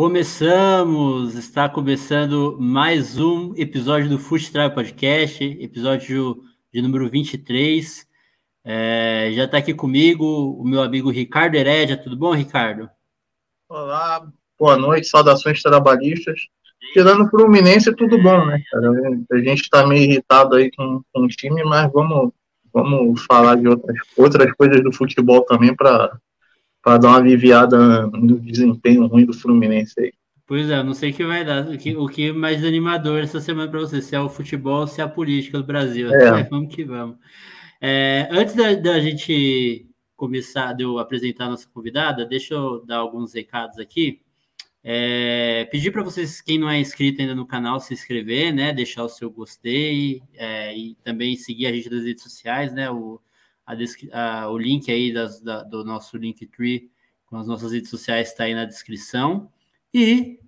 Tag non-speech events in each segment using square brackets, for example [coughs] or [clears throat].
Começamos, está começando mais um episódio do Fute Travel Podcast, episódio de número 23. É, já está aqui comigo o meu amigo Ricardo Herédia. Tudo bom, Ricardo? Olá, boa noite, saudações trabalhistas. Tirando o Fluminense, tudo bom, né, cara? A gente está meio irritado aí com, com o time, mas vamos, vamos falar de outras, outras coisas do futebol também para para dar uma aliviada no desempenho ruim do Fluminense aí. Pois é, não sei o que vai dar, o que, o que é mais animador essa semana para você, se é o futebol se é a política do Brasil. É. vamos que vamos. É, antes da, da, gente começar, de eu apresentar a nossa convidada, deixa eu dar alguns recados aqui. É, pedir para vocês, quem não é inscrito ainda no canal, se inscrever, né? Deixar o seu gostei é, e também seguir a gente nas redes sociais, né? O, a, a, o link aí das, da, do nosso Linktree com as nossas redes sociais está aí na descrição. E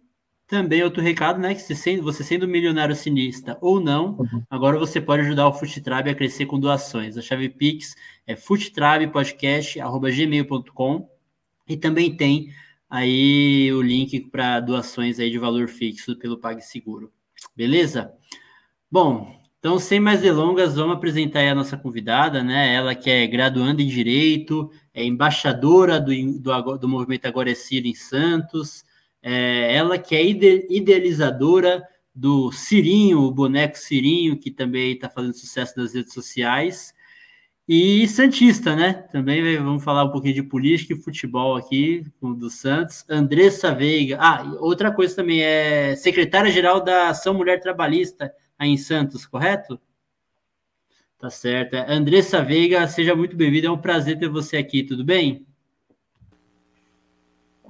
também outro recado, né? Que se sendo, você sendo milionário sinista ou não, uhum. agora você pode ajudar o Futetrab a crescer com doações. A chave Pix é futetrabpodcast.gmail.com e também tem aí o link para doações aí de valor fixo pelo PagSeguro. Beleza? Bom, então, sem mais delongas, vamos apresentar a nossa convidada, né? Ela que é graduanda em Direito, é embaixadora do, do, do movimento Agora é Ciro em Santos, é, ela que é ide, idealizadora do Cirinho, o boneco Cirinho, que também está fazendo sucesso nas redes sociais, e Santista, né? Também vamos falar um pouquinho de política e futebol aqui, do Santos. Andressa Veiga. Ah, outra coisa também é secretária-geral da Ação Mulher Trabalhista em Santos, correto? Tá certo. Andressa Veiga, seja muito bem-vinda. É um prazer ter você aqui, tudo bem?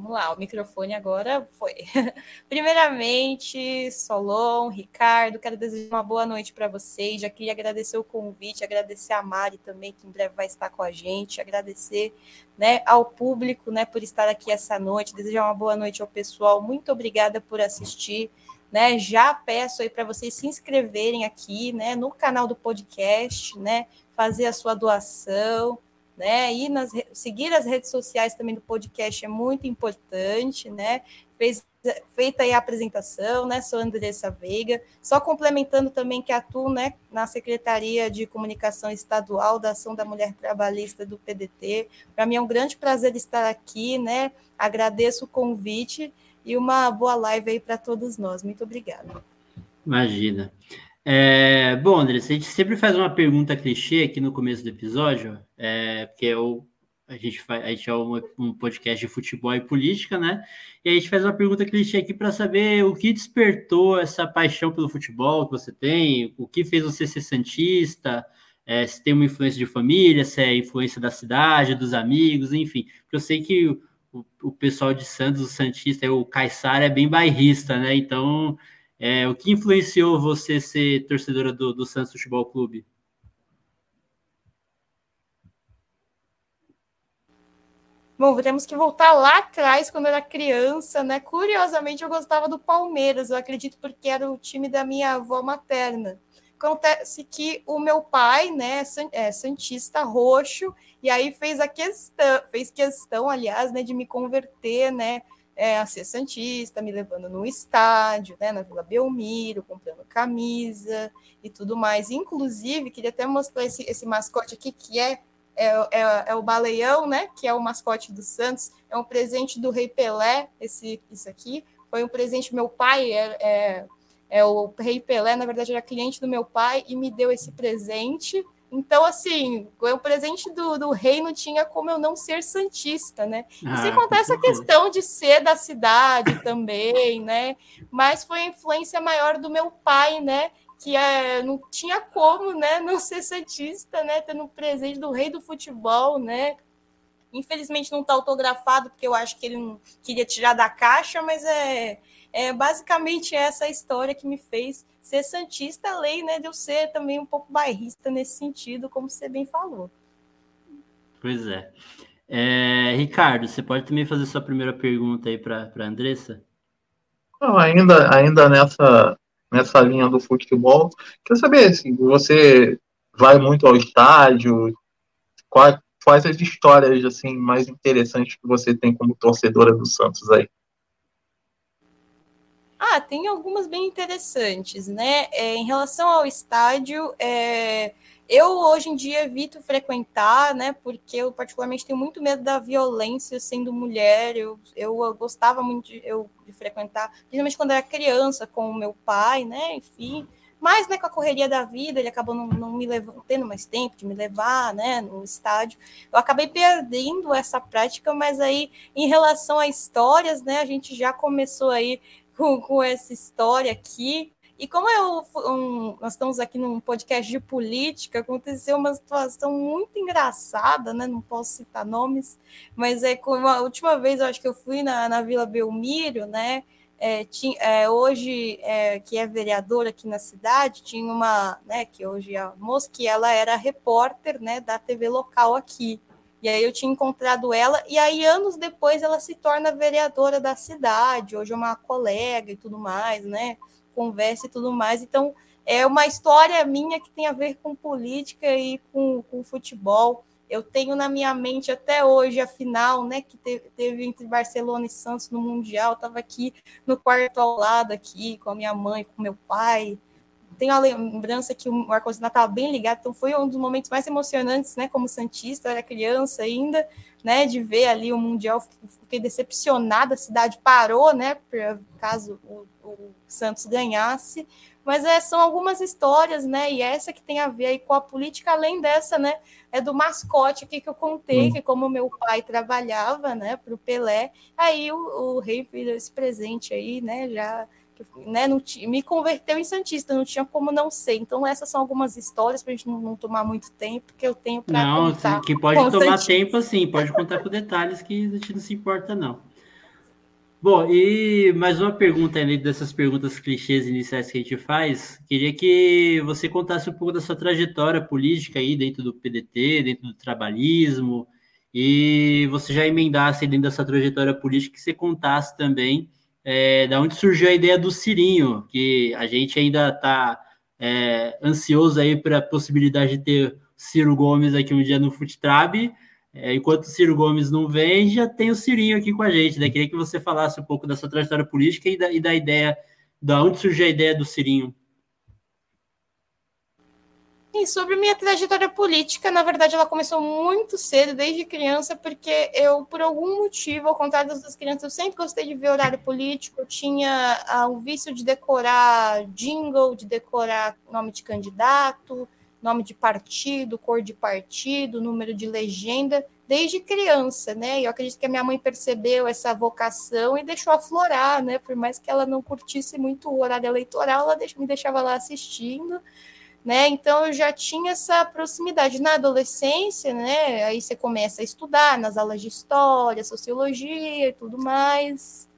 Vamos lá, o microfone agora foi. [laughs] Primeiramente, Solon, Ricardo, quero desejar uma boa noite para vocês. Já queria agradecer o convite, agradecer a Mari também, que em breve vai estar com a gente, agradecer né, ao público né, por estar aqui essa noite, desejar uma boa noite ao pessoal. Muito obrigada por assistir né? Já peço aí para vocês se inscreverem aqui, né, no canal do podcast, né, fazer a sua doação, né, e nas, seguir as redes sociais também do podcast é muito importante, né? Fez, feita aí a apresentação, né? Sou Andressa Veiga, só complementando também que atuo, né, na Secretaria de Comunicação Estadual da Ação da Mulher Trabalhista do PDT. Para mim é um grande prazer estar aqui, né? Agradeço o convite e uma boa live aí para todos nós. Muito obrigada. Imagina. É, bom, André, a gente sempre faz uma pergunta clichê aqui no começo do episódio, é, porque é o, a, gente faz, a gente é um, um, podcast de futebol e política, né? E a gente faz uma pergunta clichê aqui para saber o que despertou essa paixão pelo futebol que você tem, o que fez você ser santista, é, se tem uma influência de família, se é influência da cidade, dos amigos, enfim. Porque eu sei que o, o pessoal de Santos, o Santista, o Caissara é bem bairrista, né? Então, é, o que influenciou você ser torcedora do, do Santos Futebol Clube? Bom, temos que voltar lá atrás, quando eu era criança, né? Curiosamente, eu gostava do Palmeiras, eu acredito porque era o time da minha avó materna. Acontece que o meu pai, né, é santista roxo, e aí fez a questão, fez questão, aliás, né, de me converter, né, é, a ser santista, me levando no estádio, né, na Vila Belmiro, comprando camisa e tudo mais. Inclusive, queria até mostrar esse, esse mascote aqui, que é, é, é, é, o Baleão, né, que é o mascote do Santos, é um presente do Rei Pelé, esse, isso aqui, foi um presente, meu pai é, é, é o Rei Pelé, na verdade era cliente do meu pai, e me deu esse presente, então, assim, o presente do, do rei não tinha como eu não ser santista, né? Ah, e sem contar essa questão de ser da cidade também, né? Mas foi a influência maior do meu pai, né? Que é, não tinha como, né? [laughs] Não ser santista, né? Tendo um presente do rei do futebol, né? Infelizmente não está autografado, porque eu acho que ele não queria tirar da caixa, mas é, é basicamente essa história que me fez ser santista, além né, de eu ser também um pouco bairrista nesse sentido, como você bem falou. Pois é. é Ricardo, você pode também fazer sua primeira pergunta aí para a Andressa? Não, ainda, ainda nessa, nessa linha do futebol, quer saber se você vai muito ao estádio, quais, quais as histórias assim mais interessantes que você tem como torcedora do Santos aí? Ah, tem algumas bem interessantes, né? É, em relação ao estádio, é, eu hoje em dia evito frequentar, né? Porque eu particularmente tenho muito medo da violência sendo mulher. Eu, eu gostava muito de, eu, de frequentar, principalmente quando era criança, com o meu pai, né? Enfim. Mas né, com a correria da vida, ele acabou não, não me levando, tendo mais tempo de me levar né, no estádio. Eu acabei perdendo essa prática, mas aí, em relação a histórias, né, a gente já começou aí com, com essa história aqui. E como eu, um, nós estamos aqui num podcast de política, aconteceu uma situação muito engraçada, né? Não posso citar nomes, mas é como a última vez eu acho que eu fui na, na Vila Belmiro, né? É, tinha, é, hoje, é, que é vereadora aqui na cidade, tinha uma, né, que hoje é a moça, que ela era repórter, né, da TV local aqui. E aí eu tinha encontrado ela, e aí anos depois ela se torna vereadora da cidade, hoje é uma colega e tudo mais, né? Conversa e tudo mais. Então, é uma história minha que tem a ver com política e com, com futebol. Eu tenho na minha mente até hoje a final, né, que teve, teve entre Barcelona e Santos no Mundial. Estava aqui no quarto ao lado, aqui com a minha mãe, com meu pai. Tenho a lembrança que o ar-condicionado estava bem ligado, então foi um dos momentos mais emocionantes, né, como Santista, eu era criança ainda, né, de ver ali o Mundial. Fiquei decepcionada, a cidade parou, né, caso o, o Santos ganhasse mas é, são algumas histórias, né? E essa que tem a ver aí com a política, além dessa, né? É do mascote aqui que eu contei, hum. que como meu pai trabalhava, né, para o Pelé, aí o, o rei fez esse presente aí, né? Já né, não me converteu em Santista, não tinha como não ser. Então, essas são algumas histórias para a gente não, não, tomar muito tempo, que eu tenho para contar. Não, que pode tomar Santista. tempo, assim, pode contar com detalhes que a gente não se importa, não. Bom, e mais uma pergunta além dessas perguntas clichês iniciais que a gente faz. Queria que você contasse um pouco da sua trajetória política aí dentro do PDT, dentro do trabalhismo, e você já emendasse dentro dessa trajetória política que você contasse também é, da onde surgiu a ideia do Cirinho, que a gente ainda está é, ansioso aí para a possibilidade de ter Ciro Gomes aqui um dia no Futrab. É, enquanto o Ciro Gomes não vem, já tem o Cirinho aqui com a gente. Né? Queria que você falasse um pouco da sua trajetória política e da, e da ideia, da onde surgiu a ideia do Cirinho. E sobre minha trajetória política, na verdade, ela começou muito cedo, desde criança, porque eu, por algum motivo, ao contrário das outras crianças, eu sempre gostei de ver horário político. Eu tinha ah, o vício de decorar jingle, de decorar nome de candidato, nome de partido, cor de partido, número de legenda, desde criança, né? E eu acredito que a minha mãe percebeu essa vocação e deixou aflorar, né? Por mais que ela não curtisse muito o horário eleitoral, ela me deixava lá assistindo, né? Então eu já tinha essa proximidade na adolescência, né? Aí você começa a estudar nas aulas de história, sociologia e tudo mais.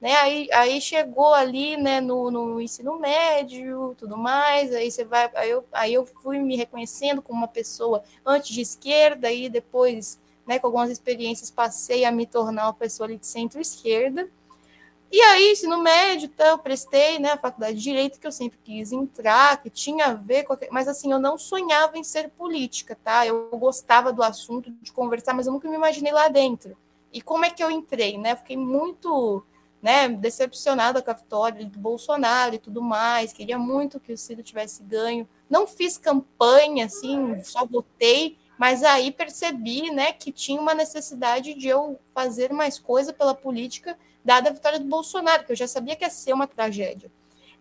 Né? Aí, aí chegou ali né, no, no ensino médio, tudo mais, aí você vai, aí eu, aí eu fui me reconhecendo como uma pessoa antes de esquerda, e depois, né, com algumas experiências, passei a me tornar uma pessoa de centro-esquerda. E aí, ensino médio, então, eu prestei né, a faculdade de Direito, que eu sempre quis entrar, que tinha a ver com. Mas assim, eu não sonhava em ser política, tá? Eu gostava do assunto, de conversar, mas eu nunca me imaginei lá dentro. E como é que eu entrei, né? Fiquei muito né, decepcionada com a vitória do Bolsonaro e tudo mais, queria muito que o Ciro tivesse ganho. Não fiz campanha, assim, só votei, mas aí percebi, né, que tinha uma necessidade de eu fazer mais coisa pela política, dada a vitória do Bolsonaro, que eu já sabia que ia ser uma tragédia.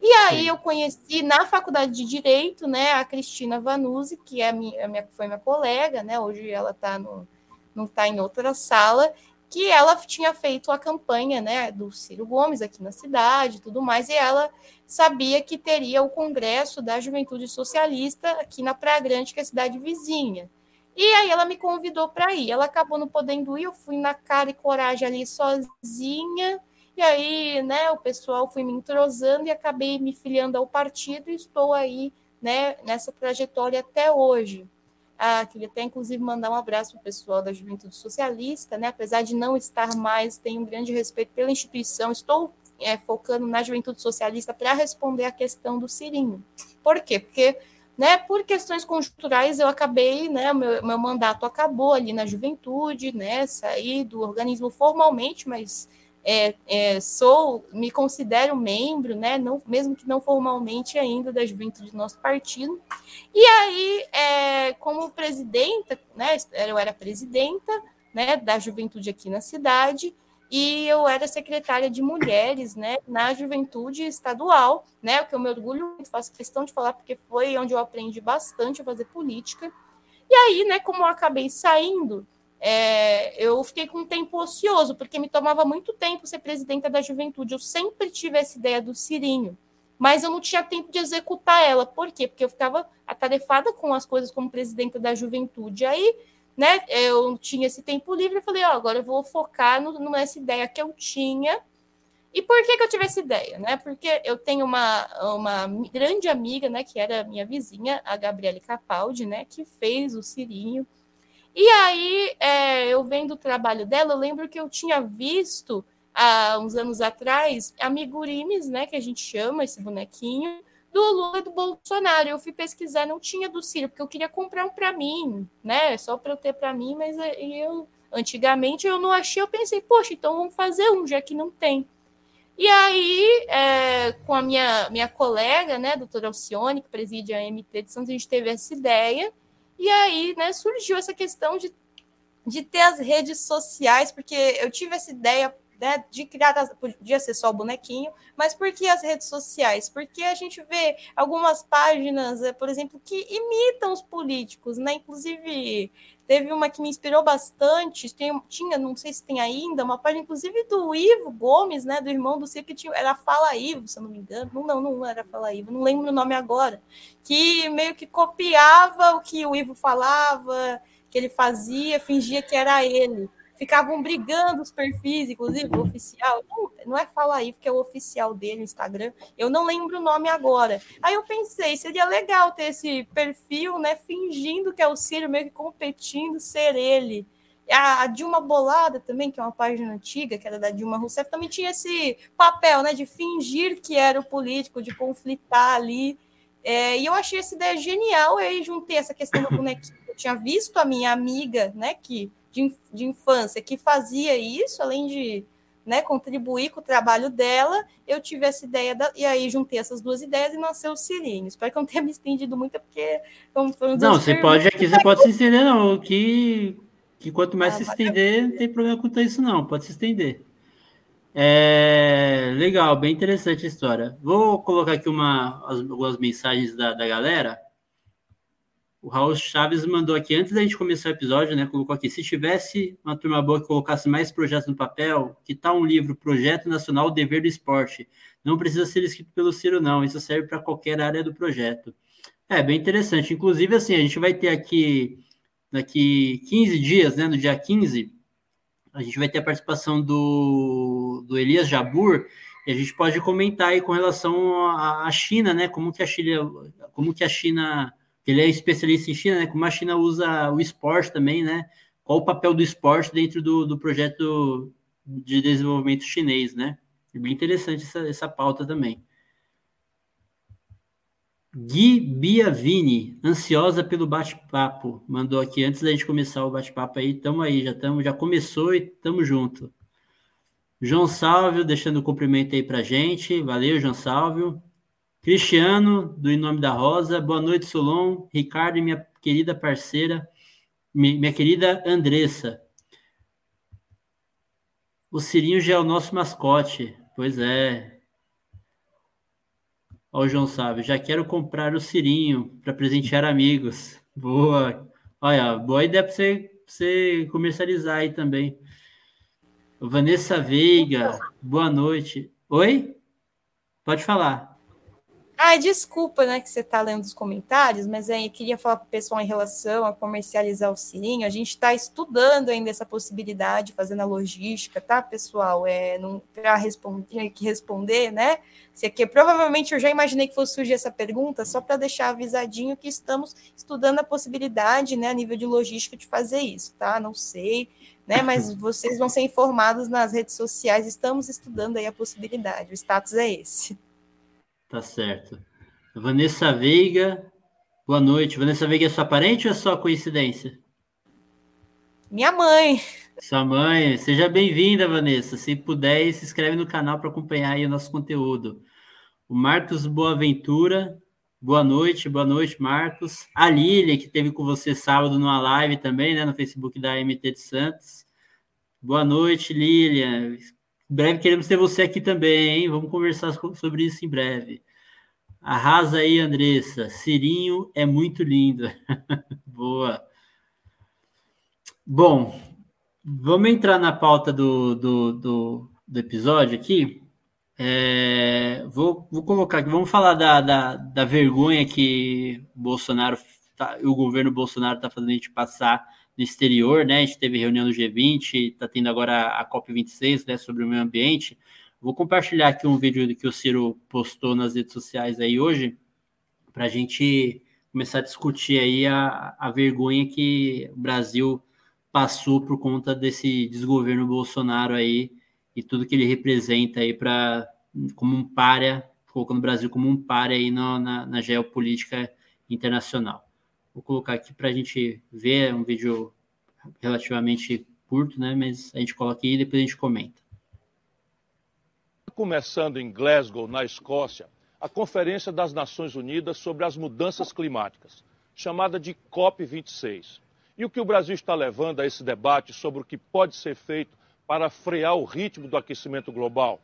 E aí Sim. eu conheci na faculdade de Direito, né, a Cristina Vanuzzi, que é minha, minha, foi minha colega, né, hoje ela está no, não está em outra sala, que ela tinha feito a campanha né, do Ciro Gomes aqui na cidade tudo mais, e ela sabia que teria o Congresso da Juventude Socialista aqui na Praia Grande, que é a cidade vizinha. E aí ela me convidou para ir. Ela acabou não podendo ir, eu fui na cara e coragem ali sozinha. E aí, né, o pessoal foi me entrosando e acabei me filiando ao partido e estou aí, né, nessa trajetória até hoje. Ah, queria até, inclusive, mandar um abraço para o pessoal da Juventude Socialista, né? apesar de não estar mais, tenho um grande respeito pela instituição, estou é, focando na Juventude Socialista para responder a questão do Cirinho. Por quê? Porque, né, por questões conjunturais, eu acabei, né, meu, meu mandato acabou ali na Juventude, né, saí do organismo formalmente, mas é, é, sou, me considero membro, né, não, mesmo que não formalmente ainda, da juventude do nosso partido. E aí, é, como presidenta, né, eu era presidenta né, da juventude aqui na cidade, e eu era secretária de mulheres, né, na juventude estadual, né, o que eu me orgulho, faço questão de falar, porque foi onde eu aprendi bastante a fazer política. E aí, né, como eu acabei saindo, é, eu fiquei com um tempo ocioso, porque me tomava muito tempo ser presidenta da juventude. Eu sempre tive essa ideia do Cirinho, mas eu não tinha tempo de executar ela. Por quê? Porque eu ficava atarefada com as coisas como presidenta da juventude. Aí, né, eu tinha esse tempo livre, eu falei, ó, agora eu vou focar no, nessa ideia que eu tinha. E por que, que eu tive essa ideia? Né? Porque eu tenho uma, uma grande amiga, né, que era minha vizinha, a Gabriele Capaldi, né, que fez o Cirinho e aí, é, eu vendo o trabalho dela, eu lembro que eu tinha visto há uns anos atrás amigurimes, né, que a gente chama esse bonequinho, do Lula e do Bolsonaro. Eu fui pesquisar, não tinha do Ciro, porque eu queria comprar um para mim, né, só para eu ter para mim, mas eu antigamente eu não achei, eu pensei, poxa, então vamos fazer um, já que não tem. E aí, é, com a minha, minha colega, né, doutora Alcione, que preside a MT de Santos, a gente teve essa ideia, e aí, né, surgiu essa questão de, de ter as redes sociais, porque eu tive essa ideia né, de criar, podia ser só o bonequinho, mas por que as redes sociais? Porque a gente vê algumas páginas, eh, por exemplo, que imitam os políticos, né? Inclusive, teve uma que me inspirou bastante, tem, tinha, não sei se tem ainda, uma página, inclusive, do Ivo Gomes, né? Do irmão do Ciro, que tinha, era Fala Ivo, se eu não me engano. Não, não, não era Fala Ivo, não lembro o nome agora. Que meio que copiava o que o Ivo falava, que ele fazia, fingia que era ele ficavam brigando os perfis, inclusive o oficial. Não, não é Fala aí, porque é o oficial dele Instagram. Eu não lembro o nome agora. Aí eu pensei, seria legal ter esse perfil, né? Fingindo que é o Ciro, meio que competindo ser ele. A Dilma Bolada também, que é uma página antiga, que era da Dilma Rousseff, também tinha esse papel, né, de fingir que era o político, de conflitar ali. É, e eu achei essa ideia genial, aí juntei essa questão do bonequinho. Eu tinha visto a minha amiga, né, que de, de infância que fazia isso, além de né, contribuir com o trabalho dela, eu tive essa ideia, da, e aí juntei essas duas ideias e nasceu o Cirinho. Espero que eu não tenha me estendido muito, porque como foi Não, você pode aqui, você pode se estender, não. Que, que quanto mais ah, se estender, não tem problema com isso, não. Pode se estender. É, legal, bem interessante a história. Vou colocar aqui uma, algumas mensagens da, da galera. O Raul Chaves mandou aqui, antes da gente começar o episódio, né? Colocou aqui: se tivesse uma turma boa que colocasse mais projetos no papel, que tal um livro, Projeto Nacional Dever do Esporte? Não precisa ser escrito pelo Ciro, não. Isso serve para qualquer área do projeto. É, bem interessante. Inclusive, assim, a gente vai ter aqui, daqui 15 dias, né? No dia 15, a gente vai ter a participação do, do Elias Jabur, e a gente pode comentar aí com relação à China, né? Como que a China, como que a China ele é especialista em China, né? Como a China usa o esporte também, né? Qual o papel do esporte dentro do, do projeto de desenvolvimento chinês, né? É bem interessante essa, essa pauta também. Gui Biavini, ansiosa pelo bate-papo, mandou aqui antes da gente começar o bate-papo aí. Tamo aí, já tamo, já começou e tamo junto. João Salvio, deixando o cumprimento aí pra gente. Valeu, João Salvio. Cristiano, do Em Nome da Rosa, boa noite, Solon, Ricardo e minha querida parceira, minha querida Andressa. O Cirinho já é o nosso mascote, pois é. Ó, o João sabe, já quero comprar o Cirinho para presentear amigos. Boa. Olha, boa ideia para você, você comercializar aí também. Vanessa Veiga, boa noite. Oi? Pode falar. Ah, desculpa, né, que você está lendo os comentários, mas aí queria falar para o pessoal em relação a comercializar o sininho. A gente está estudando ainda essa possibilidade, fazendo a logística, tá, pessoal? É, para responder, que responder, né? Se aqui, provavelmente eu já imaginei que fosse surgir essa pergunta, só para deixar avisadinho que estamos estudando a possibilidade, né, a nível de logística, de fazer isso, tá? Não sei, né? Mas [laughs] vocês vão ser informados nas redes sociais. Estamos estudando aí a possibilidade. O status é esse. Tá certo. Vanessa Veiga, boa noite. Vanessa Veiga é sua parente ou é só coincidência? Minha mãe. Sua mãe, seja bem-vinda, Vanessa. Se puder, se inscreve no canal para acompanhar aí o nosso conteúdo. O Marcos Boaventura, boa noite, boa noite, Marcos. A Lília, que teve com você sábado numa live também, né, no Facebook da MT de Santos. Boa noite, Lília. Breve queremos ter você aqui também, hein? Vamos conversar sobre isso em breve. Arrasa aí, Andressa. Cirinho é muito lindo. [laughs] boa. Bom, Vamos entrar na pauta do, do, do, do episódio aqui. É, vou, vou colocar aqui, vamos falar da, da, da vergonha que Bolsonaro, tá, o governo Bolsonaro está fazendo a gente passar no exterior, né? A gente teve reunião do G20, está tendo agora a COP26, né, sobre o meio ambiente. Vou compartilhar aqui um vídeo que o Ciro postou nas redes sociais aí hoje, para a gente começar a discutir aí a, a vergonha que o Brasil passou por conta desse desgoverno Bolsonaro aí e tudo que ele representa aí para como um párea, colocando o Brasil como um párea aí no, na, na geopolítica internacional. Vou colocar aqui para a gente ver, é um vídeo relativamente curto, né? Mas a gente coloca aí e depois a gente comenta. Começando em Glasgow, na Escócia, a Conferência das Nações Unidas sobre as Mudanças Climáticas, chamada de COP26. E o que o Brasil está levando a esse debate sobre o que pode ser feito para frear o ritmo do aquecimento global?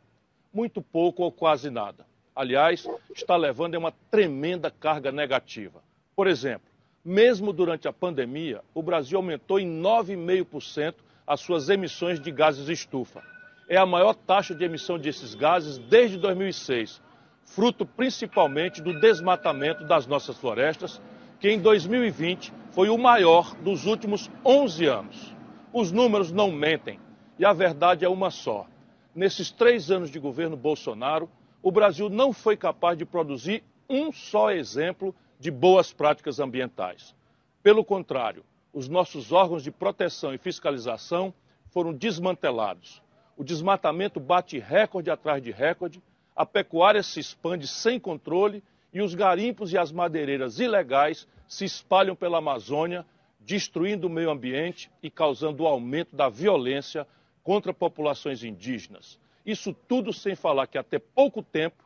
Muito pouco ou quase nada. Aliás, está levando a uma tremenda carga negativa. Por exemplo, mesmo durante a pandemia, o Brasil aumentou em 9,5% as suas emissões de gases estufa. É a maior taxa de emissão desses gases desde 2006, fruto principalmente do desmatamento das nossas florestas que em 2020 foi o maior dos últimos 11 anos. Os números não mentem e a verdade é uma só. Nesses três anos de governo Bolsonaro, o Brasil não foi capaz de produzir um só exemplo de boas práticas ambientais. Pelo contrário, os nossos órgãos de proteção e fiscalização foram desmantelados. O desmatamento bate recorde atrás de recorde, a pecuária se expande sem controle e os garimpos e as madeireiras ilegais se espalham pela Amazônia, destruindo o meio ambiente e causando o aumento da violência contra populações indígenas. Isso tudo sem falar que até pouco tempo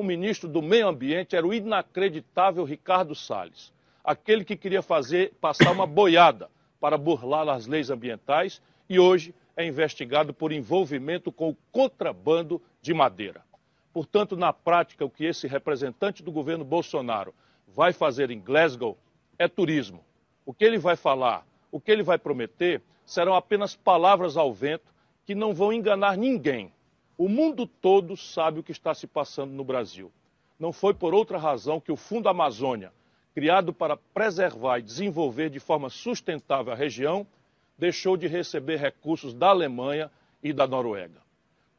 o ministro do Meio Ambiente era o inacreditável Ricardo Salles, aquele que queria fazer passar uma boiada para burlar as leis ambientais e hoje é investigado por envolvimento com o contrabando de madeira. Portanto, na prática, o que esse representante do governo Bolsonaro vai fazer em Glasgow é turismo. O que ele vai falar, o que ele vai prometer, serão apenas palavras ao vento que não vão enganar ninguém. O mundo todo sabe o que está se passando no Brasil. Não foi por outra razão que o Fundo Amazônia, criado para preservar e desenvolver de forma sustentável a região, deixou de receber recursos da Alemanha e da Noruega.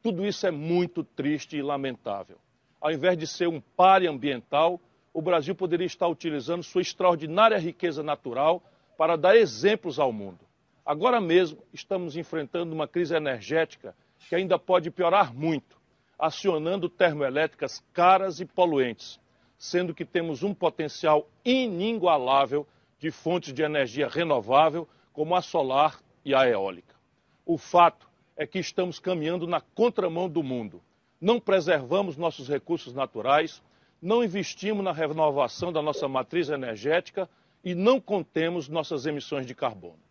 Tudo isso é muito triste e lamentável. Ao invés de ser um pare ambiental, o Brasil poderia estar utilizando sua extraordinária riqueza natural para dar exemplos ao mundo. Agora mesmo estamos enfrentando uma crise energética que ainda pode piorar muito, acionando termoelétricas caras e poluentes, sendo que temos um potencial inigualável de fontes de energia renovável, como a solar e a eólica. O fato é que estamos caminhando na contramão do mundo. Não preservamos nossos recursos naturais, não investimos na renovação da nossa matriz energética e não contemos nossas emissões de carbono.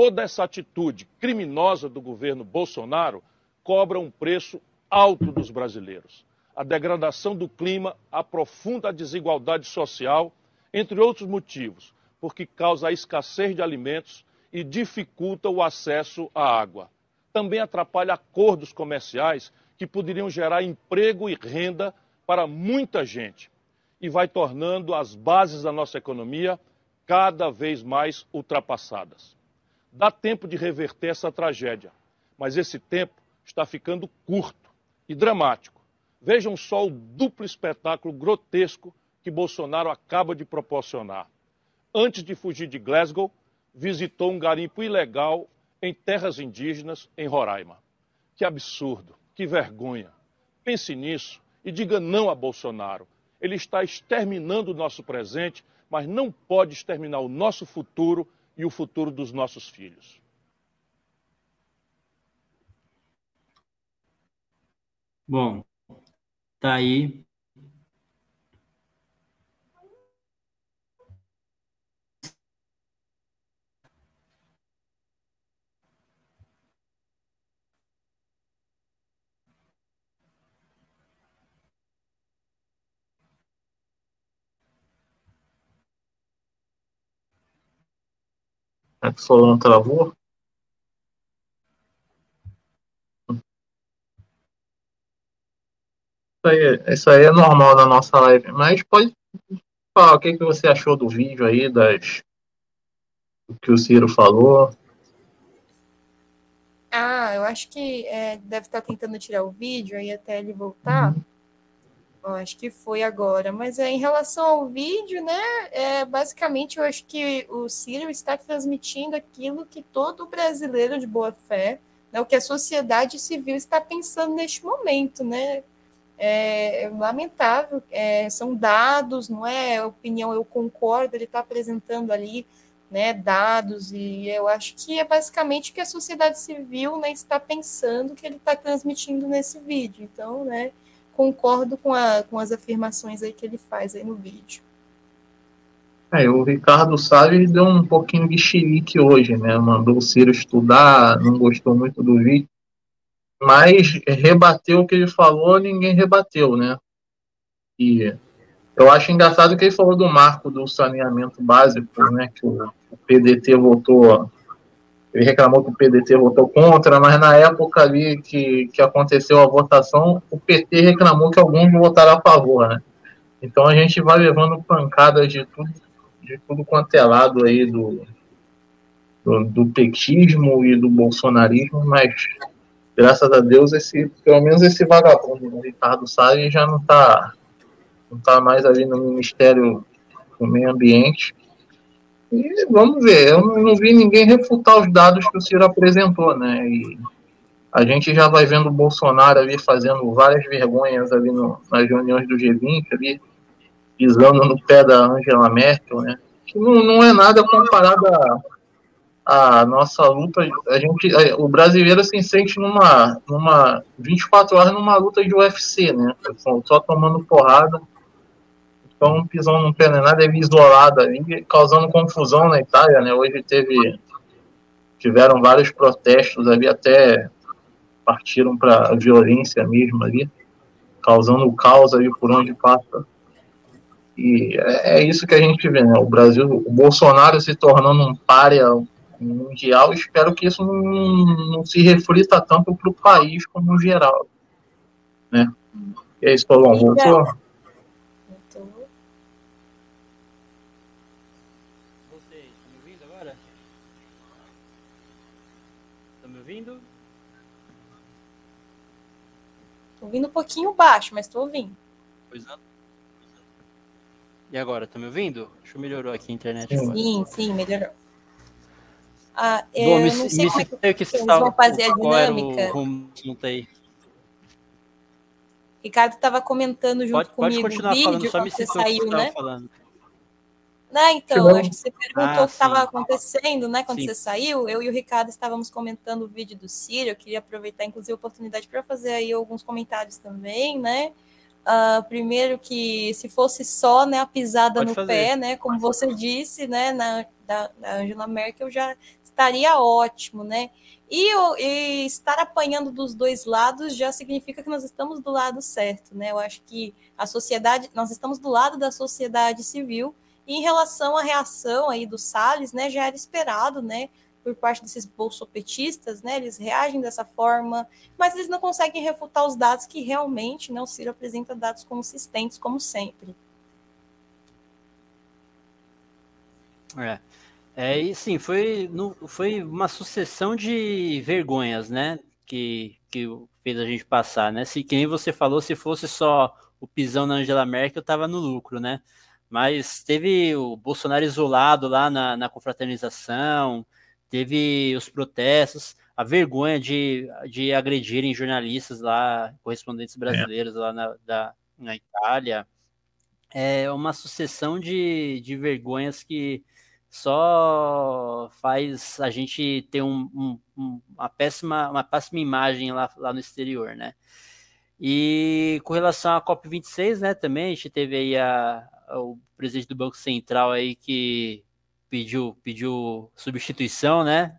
Toda essa atitude criminosa do governo Bolsonaro cobra um preço alto dos brasileiros. A degradação do clima aprofunda a desigualdade social, entre outros motivos, porque causa a escassez de alimentos e dificulta o acesso à água também atrapalha acordos comerciais que poderiam gerar emprego e renda para muita gente e vai tornando as bases da nossa economia cada vez mais ultrapassadas. Dá tempo de reverter essa tragédia, mas esse tempo está ficando curto e dramático. Vejam só o duplo espetáculo grotesco que Bolsonaro acaba de proporcionar. Antes de fugir de Glasgow, visitou um garimpo ilegal em terras indígenas em Roraima. Que absurdo, que vergonha. Pense nisso e diga não a Bolsonaro. Ele está exterminando o nosso presente, mas não pode exterminar o nosso futuro e o futuro dos nossos filhos. Bom, tá aí É que o Solon travou? Isso aí, isso aí é normal na nossa live, mas pode falar o que, que você achou do vídeo aí, das, do que o Ciro falou. Ah, eu acho que é, deve estar tentando tirar o vídeo aí até ele voltar. Eu acho que foi agora. Mas é, em relação ao vídeo, né? É, basicamente, eu acho que o Ciro está transmitindo aquilo que todo brasileiro de boa fé, né, o que a sociedade civil está pensando neste momento, né? É, é lamentável, é, são dados, não é opinião, eu concordo, ele está apresentando ali né, dados, e eu acho que é basicamente o que a sociedade civil né, está pensando que ele está transmitindo nesse vídeo. Então, né, concordo com, a, com as afirmações aí que ele faz aí no vídeo. É, o Ricardo Salles deu um pouquinho de xilique hoje, né? Mandou o Ciro estudar, não gostou muito do vídeo, mas rebateu o que ele falou, ninguém rebateu, né? E eu acho engraçado que ele falou do marco do saneamento básico, né? Que o PDT votou ele reclamou que o PDT votou contra, mas na época ali que, que aconteceu a votação, o PT reclamou que alguns votaram a favor, né? Então a gente vai levando pancadas de tudo, de tudo quanto é lado aí do, do, do petismo e do bolsonarismo, mas graças a Deus esse, pelo menos esse vagabundo, o Ricardo Salles já não está não tá mais ali no Ministério do Meio Ambiente, e vamos ver, eu não vi ninguém refutar os dados que o Ciro apresentou, né? E a gente já vai vendo o Bolsonaro ali fazendo várias vergonhas ali no, nas reuniões do G20, ali, pisando no pé da Angela Merkel, né? Que não, não é nada comparado à, nossa luta. A gente, o brasileiro se sente numa, numa 24 horas numa luta de UFC, né? Só tomando porrada então, pisão no pé é nada, é isolado ali, causando confusão na Itália, né? Hoje teve, tiveram vários protestos ali, até partiram para violência mesmo ali, causando caos ali por onde passa. E é, é isso que a gente vê, né? O Brasil, o Bolsonaro se tornando um párea mundial, espero que isso não, não se reflita tanto para o país como geral, né? E é isso, Paulão, voltou? Ouvindo um pouquinho baixo, mas estou ouvindo. Pois é. E agora, tá me ouvindo? Acho que melhorou aqui a internet. Sim, agora. sim, melhorou. Ah, é, Bom, me, não sei me como é que, que vocês vão fazer a dinâmica. O, aí. Ricardo estava comentando junto pode, comigo pode o vídeo falando, quando você saiu, né? Falando. Né, então, acho que você perguntou ah, o que estava acontecendo, né? Quando sim. você saiu, eu e o Ricardo estávamos comentando o vídeo do Ciro. Eu queria aproveitar, inclusive, a oportunidade para fazer aí alguns comentários também, né? Uh, primeiro que se fosse só né, a pisada Pode no fazer. pé, né? Como você disse, né? Na, da, da Angela Merkel já estaria ótimo, né? E, e, estar apanhando dos dois lados já significa que nós estamos do lado certo, né? Eu acho que a sociedade, nós estamos do lado da sociedade civil em relação à reação aí do Salles, né, já era esperado, né, por parte desses bolsopetistas, né, eles reagem dessa forma, mas eles não conseguem refutar os dados que realmente, né, o Ciro apresenta dados consistentes, como sempre. É, é e sim, foi, no, foi uma sucessão de vergonhas, né, que, que fez a gente passar, né, se quem você falou, se fosse só o pisão na Angela Merkel, estava no lucro, né, mas teve o Bolsonaro isolado lá na, na confraternização, teve os protestos, a vergonha de, de agredirem jornalistas lá, correspondentes é. brasileiros é. lá na, da, na Itália. É uma sucessão de, de vergonhas que só faz a gente ter um, um, uma, péssima, uma péssima imagem lá, lá no exterior, né? E com relação à COP26, né, também a gente teve aí a, o presidente do Banco Central aí que pediu, pediu substituição, né?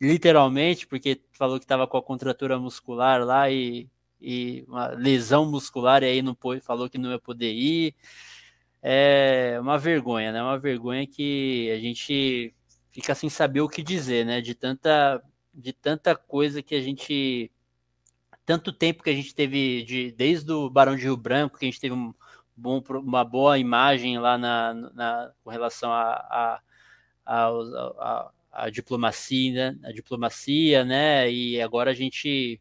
Literalmente, porque falou que estava com a contratura muscular lá e, e uma lesão muscular e aí não falou que não ia poder ir. É uma vergonha, né? Uma vergonha que a gente fica sem saber o que dizer, né? De tanta, de tanta coisa que a gente tanto tempo que a gente teve de, desde o Barão de Rio Branco, que a gente teve um bom, uma boa imagem lá na, na com relação a, a, a, a, a diplomacia, né? a diplomacia, né? E agora a gente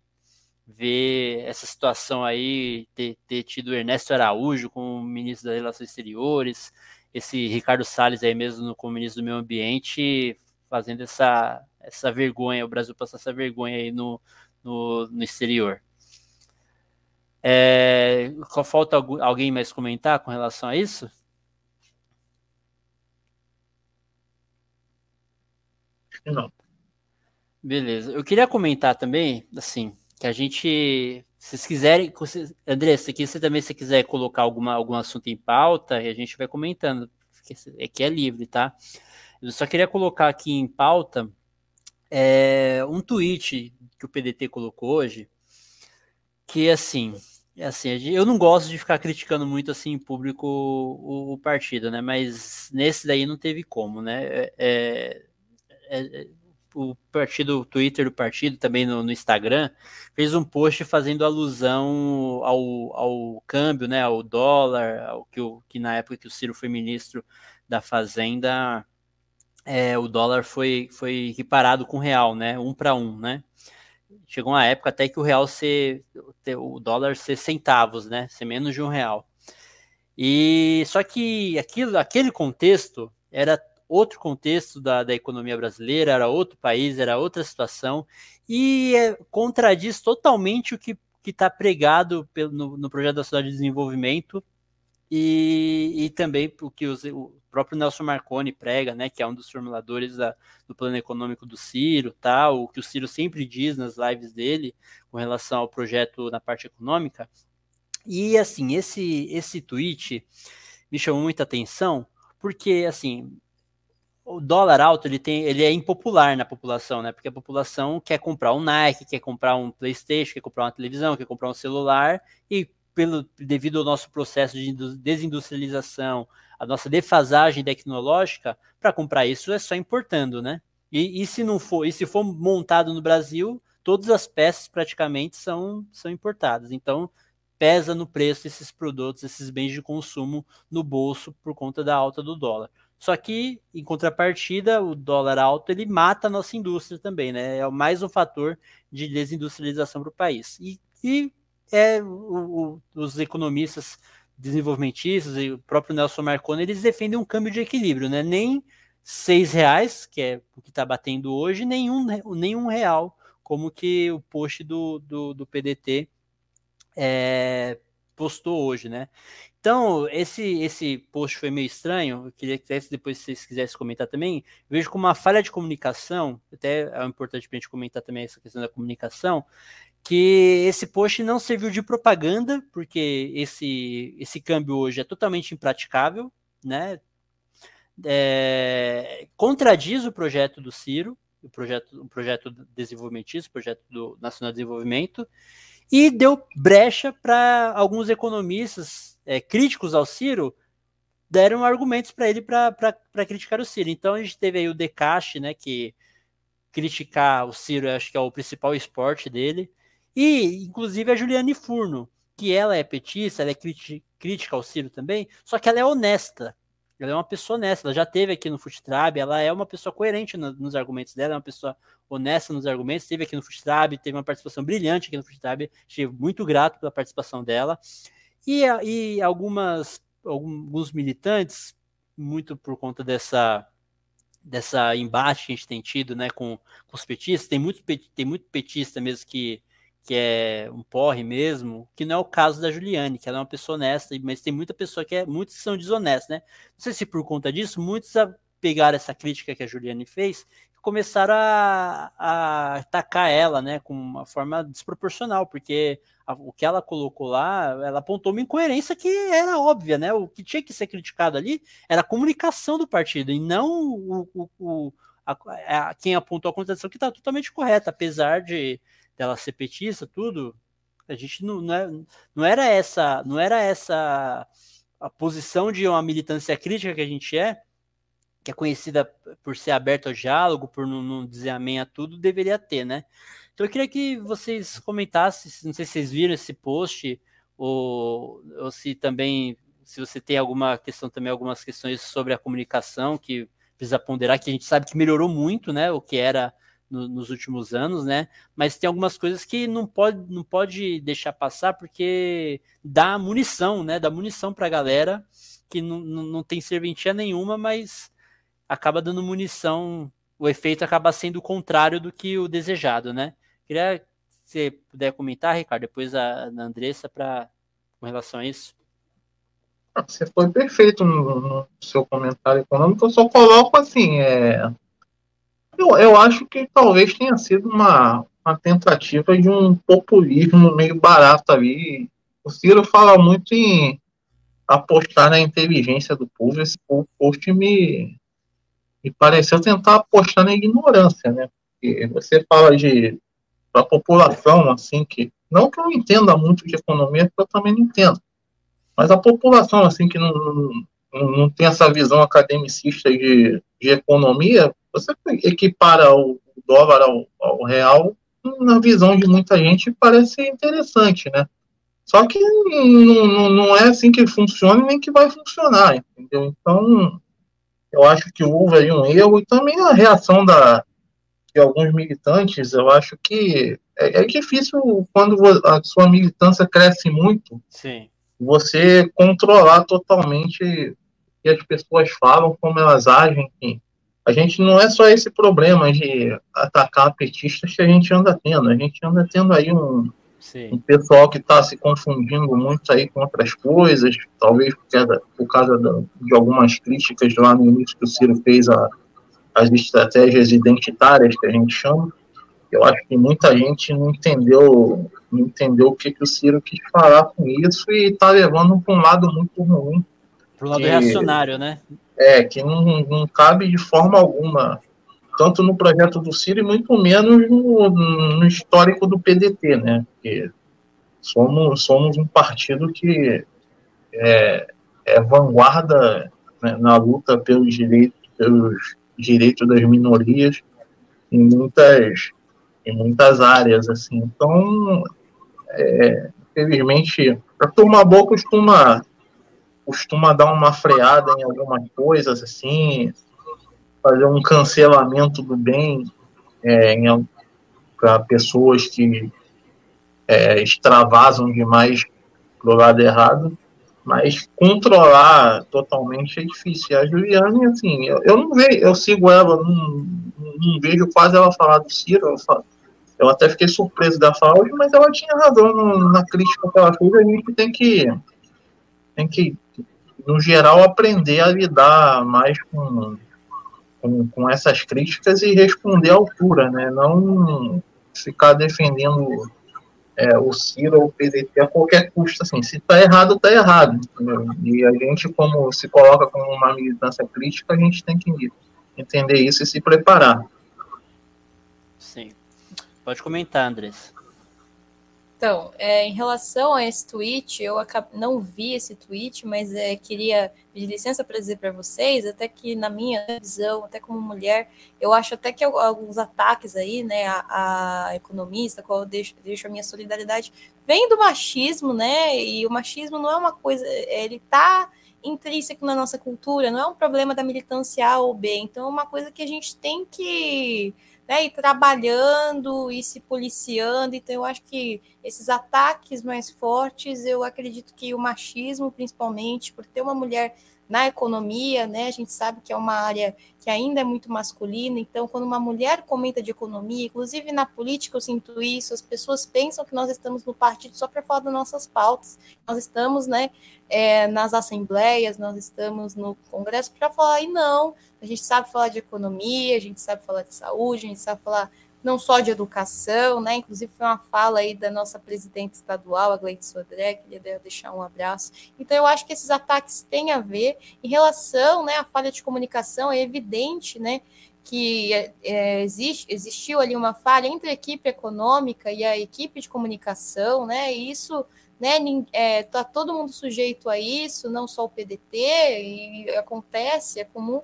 vê essa situação aí, ter, ter tido Ernesto Araújo como ministro das Relações Exteriores, esse Ricardo Salles aí mesmo como ministro do Meio Ambiente, fazendo essa, essa vergonha, o Brasil passar essa vergonha aí no, no, no exterior. É, falta alguém mais comentar com relação a isso? Não. Beleza. Eu queria comentar também, assim, que a gente, se vocês quiserem, André, se aqui você também se quiser colocar alguma, algum assunto em pauta, a gente vai comentando, é que é livre, tá? Eu só queria colocar aqui em pauta é, um tweet que o PDT colocou hoje, que assim, é assim, eu não gosto de ficar criticando muito assim em público o, o partido, né? Mas nesse daí não teve como, né? É, é, é o partido, o Twitter do partido, também no, no, Instagram, fez um post fazendo alusão ao, ao câmbio, né? Ao dólar, ao que, o, que na época que o Ciro foi ministro da Fazenda, é, o dólar foi, foi equiparado com real, né? Um para um, né? Chegou uma época até que o real ser, o dólar ser centavos, né? Ser menos de um real. E só que aquilo, aquele contexto era outro contexto da, da economia brasileira, era outro país, era outra situação, e é, contradiz totalmente o que está pregado pelo, no, no, projeto da cidade de desenvolvimento e, e também o que o próprio Nelson Marconi prega, né, que é um dos formuladores da, do plano econômico do Ciro, tá, o que o Ciro sempre diz nas lives dele com relação ao projeto na parte econômica. E assim, esse esse tweet me chamou muita atenção, porque assim, o dólar alto ele tem ele é impopular na população, né? Porque a população quer comprar um Nike, quer comprar um PlayStation, quer comprar uma televisão, quer comprar um celular e pelo devido ao nosso processo de desindustrialização, a nossa defasagem tecnológica, para comprar isso é só importando, né? E, e, se não for, e se for montado no Brasil, todas as peças praticamente são, são importadas. Então, pesa no preço esses produtos, esses bens de consumo no bolso por conta da alta do dólar. Só que, em contrapartida, o dólar alto ele mata a nossa indústria também, né? É mais um fator de desindustrialização para o país. E, e é o, o, os economistas desenvolvimentistas e o próprio Nelson Marconi, eles defendem um câmbio de equilíbrio, né? Nem seis reais, que é o que está batendo hoje, nenhum, nenhum real, como que o post do, do, do PDT é, postou hoje, né? Então, esse, esse post foi meio estranho. Eu queria que depois, se vocês quisessem comentar também, vejo como uma falha de comunicação, até é importante para a gente comentar também essa questão da comunicação, que esse post não serviu de propaganda, porque esse, esse câmbio hoje é totalmente impraticável, né? É, contradiz o projeto do Ciro, o projeto, o projeto desenvolvimentista, o projeto do Nacional de Desenvolvimento, e deu brecha para alguns economistas é, críticos ao Ciro deram argumentos para ele para criticar o Ciro. Então a gente teve aí o Decache, né, que criticar o Ciro, acho que é o principal esporte dele, e, inclusive, a Juliane Furno, que ela é petista, ela é crítica ao Ciro também, só que ela é honesta. Ela é uma pessoa honesta, ela já teve aqui no Futrab, ela é uma pessoa coerente no, nos argumentos dela, é uma pessoa honesta nos argumentos, teve aqui no Futrab, teve uma participação brilhante aqui no Futrab, estive muito grato pela participação dela. E, e algumas, alguns militantes, muito por conta dessa dessa embate que a gente tem tido né, com, com os petistas, tem muito, tem muito petista mesmo que que é um porre mesmo, que não é o caso da Juliane, que ela é uma pessoa honesta, mas tem muita pessoa que é, muitos são desonestos, né? Não sei se por conta disso, muitos pegaram essa crítica que a Juliane fez e começaram a, a atacar ela, né, com uma forma desproporcional, porque o que ela colocou lá, ela apontou uma incoerência que era óbvia, né? O que tinha que ser criticado ali era a comunicação do partido e não o, o, o a, a, quem apontou a contradição que está totalmente correta, apesar de dela ser petista, tudo. A gente não, não, é, não era essa, não era essa a posição de uma militância crítica que a gente é, que é conhecida por ser aberta ao diálogo, por não, não dizer amém a tudo, deveria ter, né? Então eu queria que vocês comentassem, não sei se vocês viram esse post, ou, ou se também, se você tem alguma questão também, algumas questões sobre a comunicação que precisa ponderar, que a gente sabe que melhorou muito, né, o que era no, nos últimos anos, né, mas tem algumas coisas que não pode, não pode deixar passar, porque dá munição, né, dá munição para a galera, que não, não, tem serventia nenhuma, mas acaba dando munição, o efeito acaba sendo o contrário do que o desejado, né? Queria que você puder comentar, Ricardo, depois a, a Andressa, para com relação a isso. Ah, você foi perfeito no, no, seu comentário econômico. Eu só coloco assim, é... eu, eu acho que talvez tenha sido uma, uma tentativa de um populismo meio barato ali. O Ciro fala muito em apostar na inteligência do povo. Esse post me, me pareceu tentar apostar na ignorância, né? Porque você fala de a população, assim, que não que eu entenda muito de economia, porque eu também não entendo, mas a população, assim, que não, não, não tem essa visão academicista de, de economia, você equipara o dólar ao, ao real, na visão de muita gente, parece interessante, né? Só que não, não é assim que funciona nem que vai funcionar, entendeu? Então, eu acho que houve aí um erro e também a reação da, de alguns militantes, eu acho que é, é difícil quando a sua militância cresce muito, Sim. você controlar totalmente o que as pessoas falam, como elas agem. A gente não é só esse problema de atacar petistas que a gente anda tendo, a gente anda tendo aí um, um pessoal que está se confundindo muito aí com outras coisas, talvez por causa, por causa de algumas críticas lá no início que o Ciro fez a as estratégias identitárias que a gente chama. Eu acho que muita gente não entendeu, não entendeu o que, que o Ciro quis falar com isso e está levando para um lado muito ruim. Para o lado reacionário, né? É, que não, não cabe de forma alguma, tanto no projeto do Ciro e muito menos no, no histórico do PDT, né? Porque somos, somos um partido que é, é vanguarda né, na luta pelos direitos, pelos direito das minorias em muitas, em muitas áreas, assim. Então, é, infelizmente, a turma boa costuma, costuma dar uma freada em algumas coisas, assim, fazer um cancelamento do bem é, para pessoas que é, extravasam demais pro lado errado mas controlar totalmente é difícil. A Juliane, assim, eu, eu não vejo, eu sigo ela, não, não vejo quase ela falar do Ciro. Eu, falo, eu até fiquei surpreso da fala mas ela tinha razão na crítica que ela fez. A gente tem que, tem que, no geral, aprender a lidar mais com, com, com essas críticas e responder à altura, né? Não ficar defendendo é, o Ciro ou o PDT a qualquer custo, assim, se está errado, está errado, entendeu? E a gente, como se coloca como uma militância crítica, a gente tem que entender isso e se preparar. Sim. Pode comentar, Andrés. Então, é, em relação a esse tweet, eu não vi esse tweet, mas é, queria pedir licença para dizer para vocês, até que na minha visão, até como mulher, eu acho até que alguns ataques aí, né, a, a economista, qual eu deixo, deixo a minha solidariedade, vem do machismo, né, e o machismo não é uma coisa, ele está intrínseco na nossa cultura, não é um problema da militância A ou B, então é uma coisa que a gente tem que né, e trabalhando e se policiando. Então, eu acho que esses ataques mais fortes, eu acredito que o machismo, principalmente, por ter uma mulher na economia, né? A gente sabe que é uma área que ainda é muito masculina, então quando uma mulher comenta de economia, inclusive na política eu sinto isso, as pessoas pensam que nós estamos no partido só para falar das nossas pautas, nós estamos, né, é, nas assembleias, nós estamos no Congresso para falar, e não, a gente sabe falar de economia, a gente sabe falar de saúde, a gente sabe falar não só de educação, né? Inclusive foi uma fala aí da nossa presidente estadual, a Gleide Sodré, queria deixar um abraço. Então eu acho que esses ataques têm a ver em relação, né, à falha de comunicação, é evidente, né, que é, existe, existiu ali uma falha entre a equipe econômica e a equipe de comunicação, né? E isso, né? É, tá todo mundo sujeito a isso, não só o PDT, e acontece, é comum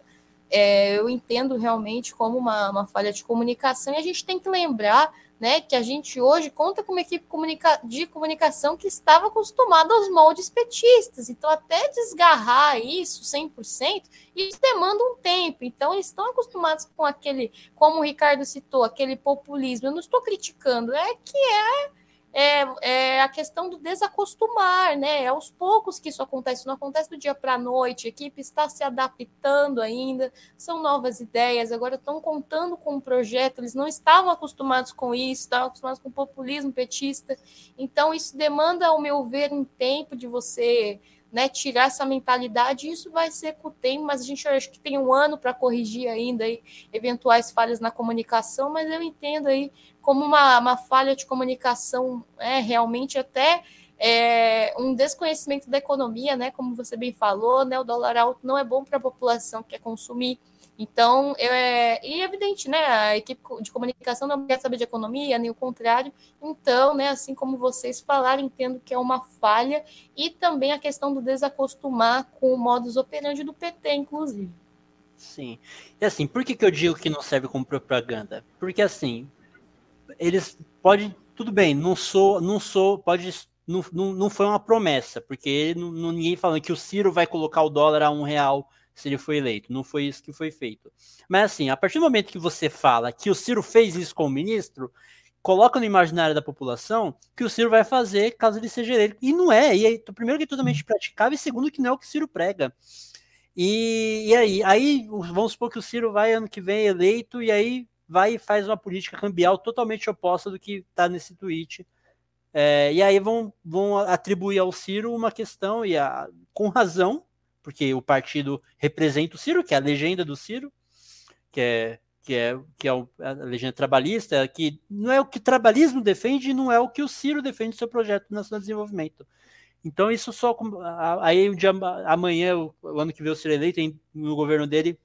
é, eu entendo realmente como uma, uma falha de comunicação, e a gente tem que lembrar né, que a gente hoje conta com uma equipe comunica de comunicação que estava acostumada aos moldes petistas. Então, até desgarrar isso 100%, isso demanda um tempo. Então, eles estão acostumados com aquele, como o Ricardo citou, aquele populismo. Eu não estou criticando, é que é é, é, a questão do desacostumar, né? É aos poucos que isso acontece, não acontece do dia para a noite, a equipe está se adaptando ainda, são novas ideias, agora estão contando com um projeto, eles não estavam acostumados com isso, estavam acostumados com o populismo petista, então isso demanda, ao meu ver, um tempo de você né, tirar essa mentalidade, isso vai ser com o tempo, mas a gente acha que tem um ano para corrigir ainda aí, eventuais falhas na comunicação, mas eu entendo aí como uma, uma falha de comunicação, é realmente até é, um desconhecimento da economia, né, como você bem falou, né, o dólar alto não é bom para a população que quer consumir, então, é, e é evidente, né? A equipe de comunicação não quer saber de economia, nem o contrário. Então, né, assim como vocês falaram, entendo que é uma falha e também a questão do desacostumar com o modus operandi do PT, inclusive. Sim. E assim, por que, que eu digo que não serve como propaganda? Porque assim, eles podem. Tudo bem, não sou, não sou, pode. Não, não, não foi uma promessa, porque não, ninguém falando que o Ciro vai colocar o dólar a um real se ele foi eleito. Não foi isso que foi feito. Mas assim, a partir do momento que você fala que o Ciro fez isso com o ministro, coloca no imaginário da população que o Ciro vai fazer caso ele seja eleito. E não é. E aí, primeiro que é totalmente praticável, e segundo que não é o que o Ciro prega. E, e aí, aí, vamos supor que o Ciro vai ano que vem eleito, e aí vai e faz uma política cambial totalmente oposta do que está nesse tweet. É, e aí vão, vão atribuir ao Ciro uma questão, e a, com razão, porque o partido representa o Ciro, que é a legenda do Ciro, que é que é, que é a legenda trabalhista, que não é o que o trabalhismo defende não é o que o Ciro defende no seu projeto nacional de desenvolvimento. Então, isso só. Aí, um dia, amanhã, o ano que vem, o Ciro eleito, no governo dele,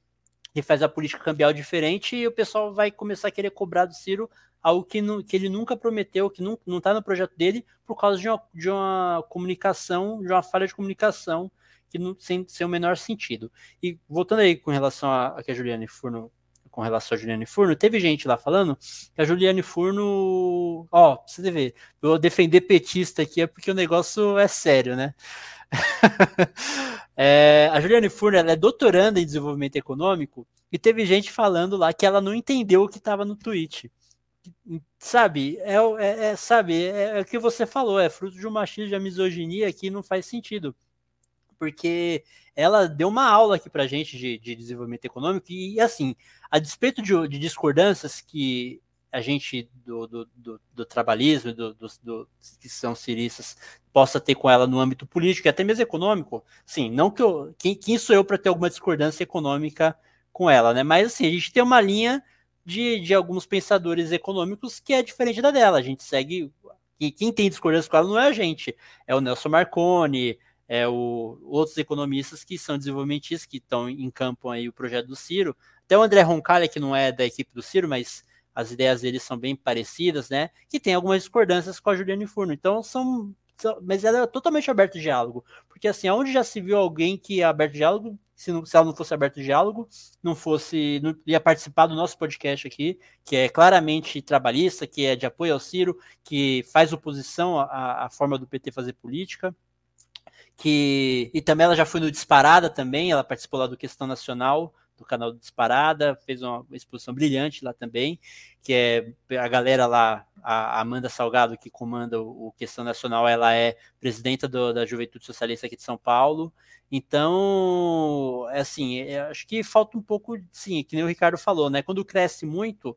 ele faz a política cambial diferente e o pessoal vai começar a querer cobrar do Ciro algo que, não, que ele nunca prometeu, que não está no projeto dele, por causa de uma, de uma comunicação, de uma falha de comunicação que não sem, sem o menor sentido. E voltando aí com relação a, a que a Juliane Furno com relação a Juliane Furno, teve gente lá falando que a Juliane Furno, ó, pra você ver, eu defender petista aqui é porque o negócio é sério, né? [laughs] é, a Juliane Furno ela é doutoranda em desenvolvimento econômico e teve gente falando lá que ela não entendeu o que estava no tweet. Sabe, é, é, é sabe, é, é, o que você falou, é fruto de um machismo, de uma misoginia que não faz sentido porque ela deu uma aula aqui para gente de, de, desenvolvimento econômico e, assim, a despeito de, de discordâncias que a gente do, do, do, do trabalhismo, do, do, que são ciristas, possa ter com ela no âmbito político e até mesmo econômico, sim, não que eu, quem, quem sou eu para ter alguma discordância econômica com ela, né? Mas assim, a gente tem uma linha de, de alguns pensadores econômicos que é diferente da dela. A gente segue. E quem tem discordância com ela não é a gente, é o Nelson Marconi, é, o, outros economistas que são desenvolvimentistas, que estão em campo aí o projeto do Ciro. Até o André Roncalha, que não é da equipe do Ciro, mas as ideias dele são bem parecidas, né? Que tem algumas discordâncias com a Juliane Furno. Então, são, são mas ela é totalmente aberta ao diálogo. Porque, assim, onde já se viu alguém que é aberto ao diálogo, se, não, se ela não fosse aberta ao diálogo, não fosse, não ia participar do nosso podcast aqui, que é claramente trabalhista, que é de apoio ao Ciro, que faz oposição à, à forma do PT fazer política que e também ela já foi no Disparada também, ela participou lá do Questão Nacional, do canal Disparada, fez uma exposição brilhante lá também, que é a galera lá, a Amanda Salgado, que comanda o, Questão Nacional, ela é presidenta do, da Juventude Socialista aqui de São Paulo. Então, é assim, é, acho que falta um pouco, sim, que nem o Ricardo falou, né? Quando cresce muito,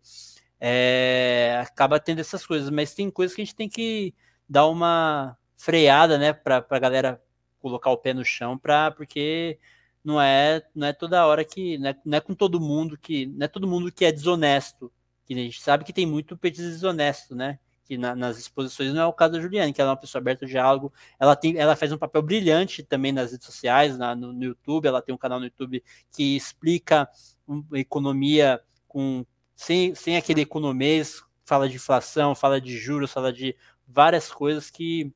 é, acaba tendo essas coisas, mas tem coisas que a gente tem que dar uma freada, né, para a galera colocar o pé no chão para porque não é não é toda hora que não é, não é, com todo mundo que não é todo mundo que é desonesto Que a gente sabe que tem muito petista desonesto, né? Que na, nas exposições não é o caso da Juliane, que ela é uma pessoa aberta ao diálogo. Ela, tem, ela faz um papel brilhante também nas redes sociais, na, no, no YouTube. Ela tem um canal no YouTube que explica economia com sem, sem aquele economês, fala de inflação, fala de juros, fala de várias coisas que,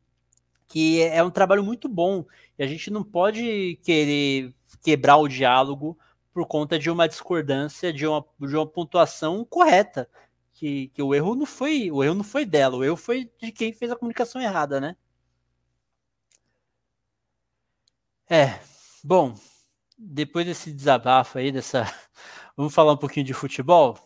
que é um trabalho muito bom. E a gente não pode querer quebrar o diálogo por conta de uma discordância, de uma, de uma pontuação correta. Que, que o erro não foi o erro não foi dela, o erro foi de quem fez a comunicação errada, né? É, bom, depois desse desabafo aí, dessa. [laughs] Vamos falar um pouquinho de futebol?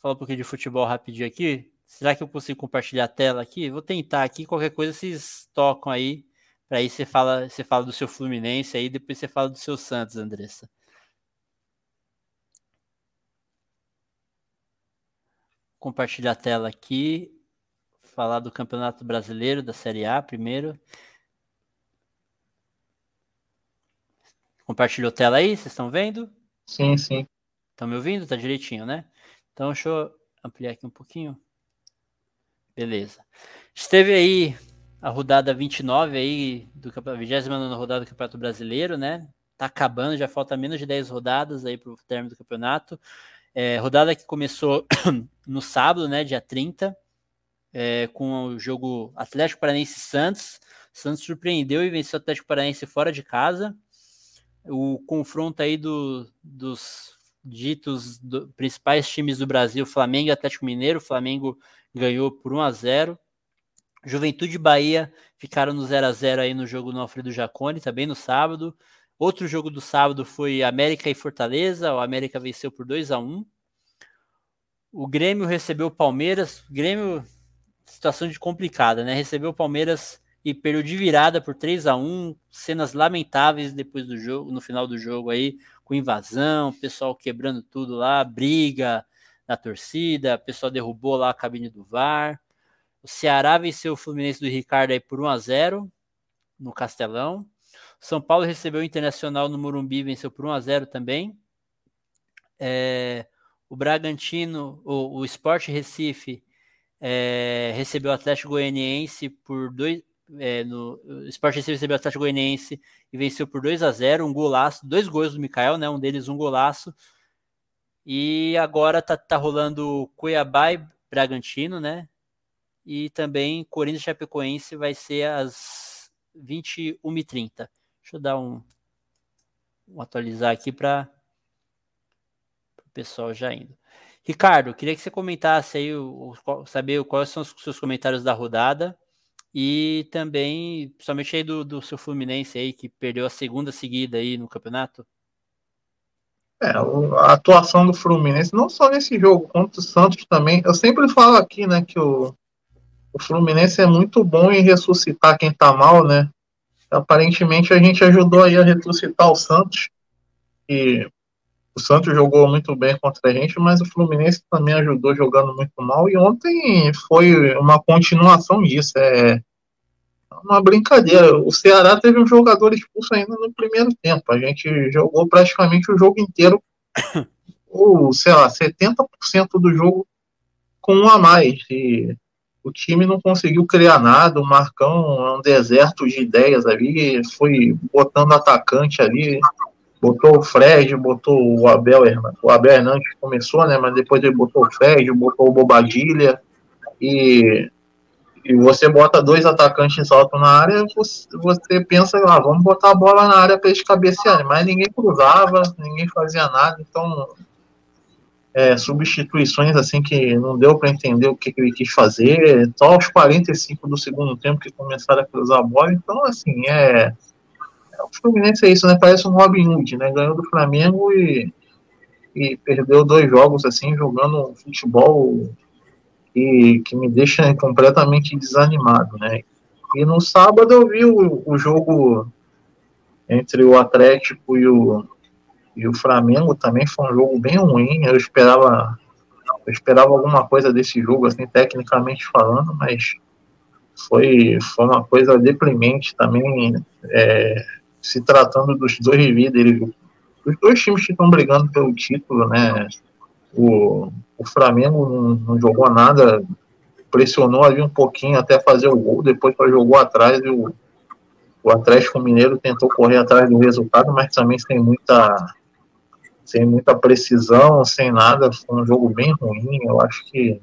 Falar um pouquinho de futebol rapidinho aqui. Será que eu consigo compartilhar a tela aqui? Vou tentar aqui, qualquer coisa vocês tocam aí. Para aí você fala, você fala do seu Fluminense aí, depois você fala do seu Santos, Andressa. Compartilhar a tela aqui. Falar do Campeonato Brasileiro da Série A primeiro. Compartilhou a tela aí? Vocês estão vendo? Sim, sim. Estão me ouvindo? Tá direitinho, né? Então deixa eu ampliar aqui um pouquinho. Beleza. Esteve aí a rodada 29 aí, do 29 rodada do Campeonato Brasileiro, né? Tá acabando, já falta menos de 10 rodadas aí para o término do campeonato. É, rodada que começou [clears throat] no sábado, né, dia 30, é, com o jogo Atlético Paranaense Santos. Santos surpreendeu e venceu o Atlético Paranaense fora de casa. O confronto aí do, dos ditos do, principais times do Brasil, Flamengo e Atlético Mineiro. O Flamengo ganhou por 1 a 0. Juventude e Bahia ficaram no 0 a 0 aí no jogo no Alfredo Jaconi, também no sábado. Outro jogo do sábado foi América e Fortaleza. O América venceu por 2 a 1. O Grêmio recebeu o Palmeiras. Grêmio situação de complicada, né? Recebeu o Palmeiras e perdeu de virada por 3 a 1 cenas lamentáveis depois do jogo, no final do jogo aí, com invasão, pessoal quebrando tudo lá, briga na torcida, pessoal derrubou lá a cabine do VAR. O Ceará venceu o Fluminense do Ricardo aí por 1 a 0 no Castelão. São Paulo recebeu o Internacional no Morumbi, venceu por 1 a 0 também. É, o Bragantino, o, o Sport Recife é, recebeu o Atlético Goianiense por 2 é, no o Sport recebeu o Atlético Goianiense e venceu por 2 a 0 um golaço, dois gols do Mikael, né? Um deles um golaço. E agora tá, tá rolando Cuiabá e Bragantino, né? E também Corinthians Chapecoense vai ser às 21h30. Deixa eu dar um, um atualizar aqui para o pessoal já indo. Ricardo, queria que você comentasse aí, o, o, saber quais são os seus comentários da rodada e também, principalmente aí do, do seu Fluminense aí, que perdeu a segunda seguida aí no campeonato. É, a atuação do Fluminense, não só nesse jogo, quanto o Santos também. Eu sempre falo aqui, né, que o, o Fluminense é muito bom em ressuscitar quem tá mal, né? Aparentemente a gente ajudou aí a ressuscitar o Santos. E o Santos jogou muito bem contra a gente, mas o Fluminense também ajudou jogando muito mal. E ontem foi uma continuação disso. É, uma brincadeira. O Ceará teve um jogador expulso ainda no primeiro tempo. A gente jogou praticamente o jogo inteiro, [coughs] ou sei lá, 70% do jogo com um a mais. E o time não conseguiu criar nada. O Marcão é um deserto de ideias ali, foi botando atacante ali. Botou o Fred, botou o Abel Hernandes. O Abel Hernandes começou, né? Mas depois ele botou o Fred, botou o Bobadilha. E e você bota dois atacantes altos na área, você, você pensa, ah, vamos botar a bola na área para eles cabecearem, mas ninguém cruzava, ninguém fazia nada, então é, substituições assim que não deu para entender o que, que, ele quis fazer, só aos 45 do segundo tempo que começaram a cruzar a bola, então assim, é, é o Fluminense é isso, né, parece um Robin Hood, né, ganhou do Flamengo e, e perdeu dois jogos assim, jogando futebol que, que me deixa completamente desanimado, né? E no sábado eu vi o, o jogo entre o Atlético e o, e o Flamengo também foi um jogo bem ruim. Eu esperava, eu esperava alguma coisa desse jogo, assim, tecnicamente falando, mas foi, foi uma coisa deprimente também, é, se tratando dos dois líderes, os dois times que estão brigando pelo título, né? O, o Flamengo não, não, jogou nada, pressionou ali um pouquinho até fazer o gol, depois jogou atrás e o, o Atlético Mineiro tentou correr atrás do resultado, mas também sem muita sem muita precisão, sem nada, foi um jogo bem ruim. Eu acho que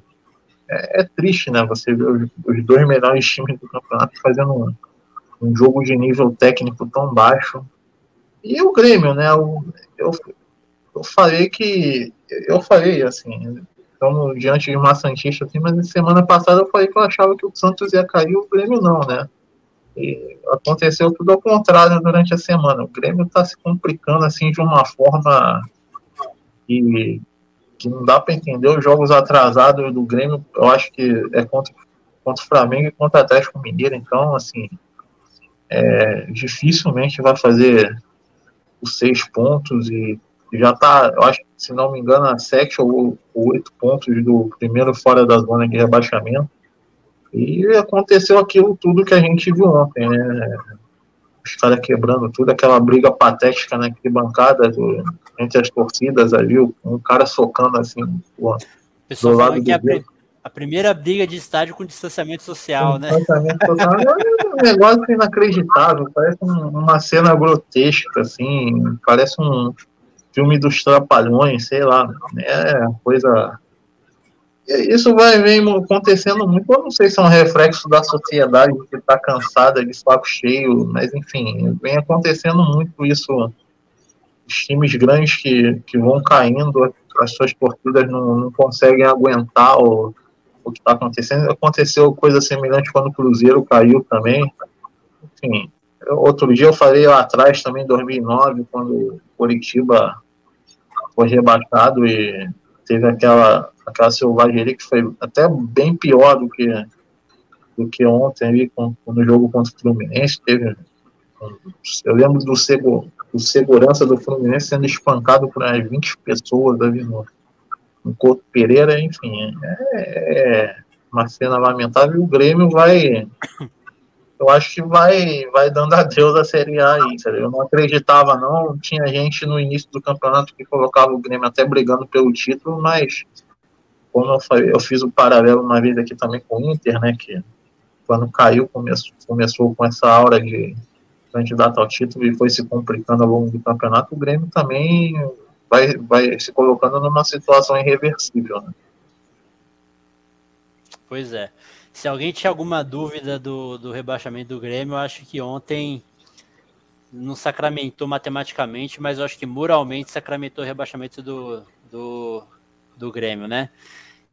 é, é triste, né? Você ver os, os, dois melhores times do campeonato fazendo um, um, jogo de nível técnico tão baixo. E o Grêmio, né? Eu, eu, eu falei que. Eu falei, assim, estamos diante de uma Santista, assim, mas semana passada eu falei que eu achava que o Santos ia cair o Grêmio não, né? E aconteceu tudo ao contrário durante a semana. O Grêmio está se complicando assim de uma forma que, que não dá para entender. Os jogos atrasados do Grêmio, eu acho que é contra, contra o Flamengo e contra o Atlético Mineiro. Então, assim, é, dificilmente vai fazer os seis pontos e já está, eu acho se não me engano, a sete ou oito pontos do primeiro fora da zona de rebaixamento. E aconteceu aquilo tudo que a gente viu ontem, né? Os caras quebrando tudo, aquela briga patética na bancada do, entre as torcidas ali, um cara socando assim, pessoal do lado que a, a, primeira briga de estádio com distanciamento social, né? Distanciamento social é um [laughs] negócio inacreditável, parece uma cena grotesca, assim, parece um filme dos trapalhões, sei lá, é coisa isso vai vem acontecendo muito, eu não sei se é um reflexo da sociedade que está cansada de saco cheio, mas enfim, vem acontecendo muito isso. Os times grandes que, que vão caindo, as suas torcidas não, não conseguem aguentar o, o que está acontecendo. Aconteceu coisa semelhante quando o Cruzeiro caiu também. Enfim, outro dia eu falei lá atrás, também em 2009, quando o Curitiba foi rebaixado e teve aquela, aquela selvageria que foi até bem pior do que, do que ontem ali no jogo contra o Fluminense. Teve, eu lembro do, do segurança do Fluminense sendo espancado por umas 20 pessoas ali no, no Couto Pereira, enfim, é, é uma cena lamentável. E o Grêmio vai eu acho que vai, vai dando adeus à Série A aí, sabe? Eu não acreditava, não. Tinha gente no início do campeonato que colocava o Grêmio até brigando pelo título, mas como eu, falei, eu fiz o um paralelo uma vez aqui também com o Inter, né? Que quando caiu, começou, começou com essa aura de candidato ao título e foi se complicando ao longo do campeonato, o Grêmio também vai, vai se colocando numa situação irreversível, né? Pois é. Se alguém tinha alguma dúvida do, do rebaixamento do Grêmio, eu acho que ontem não sacramentou matematicamente, mas eu acho que moralmente sacramentou o rebaixamento do, do, do Grêmio, né?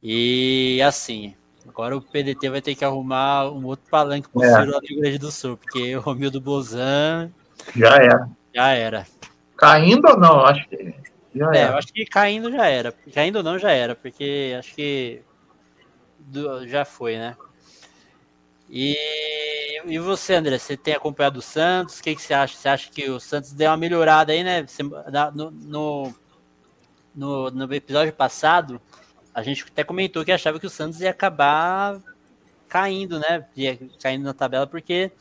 E assim, agora o PDT vai ter que arrumar um outro palanque possível é. lá no Rio Grande do Sul, porque o Romildo Bozan já era. Já era. Caindo ou não? Acho que já é, era. eu acho que caindo já era. Caindo ou não já era, porque acho que já foi, né? E, e você, André, você tem acompanhado o Santos? O que, que você acha? Você acha que o Santos deu uma melhorada aí, né? No, no, no episódio passado, a gente até comentou que achava que o Santos ia acabar caindo, né? Ia caindo na tabela, porque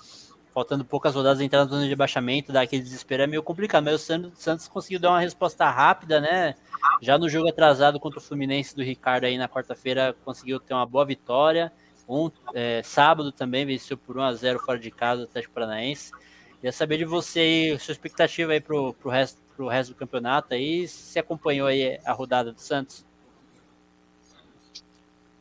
faltando poucas rodadas entrar na zona de baixamento, dar aquele desespero é meio complicado. Mas o Santos, conseguiu dar uma resposta rápida, né? Já no jogo atrasado contra o Fluminense do Ricardo aí na quarta-feira, conseguiu ter uma boa vitória. Um, é, sábado também venceu por 1 a 0 fora de casa o Atlético Paranaense. Queria saber de você aí, sua expectativa aí pro, pro, resto, resto do campeonato aí, se acompanhou aí a rodada do Santos.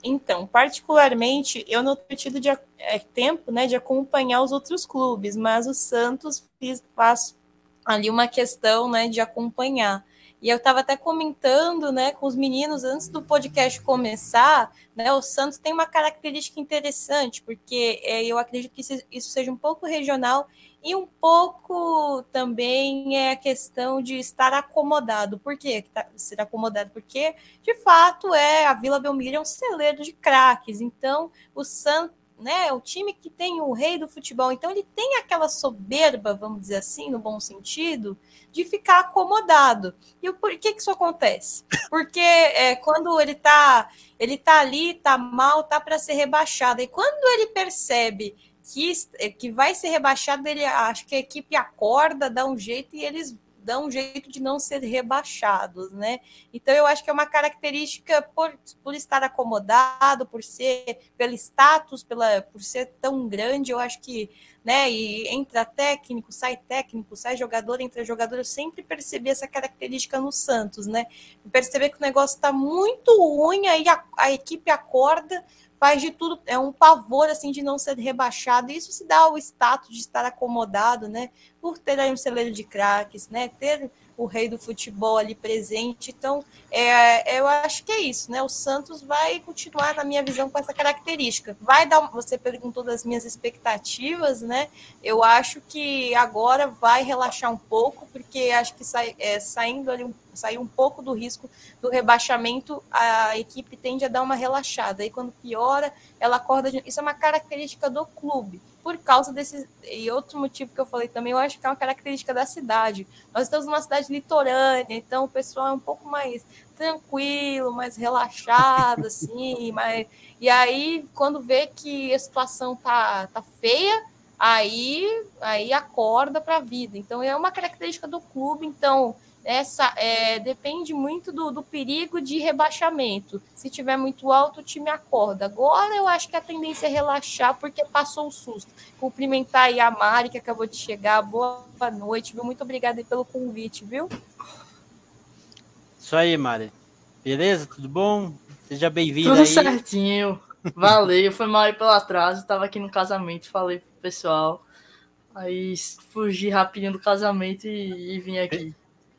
Então, particularmente, eu não tenho tido de, é, tempo né, de acompanhar os outros clubes, mas o Santos fiz, faz ali uma questão né, de acompanhar. E eu estava até comentando né, com os meninos antes do podcast começar, né, o Santos tem uma característica interessante, porque é, eu acredito que isso seja um pouco regional e um pouco também é a questão de estar acomodado. Por quê? Tá, ser acomodado? Porque, de fato, é a Vila Belmiro é um celeiro de craques. Então, o Santos né? O time que tem o rei do futebol, então ele tem aquela soberba, vamos dizer assim, no bom sentido, de ficar acomodado. E por que, que isso acontece? Porque é, quando ele tá, ele tá ali, tá mal, tá para ser rebaixado. E quando ele percebe que, que vai ser rebaixado, ele acha que a equipe acorda, dá um jeito e eles dão um jeito de não ser rebaixados, né? Então eu acho que é uma característica por, por estar acomodado, por ser pelo status, pela por ser tão grande, eu acho que, né? E entra técnico, sai técnico, sai jogador, entra jogador, eu sempre percebi essa característica no Santos, né? Perceber que o negócio está muito ruim, aí a, a equipe acorda faz de tudo, é um pavor assim de não ser rebaixado. Isso se dá ao status de estar acomodado, né? Por ter aí um celeiro de craques, né? Ter o rei do futebol ali presente. Então, é, eu acho que é isso, né? O Santos vai continuar, na minha visão, com essa característica. Vai dar. Você perguntou das minhas expectativas, né? Eu acho que agora vai relaxar um pouco, porque acho que sai, é, saindo ali um sair um pouco do risco do rebaixamento, a equipe tende a dar uma relaxada. E quando piora, ela acorda. De... Isso é uma característica do clube por causa desse. E outro motivo que eu falei também, eu acho que é uma característica da cidade. Nós estamos numa cidade litorânea, então o pessoal é um pouco mais tranquilo, mais relaxado, [laughs] assim. mais... E aí, quando vê que a situação tá, tá feia, aí, aí acorda para a vida. Então, é uma característica do clube. Então, essa é, depende muito do, do, perigo de rebaixamento. Se tiver muito alto, o time acorda. Agora eu acho que a tendência é relaxar porque passou o susto. Cumprimentar aí a Mari, que acabou de chegar. Boa noite, viu? Muito obrigada pelo convite, viu? Isso aí, Mari. Beleza? Tudo bom? Seja bem-vindo Tudo aí. certinho. Valeu, foi mal aí pelo atraso. Tava aqui no casamento, falei pro pessoal. Aí fugi rapidinho do casamento e, e vim aqui.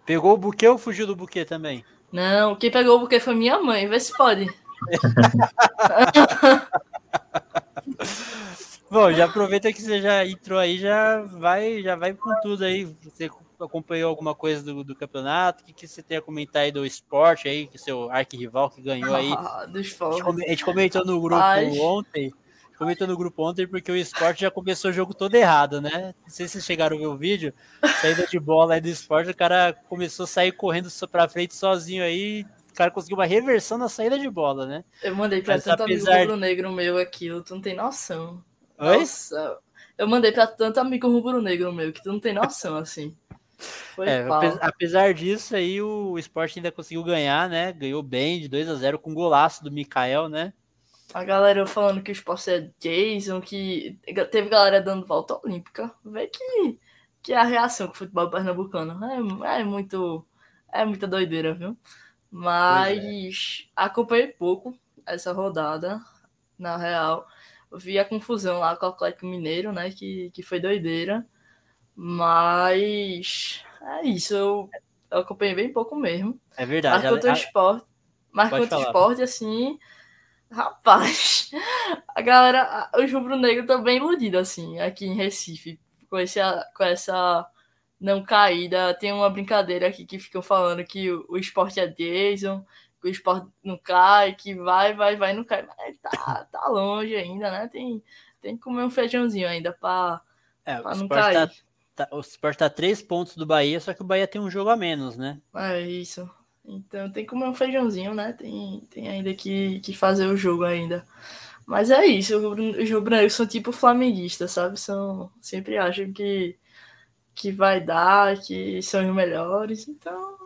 Pegou o buquê ou fugiu do buquê também? Não, quem pegou o buquê foi minha mãe. Vê se pode. [laughs] Bom, já aproveita que você já entrou aí, já vai, já vai com tudo aí. Você acompanhou alguma coisa do, do campeonato? O que, que você tem a comentar aí do esporte aí, que seu arquirrival que ganhou aí? Ah, a, gente, comentou no grupo Ai. ontem comentou no grupo ontem porque o esporte já começou o jogo todo errado, né? Não sei se vocês chegaram a ver o vídeo, saída de bola aí do esporte, o cara começou a sair correndo pra frente sozinho aí, o cara conseguiu uma reversão na saída de bola, né? Eu mandei pra Mas, tanto apesar... amigo rubro-negro meu aquilo, tu não tem noção. Oi? Nossa, eu mandei pra tanto amigo rubro-negro meu que tu não tem noção, assim. É, apesar disso aí, o esporte ainda conseguiu ganhar, né? Ganhou bem de 2 a 0 com um golaço do Mikael, né? A galera falando que o esporte é Jason, que teve galera dando volta olímpica. Vê que, que é a reação com o futebol pernambucano. É, é muito. É muita doideira, viu? Mas é. acompanhei pouco essa rodada, na real. Vi a confusão lá com o Atlético Mineiro, né? Que, que foi doideira. Mas é isso, eu, eu acompanhei bem pouco mesmo. É verdade. Mas quanto ao esporte, mas quanto esporte, assim, Rapaz, a galera, o rubro negro tá bem iludido, assim, aqui em Recife, com, esse, com essa não caída. Tem uma brincadeira aqui que ficam falando que o, o esporte é Jason, que o esporte não cai, que vai, vai, vai, não cai. Mas tá, tá longe ainda, né? Tem, tem que comer um feijãozinho ainda pra, é, pra não cair. Tá, tá, o esporte tá três pontos do Bahia, só que o Bahia tem um jogo a menos, né? É isso. Então tem que comer um feijãozinho, né? Tem, tem ainda que, que fazer o jogo ainda. Mas é isso, os rubro-negros são tipo flamenguistas, sabe? São, sempre acham que, que vai dar, que são os melhores, então...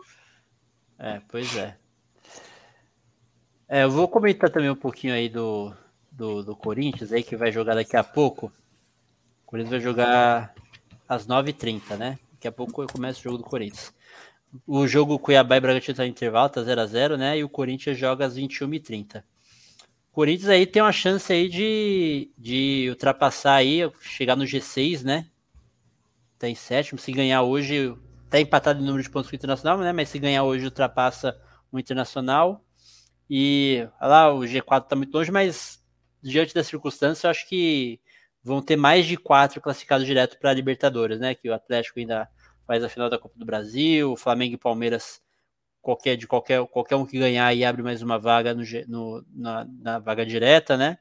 É, pois é. É, eu vou comentar também um pouquinho aí do, do, do Corinthians aí, que vai jogar daqui a pouco. O Corinthians vai jogar às 9h30, né? Daqui a pouco começa o jogo do Corinthians. O jogo Cuiabá e Bragantino tá em intervalo, tá 0x0, né? E o Corinthians joga às 21h30. O Corinthians aí tem uma chance aí de, de ultrapassar aí, chegar no G6, né? Tá em sétimo. Se ganhar hoje, tá empatado em número de pontos com o Internacional, né? Mas se ganhar hoje, ultrapassa o Internacional. E olha lá, o G4 tá muito longe, mas diante das circunstâncias, eu acho que vão ter mais de quatro classificados direto para a Libertadores, né? Que o Atlético ainda faz a final da Copa do Brasil, Flamengo e Palmeiras, qualquer de qualquer, qualquer um que ganhar e abre mais uma vaga no, no na, na, vaga direta, né?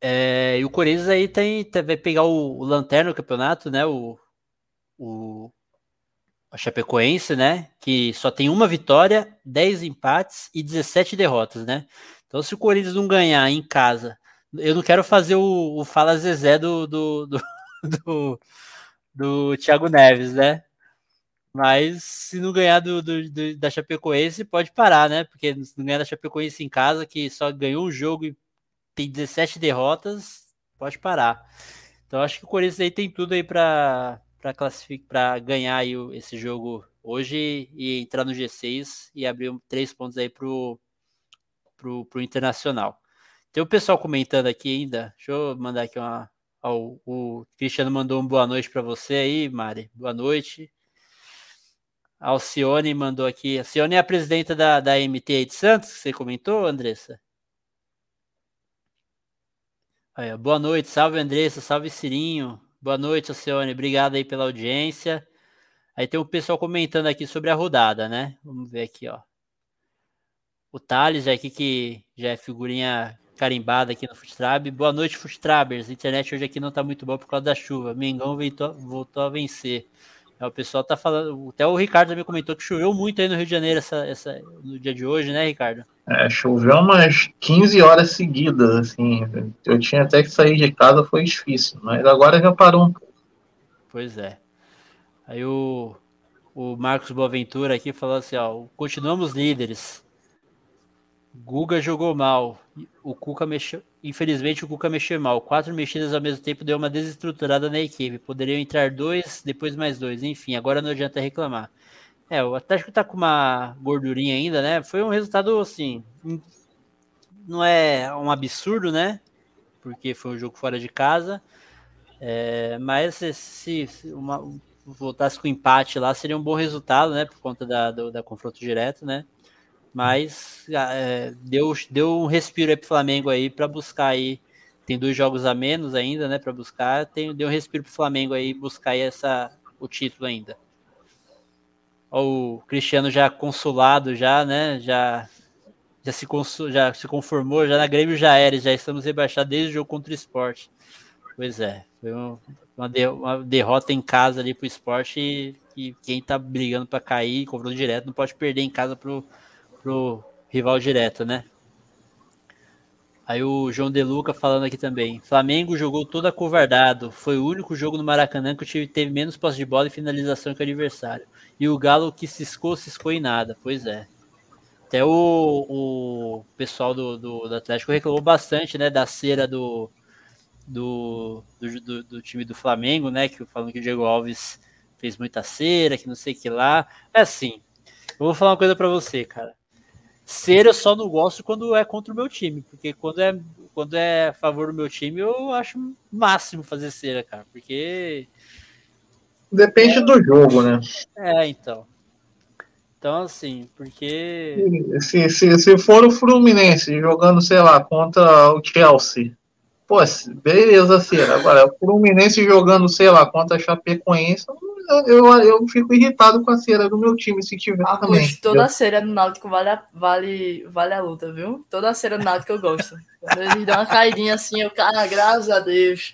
É, e o Corinthians aí tem, vai pegar o, o lanterna do campeonato, né? O, o a Chapecoense, né? Que só tem uma vitória, 10 empates e 17 derrotas, né? Então, se o Corinthians não ganhar em casa, eu não quero fazer o, o Fala Zezé do, do, do, [laughs] do do Thiago Neves, né? Mas se não ganhar do, do, do, da Chapecoense, pode parar, né? Porque se não ganhar da Chapecoense em casa, que só ganhou um jogo e tem 17 derrotas, pode parar. Então acho que o Corinthians aí tem tudo aí para para ganhar aí esse jogo hoje e entrar no G6 e abrir três pontos aí pro pro, pro Internacional. Tem o pessoal comentando aqui ainda. Deixa eu mandar aqui uma. O Cristiano mandou um boa noite para você aí, Mari. Boa noite. A Alcione mandou aqui. A Alcione é a presidenta da, da MT de Santos, que você comentou, Andressa? Aí, boa noite, salve Andressa, salve Cirinho. Boa noite, Alcione. Obrigado aí pela audiência. Aí tem um pessoal comentando aqui sobre a rodada, né? Vamos ver aqui, ó. O Thales, já aqui que já é figurinha carimbada aqui no Fustrab. Boa noite, Fustrabers. A internet hoje aqui não tá muito boa por causa da chuva. Mengão voltou, a vencer. É, o pessoal tá falando. Até o Ricardo também comentou que choveu muito aí no Rio de Janeiro essa, essa, no dia de hoje, né, Ricardo? É, choveu umas 15 horas seguidas, assim. Eu tinha até que sair de casa, foi difícil, mas agora já parou um pouco. Pois é. Aí o, o Marcos Boaventura aqui falou assim: ó, continuamos líderes. Guga jogou mal. O Cuca mexeu. Infelizmente, o Cuca mexeu mal. Quatro mexidas ao mesmo tempo deu uma desestruturada na equipe. Poderiam entrar dois, depois mais dois. Enfim, agora não adianta reclamar. É, o Atlético tá com uma gordurinha ainda, né? Foi um resultado assim. Não é um absurdo, né? Porque foi um jogo fora de casa. É, mas se, se uma, voltasse com empate lá, seria um bom resultado, né? Por conta da, do, da confronto direto, né? Mas ah, é, deu, deu um respiro aí pro Flamengo aí para buscar aí. Tem dois jogos a menos ainda, né, para buscar. Tem, deu um respiro pro Flamengo aí buscar aí essa, o título ainda. O Cristiano já consulado já, né, já já se, já se conformou, já na Grêmio já era, já estamos rebaixados desde o jogo contra o esporte. Pois é, foi uma, de, uma derrota em casa ali pro esporte e, e quem tá brigando para cair, confronto direto, não pode perder em casa pro, pro rival direto, né? Aí o João De Luca falando aqui também. Flamengo jogou todo acovardado. Foi o único jogo no Maracanã que o time teve menos posse de bola e finalização que o adversário. E o Galo que ciscou, ciscou em nada. Pois é. Até o, o pessoal do, do, do, Atlético reclamou bastante, né? Da cera do, do, do, do, time do Flamengo, né? Que falando que o Diego Alves fez muita cera, que não sei o que lá. É assim. Eu vou falar uma coisa para você, cara. Ser eu só não gosto quando é contra o meu time, porque quando é, quando é a favor do meu time, eu acho máximo fazer cera, cara, porque. Depende é... do jogo, né? É, então. Então, assim, porque. Se, se, se for o Fluminense jogando, sei lá, contra o Chelsea, pô, beleza, cera. Agora, o Fluminense jogando, sei lá, contra a Chapecoense, eu, eu fico irritado com a cera do meu time se tiver ah, também. Toda a cera do Náutico vale a, vale, vale a luta, viu? Toda a cera do Náutico eu gosto. Quando eles dão uma caidinha assim, eu, cara, graças a Deus.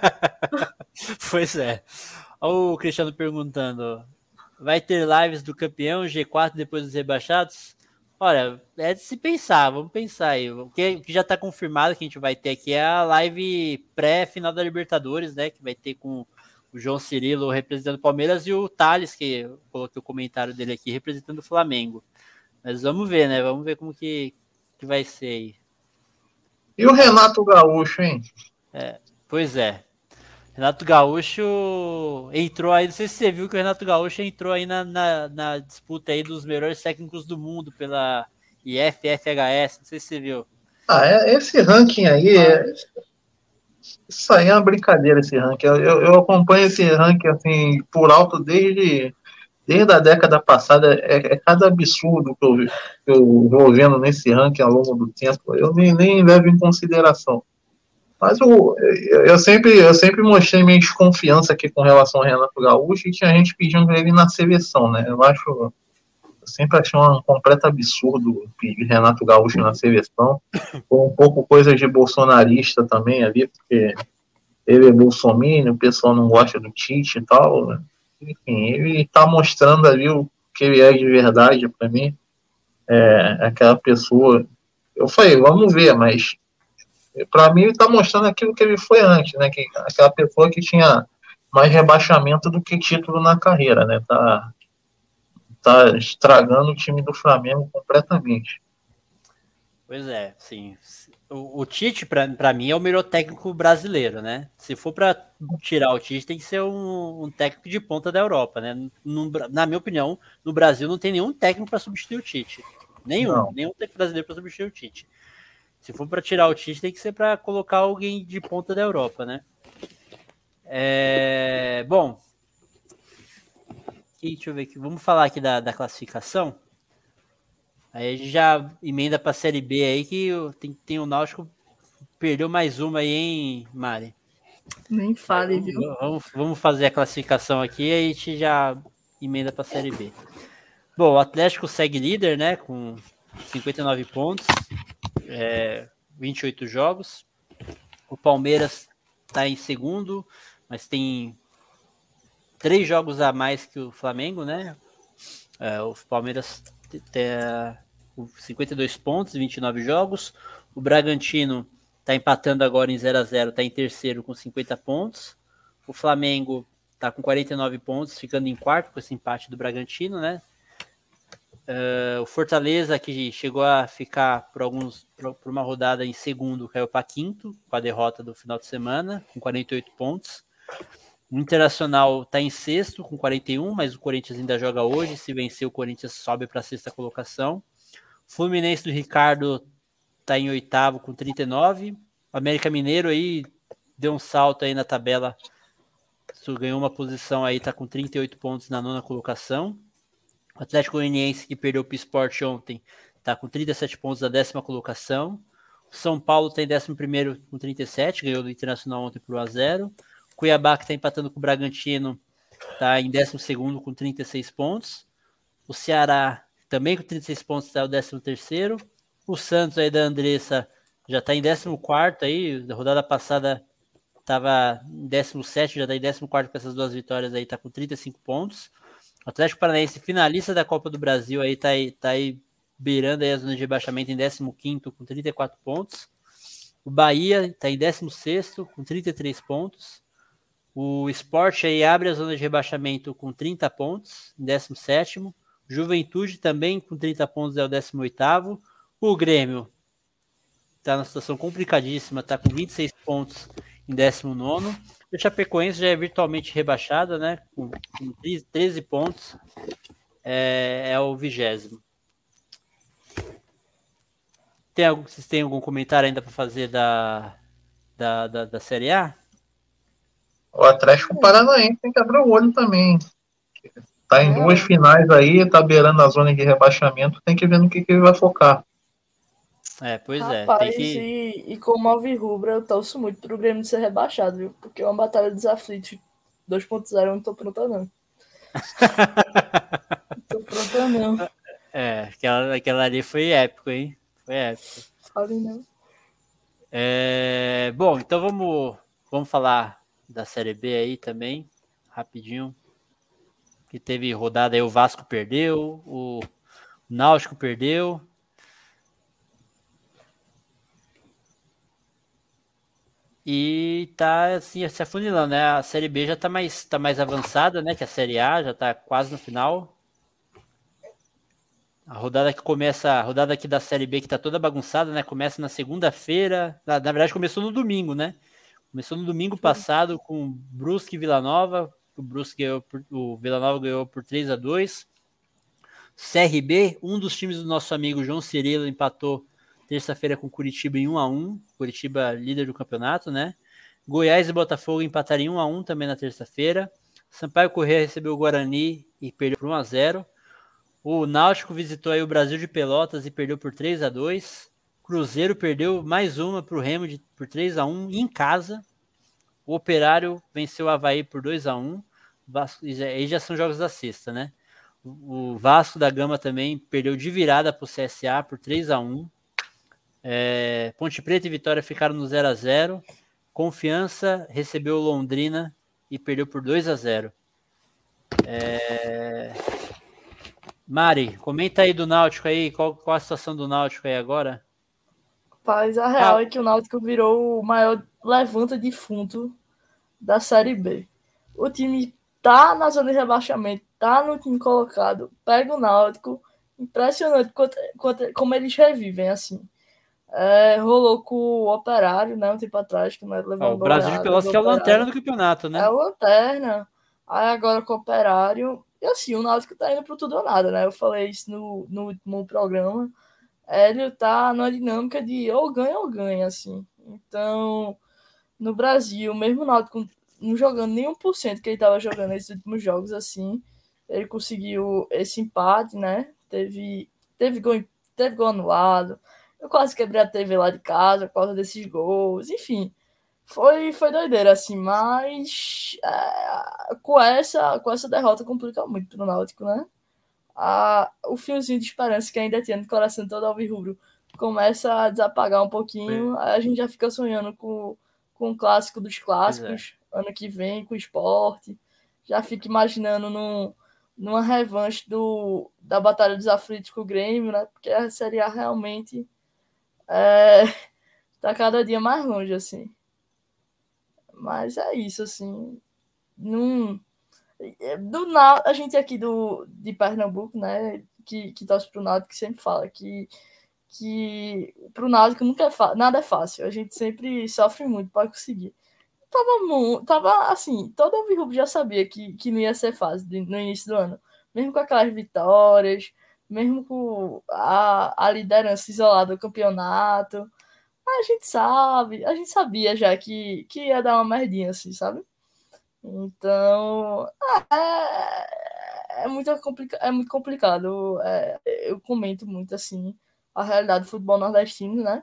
[laughs] pois é. Olha o Cristiano perguntando: vai ter lives do campeão G4 depois dos rebaixados? Olha, é de se pensar, vamos pensar aí. O que, o que já está confirmado que a gente vai ter aqui é a live pré-final da Libertadores, né? Que vai ter com o João Cirilo representando o Palmeiras e o Thales, que eu coloquei o comentário dele aqui, representando o Flamengo. Mas vamos ver, né? Vamos ver como que, que vai ser aí. E o Renato Gaúcho, hein? É, pois é. Renato Gaúcho entrou aí, não sei se você viu que o Renato Gaúcho entrou aí na, na, na disputa aí dos melhores técnicos do mundo pela IFFHS, não sei se você viu. Ah, é, esse ranking aí é, isso aí é uma brincadeira, esse ranking. Eu, eu acompanho esse ranking assim, por alto desde, desde a década passada. É, é cada absurdo que eu, que eu vou vendo nesse ranking ao longo do tempo. Eu nem, nem levo em consideração. Mas eu, eu, sempre, eu sempre mostrei minha desconfiança aqui com relação ao Renato Gaúcho e tinha gente pedindo ele na seleção, né? Eu acho. Sempre achei um completo absurdo pedir Renato Gaúcho na seleção. Foi um pouco coisa de bolsonarista também ali, porque ele é bolsominion, o pessoal não gosta do Tite e tal. Né? Enfim, ele está mostrando ali o que ele é de verdade para mim. É, aquela pessoa. Eu falei, vamos ver, mas para mim ele está mostrando aquilo que ele foi antes, né? Que, aquela pessoa que tinha mais rebaixamento do que título na carreira, né? Tá, tá estragando o time do Flamengo completamente. Pois é, sim. O, o Tite, para mim, é o melhor técnico brasileiro, né? Se for para tirar o Tite, tem que ser um, um, técnico de ponta da Europa, né? No, na minha opinião, no Brasil não tem nenhum técnico para substituir o Tite. Nenhum, não. nenhum técnico brasileiro para substituir o Tite. Se for para tirar o Tite, tem que ser para colocar alguém de ponta da Europa, né? É, bom, aqui, deixa eu ver aqui. Vamos falar aqui da, da classificação. Aí a gente já emenda para a Série B aí que tem, tem o Náutico perdeu mais uma aí, hein, Mari? Nem fale, viu? Vamos, vamos fazer a classificação aqui e a gente já emenda para a Série B. Bom, o Atlético segue líder, né? Com 59 pontos, é, 28 jogos. O Palmeiras está em segundo, mas tem três jogos a mais que o Flamengo, né? É, o Palmeiras tem 52 pontos, 29 jogos. O Bragantino está empatando agora em 0 a 0 está em terceiro com 50 pontos. O Flamengo está com 49 pontos, ficando em quarto com esse empate do Bragantino, né? Uh, o Fortaleza, que chegou a ficar por alguns por, por uma rodada em segundo, caiu para quinto com a derrota do final de semana, com 48 pontos. O Internacional está em sexto com 41, mas o Corinthians ainda joga hoje. Se vencer, o Corinthians sobe para a sexta colocação. Fluminense do Ricardo está em oitavo com 39. O América Mineiro aí deu um salto aí na tabela. Ganhou uma posição aí, está com 38 pontos na nona colocação. O Atlético Goianiense, que perdeu o Sport ontem, está com 37 pontos na décima colocação. O São Paulo tem décimo primeiro com 37, ganhou do Internacional ontem por 1 a 0 Cuiabá, que está empatando com o Bragantino, está em 12 com 36 pontos. O Ceará, também com 36 pontos, está o 13. O Santos aí da Andressa já está em 14 aí. Da rodada passada estava em 17, já está em 14 com essas duas vitórias aí, está com 35 pontos. O Atlético Paranaense, finalista da Copa do Brasil, aí está aí, tá aí beirando aí a zona de rebaixamento em 15 com 34 pontos. O Bahia está em 16 com 33 pontos. O Sport aí abre a zona de rebaixamento com 30 pontos, em 17. Juventude também com 30 pontos é o 18. O Grêmio está numa situação complicadíssima, está com 26 pontos em 19. O Chapecoense já é virtualmente rebaixada, né? Com, com 13 pontos. É, é o vigésimo. Tem, vocês têm algum comentário ainda para fazer da, da, da, da Série A? O Atlético Paranaense tem que abrir o olho também. Tá em é. duas finais aí, tá beirando a zona de rebaixamento, tem que ver no que, que ele vai focar. É, pois Rapaz, é. Tem que... e, e como Alvirrubra, eu torço muito pro Grêmio de ser rebaixado, viu? Porque é uma batalha dos aflitos 2.0, eu não tô pronta, não. [laughs] não tô pronta, não. É, aquela, aquela ali foi épico, hein? Foi épico. Fale não. É, bom, então vamos, vamos falar da Série B aí também, rapidinho. Que teve rodada aí, o Vasco perdeu, o Náutico perdeu. E tá assim, se afunilando, né? A Série B já tá mais, tá mais avançada, né? Que a Série A já tá quase no final. A rodada que começa, a rodada aqui da Série B que tá toda bagunçada, né? Começa na segunda-feira. Na, na verdade, começou no domingo, né? Começou no domingo passado com Brusque e Vila Nova. O Brusque ganhou por, o Vila Nova ganhou por 3 a 2. CRB, um dos times do nosso amigo João Cirilo empatou terça-feira com Curitiba em 1 a 1. Curitiba líder do campeonato, né? Goiás e Botafogo empataram em 1 a 1 também na terça-feira. Sampaio Corrêa recebeu o Guarani e perdeu por 1 a 0. O Náutico visitou aí o Brasil de Pelotas e perdeu por 3 a 2. Cruzeiro perdeu mais uma para o Remo de, por 3 a 1 em casa. O Operário venceu o Havaí por 2 a 1 Vasco, Aí já são jogos da sexta, né? O Vasco da Gama também perdeu de virada para o CSA por 3 a 1 é, Ponte Preta e Vitória ficaram no 0 a 0 Confiança recebeu Londrina e perdeu por 2 a 0 é... Mari, comenta aí do Náutico aí, qual, qual a situação do Náutico aí agora? Rapaz, a real ah. é que o Náutico virou o maior levanta defunto da Série B. o time tá na zona de rebaixamento, tá no time colocado, pega o Náutico, impressionante quanto, quanto, como eles revivem, assim. É, rolou com o Operário, né, um tempo atrás, que não levou ah, O Brasil de Pelotas que é a lanterna do campeonato, né? É a lanterna. Aí agora com o Operário, e assim, o Náutico tá indo pro tudo ou nada, né? Eu falei isso no, no último programa. Ele tá numa dinâmica de ou ganha ou ganha, assim. Então, no Brasil, mesmo o Náutico não jogando nem 1% que ele tava jogando nesses últimos jogos, assim, ele conseguiu esse empate, né? Teve, teve, gol, teve gol anulado. Eu quase quebrei a TV lá de casa por causa desses gols. Enfim, foi, foi doideira, assim, mas é, com, essa, com essa derrota complica muito pro Náutico, né? A, o fiozinho de esperança que ainda tinha no coração todo alvirrubro começa a desapagar um pouquinho, é. aí a gente já fica sonhando com, com o clássico dos clássicos, é. ano que vem, com o esporte, já fica imaginando num, numa revanche do, da Batalha dos Aflitos com o Grêmio, né? Porque a Série A realmente é, tá cada dia mais longe, assim. Mas é isso, assim. Num, é, do a gente aqui do, de Pernambuco, né, que, que torce pro Náutico, que sempre fala que, que pro Náutico nunca é nada é fácil. A gente sempre sofre muito para conseguir. Tava, tava assim, todo o Virrubo já sabia que, que não ia ser fácil no início do ano. Mesmo com aquelas vitórias, mesmo com a, a liderança isolada do campeonato a gente sabe, a gente sabia já que, que ia dar uma merdinha assim, sabe? Então, é, é, muito, complica é muito complicado. É, eu comento muito assim a realidade do futebol nordestino, né?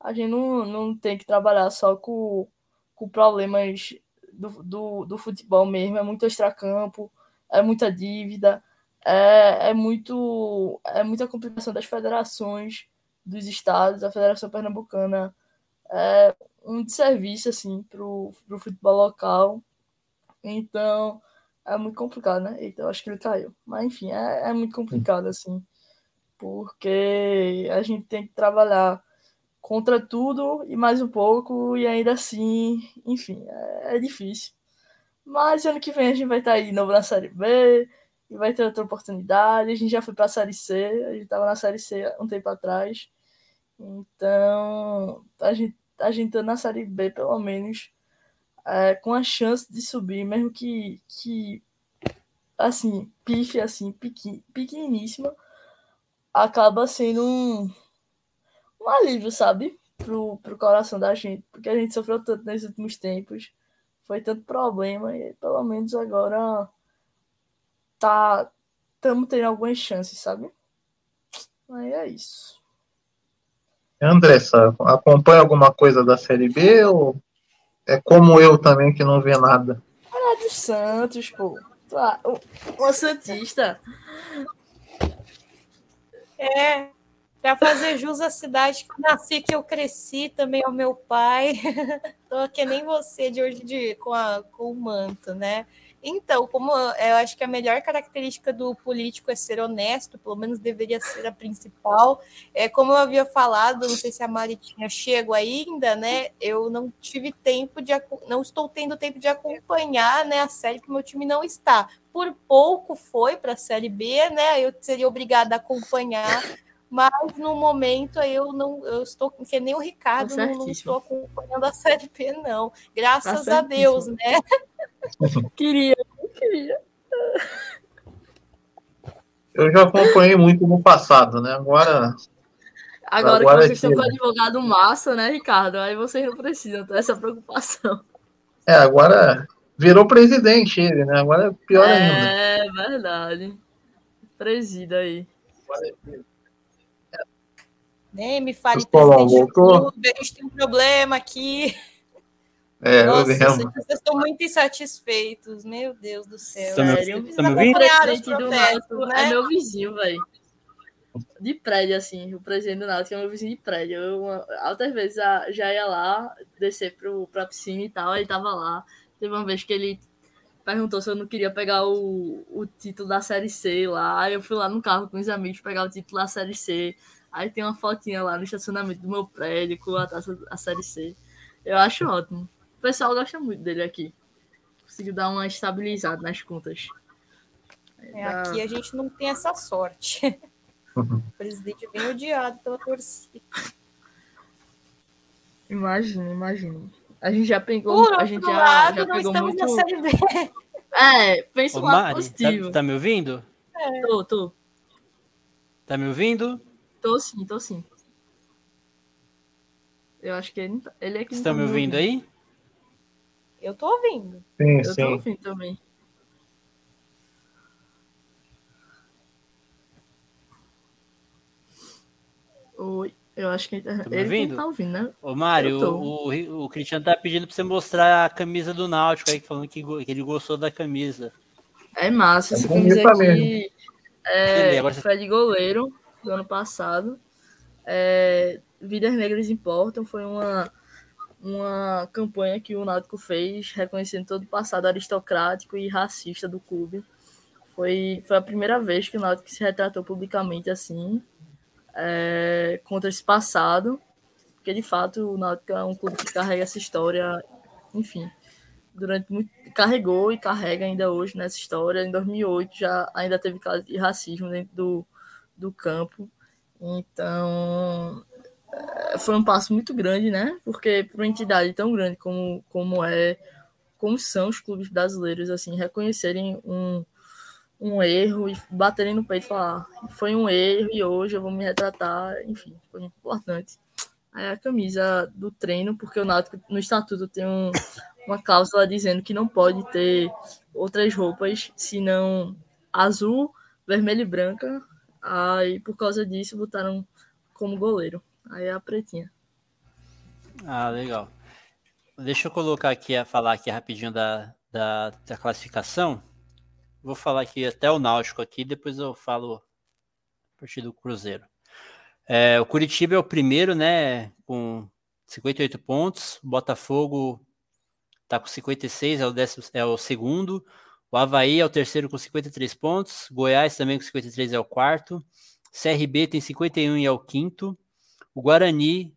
A gente não, não tem que trabalhar só com, com problemas do, do, do futebol mesmo, é muito extracampo, é muita dívida, é, é, muito, é muita complicação das federações dos estados, a Federação Pernambucana é um desserviço assim pro, pro futebol local. Então é muito complicado, né? Então acho que ele caiu. Mas enfim, é, é muito complicado assim. Porque a gente tem que trabalhar contra tudo e mais um pouco, e ainda assim, enfim, é, é difícil. Mas ano que vem a gente vai estar aí de novo na Série B, e vai ter outra oportunidade. A gente já foi para a Série C, a gente estava na Série C um tempo atrás. Então, a gente, a gente tá na Série B, pelo menos, é, com a chance de subir, mesmo que, que assim, pife, assim, pequen, pequeníssima, acaba sendo um, um alívio, sabe? Pro, pro coração da gente, porque a gente sofreu tanto nesses últimos tempos, foi tanto problema, e pelo menos agora tá estamos tendo algumas chances, sabe? Aí é isso. Andressa, acompanha alguma coisa da Série B ou é como eu também que não vê nada? Olha do Santos, pô. Uma Santista. É, para fazer jus à cidade que eu nasci, que eu cresci também ao meu pai. [laughs] Tô aqui nem você de hoje de, com, a, com o manto, né? Então, como eu acho que a melhor característica do político é ser honesto, pelo menos deveria ser a principal. É como eu havia falado, não sei se a Mari tinha chego ainda, né? Eu não tive tempo de não estou tendo tempo de acompanhar, né, a série que meu time não está. Por pouco foi para a série B, né? Eu seria obrigada a acompanhar mas no momento eu não eu estou que nem o Ricardo não, não, estou acompanhando a série B não. Graças tá a Deus né? [laughs] Queria queria. Eu já acompanhei muito no passado né? Agora agora, agora que vocês estão com o advogado massa né Ricardo? Aí vocês não precisam ter essa preocupação. É agora virou presidente ele né? Agora é pior é, ainda. é verdade. Presida aí nem me fale presidente clube, a gente tem um problema aqui. É, Nossa. Vocês estão muito insatisfeitos, meu Deus do céu. Tá Sério? Tá me ouvindo? Do né? É meu vizinho, velho. De prédio, assim, o presidente do Náutico é meu vizinho de prédio. Eu, outras vezes já ia lá, descer pro, pra piscina e tal, ele tava lá. Teve uma vez que ele perguntou se eu não queria pegar o, o título da Série C lá. Aí eu fui lá no carro com os amigos pegar o título da Série C. Aí tem uma fotinha lá no estacionamento do meu prédio com a taça da Série C. Eu acho ótimo. O pessoal gosta muito dele aqui. Conseguiu dar uma estabilizada nas contas. É, aqui a gente não tem essa sorte. Uhum. O presidente é bem odiado pela torcida. Imagina, imagina. A gente já pegou. Por a gente já, lado, já pegou muito. Na série B. É, pensa um lado positivo. Tá, tá, me ouvindo? É. Tô, tô. Tá me ouvindo? Tô sim, tô sim. Eu acho que ele, tá, ele é que Estão tá me ouvindo, ouvindo aí? Eu tô ouvindo. Sim, eu sim. tô ouvindo também. Oi. Eu acho que ele, tá, tá ele tá ouvindo, né? Ô, Mário, o, o, o Cristiano tá pedindo pra você mostrar a camisa do Náutico aí, falando que, que ele gostou da camisa. É massa, essa é camisa aqui é Entendi, Fred Goleiro, do ano passado. É, Vidas Negras Importam foi uma, uma campanha que o Náutico fez, reconhecendo todo o passado aristocrático e racista do clube. Foi, foi a primeira vez que o Náutico se retratou publicamente assim, é, contra esse passado, porque de fato o Náutico é um clube que carrega essa história, enfim, durante muito carregou e carrega ainda hoje nessa história. Em 2008 já ainda teve casos de racismo dentro do, do campo. Então, é, foi um passo muito grande, né? Porque para uma entidade tão grande como, como é, como são os clubes brasileiros, assim, reconhecerem um, um erro e baterem no peito e falar, foi um erro e hoje eu vou me retratar, enfim, foi importante. Aí a camisa do treino, porque o Náutico no estatuto tem um, uma cláusula dizendo que não pode ter outras roupas senão azul, vermelho e branca. Aí por causa disso botaram como goleiro. Aí é a pretinha. Ah, legal. Deixa eu colocar aqui, a falar aqui rapidinho da, da, da classificação. Vou falar aqui até o Náutico aqui, depois eu falo a partir do Cruzeiro. É, o Curitiba é o primeiro, né, com 58 pontos. Botafogo está com 56, é o, décimo, é o segundo. O Havaí é o terceiro com 53 pontos. Goiás também com 53 é o quarto. CRB tem 51 e é o quinto. O Guarani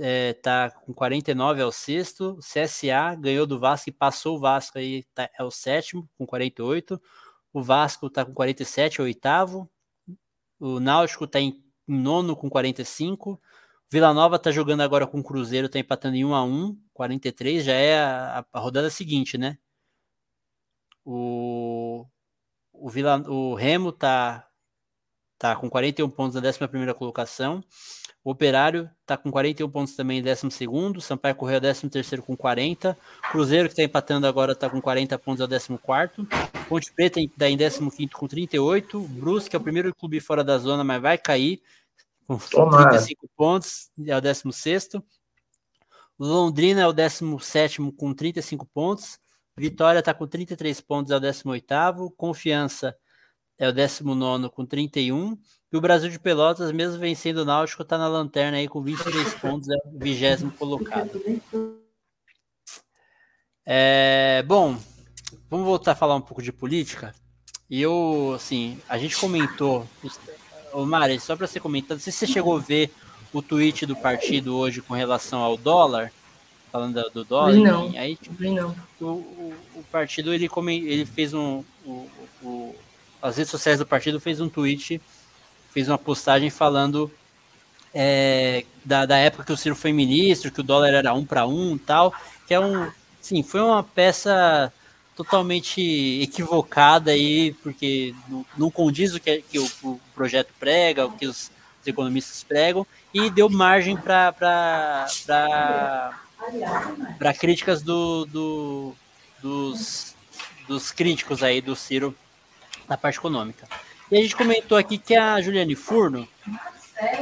é, tá com 49, é o sexto. O CSA ganhou do Vasco e passou o Vasco aí, tá, é o sétimo, com 48. O Vasco tá com 47, é o oitavo. O Náutico tá em nono com 45. Vila Nova tá jogando agora com o Cruzeiro, tá empatando em 1 a 1 43, já é a, a rodada seguinte, né? O, o, Vila, o Remo tá, tá com 41 pontos na 11 colocação. O Operário está com 41 pontos também em 12. Sampaio Correia é 13 com 40. Cruzeiro, que está empatando agora, está com 40 pontos, é o 14. Ponte Preta está em 15 com 38. Brusque é o primeiro clube fora da zona, mas vai cair com Tomara. 35 pontos, é o 16. Londrina é o 17 com 35 pontos. Vitória está com 33 pontos, é o 18. Confiança é o 19 com 31. E o Brasil de Pelotas, mesmo vencendo o Náutico, está na lanterna aí com 23 pontos, é o vigésimo colocado. É, bom, vamos voltar a falar um pouco de política. E eu, assim, a gente comentou, o Mari, só para você comentar, não sei se você chegou a ver o tweet do partido hoje com relação ao dólar, falando do dólar. Não, aí, tipo, não. O, o, o, partido ele, come, ele fez um, o, as redes sociais do partido fez um tweet fez uma postagem falando é, da, da, época que o Ciro foi ministro, que o dólar era um para um e tal, que é um, sim, foi uma peça totalmente equivocada aí, porque não, não condiz o que, que o, o, projeto prega, o que os, os economistas pregam, e deu margem para para críticas do, do, dos, dos críticos aí do Ciro na parte econômica. E a gente comentou aqui que a Juliane Furno,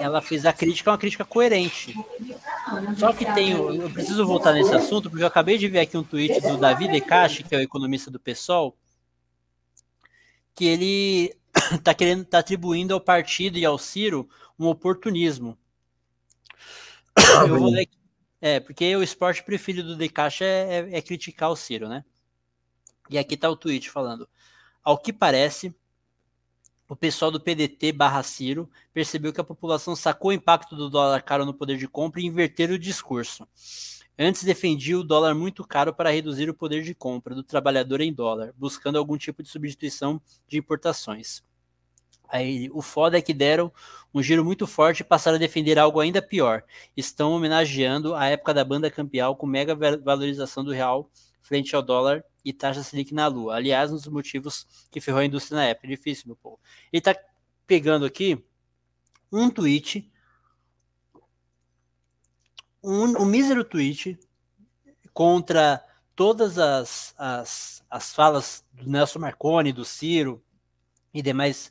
ela fez a crítica, uma crítica coerente. Só que tem, eu preciso voltar nesse assunto, porque eu acabei de ver aqui um tweet do Davi Decache, que é o economista do PSOL, que ele está [coughs] querendo, tá atribuindo ao partido e ao Ciro um oportunismo. [coughs] Eu vou ler aqui. É, porque o esporte preferido do Decache é, é, é criticar o Ciro, né? E aqui está o tweet falando. Ao que parece, o pessoal do PDT barra Ciro percebeu que a população sacou o impacto do dólar caro no poder de compra e inverteram o discurso. Antes defendia o dólar muito caro para reduzir o poder de compra do trabalhador em dólar, buscando algum tipo de substituição de importações. Aí, o foda é que deram um giro muito forte e passaram a defender algo ainda pior. Estão homenageando a época da banda campeal com mega valorização do real frente ao dólar e taxa Selic na lua. Aliás, um dos motivos que ferrou a indústria na época. Difícil, meu povo. Ele tá pegando aqui um tweet, um, um mísero tweet contra todas as, as, as falas do Nelson Marconi, do Ciro e demais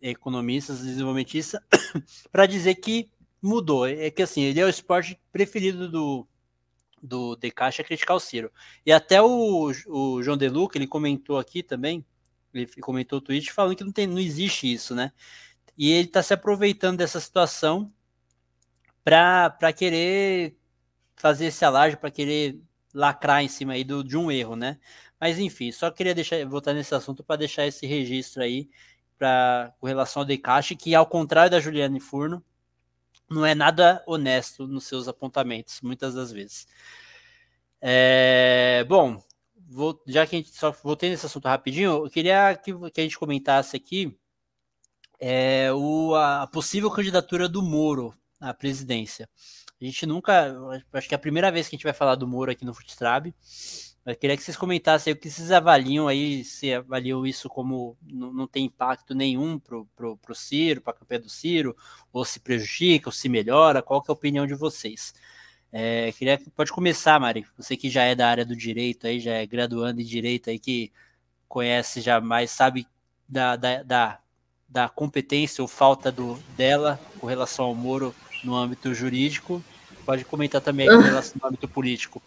economistas, desenvolvimentistas, [coughs] para dizer que mudou. É que assim, ele é o esporte preferido do, do De Caixa é criticar o Ciro. E até o, o João Deluca, ele comentou aqui também, ele comentou o tweet falando que não, tem, não existe isso, né? E ele está se aproveitando dessa situação para querer fazer esse alarde, para querer lacrar em cima aí do, de um erro, né? Mas enfim, só queria deixar voltar nesse assunto para deixar esse registro aí pra, com relação ao Decache, que ao contrário da Juliane Furno, não é nada honesto nos seus apontamentos, muitas das vezes. É, bom, vou, já que a gente só voltei nesse assunto rapidinho, eu queria que, que a gente comentasse aqui é, o, a possível candidatura do Moro à presidência. A gente nunca, acho que é a primeira vez que a gente vai falar do Moro aqui no Futrab. Eu queria que vocês comentassem o que vocês avaliam aí, se avaliam isso como não, tem impacto nenhum pro, pro, pro Ciro, para a campanha do Ciro, ou se prejudica, ou se melhora, qual que é a opinião de vocês? É, queria pode começar, Mari, você que já é da área do direito aí, já é graduando em direito aí, que conhece já mais, sabe da, da, da, da competência ou falta do, dela com relação ao Moro no âmbito jurídico. Pode comentar também com relação ao âmbito político.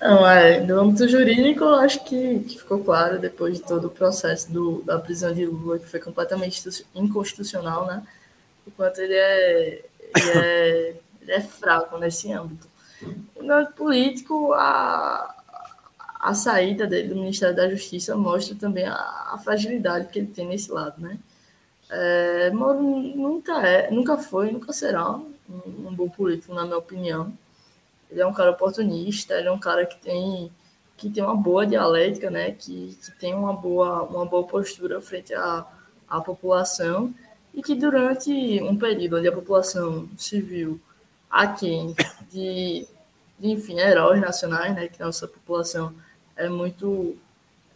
Não, é, no âmbito jurídico, eu acho que, que, ficou claro depois de todo o processo do, da prisão de Lula, que foi completamente inconstitucional, né? O quanto ele é, ele é, ele é fraco nesse âmbito. No âmbito político, a, a saída dele do Ministério da Justiça mostra também a, a fragilidade que ele tem nesse lado, né? É, Moro nunca é, nunca foi, nunca será um, um bom político, na minha opinião ele é um cara oportunista, ele é um cara que tem que tem uma boa dialética, né? Que, que tem uma boa uma boa postura frente à, à população e que durante um período onde a população viu aquém de, de enfim, heróis nacionais, né? Que nossa população é muito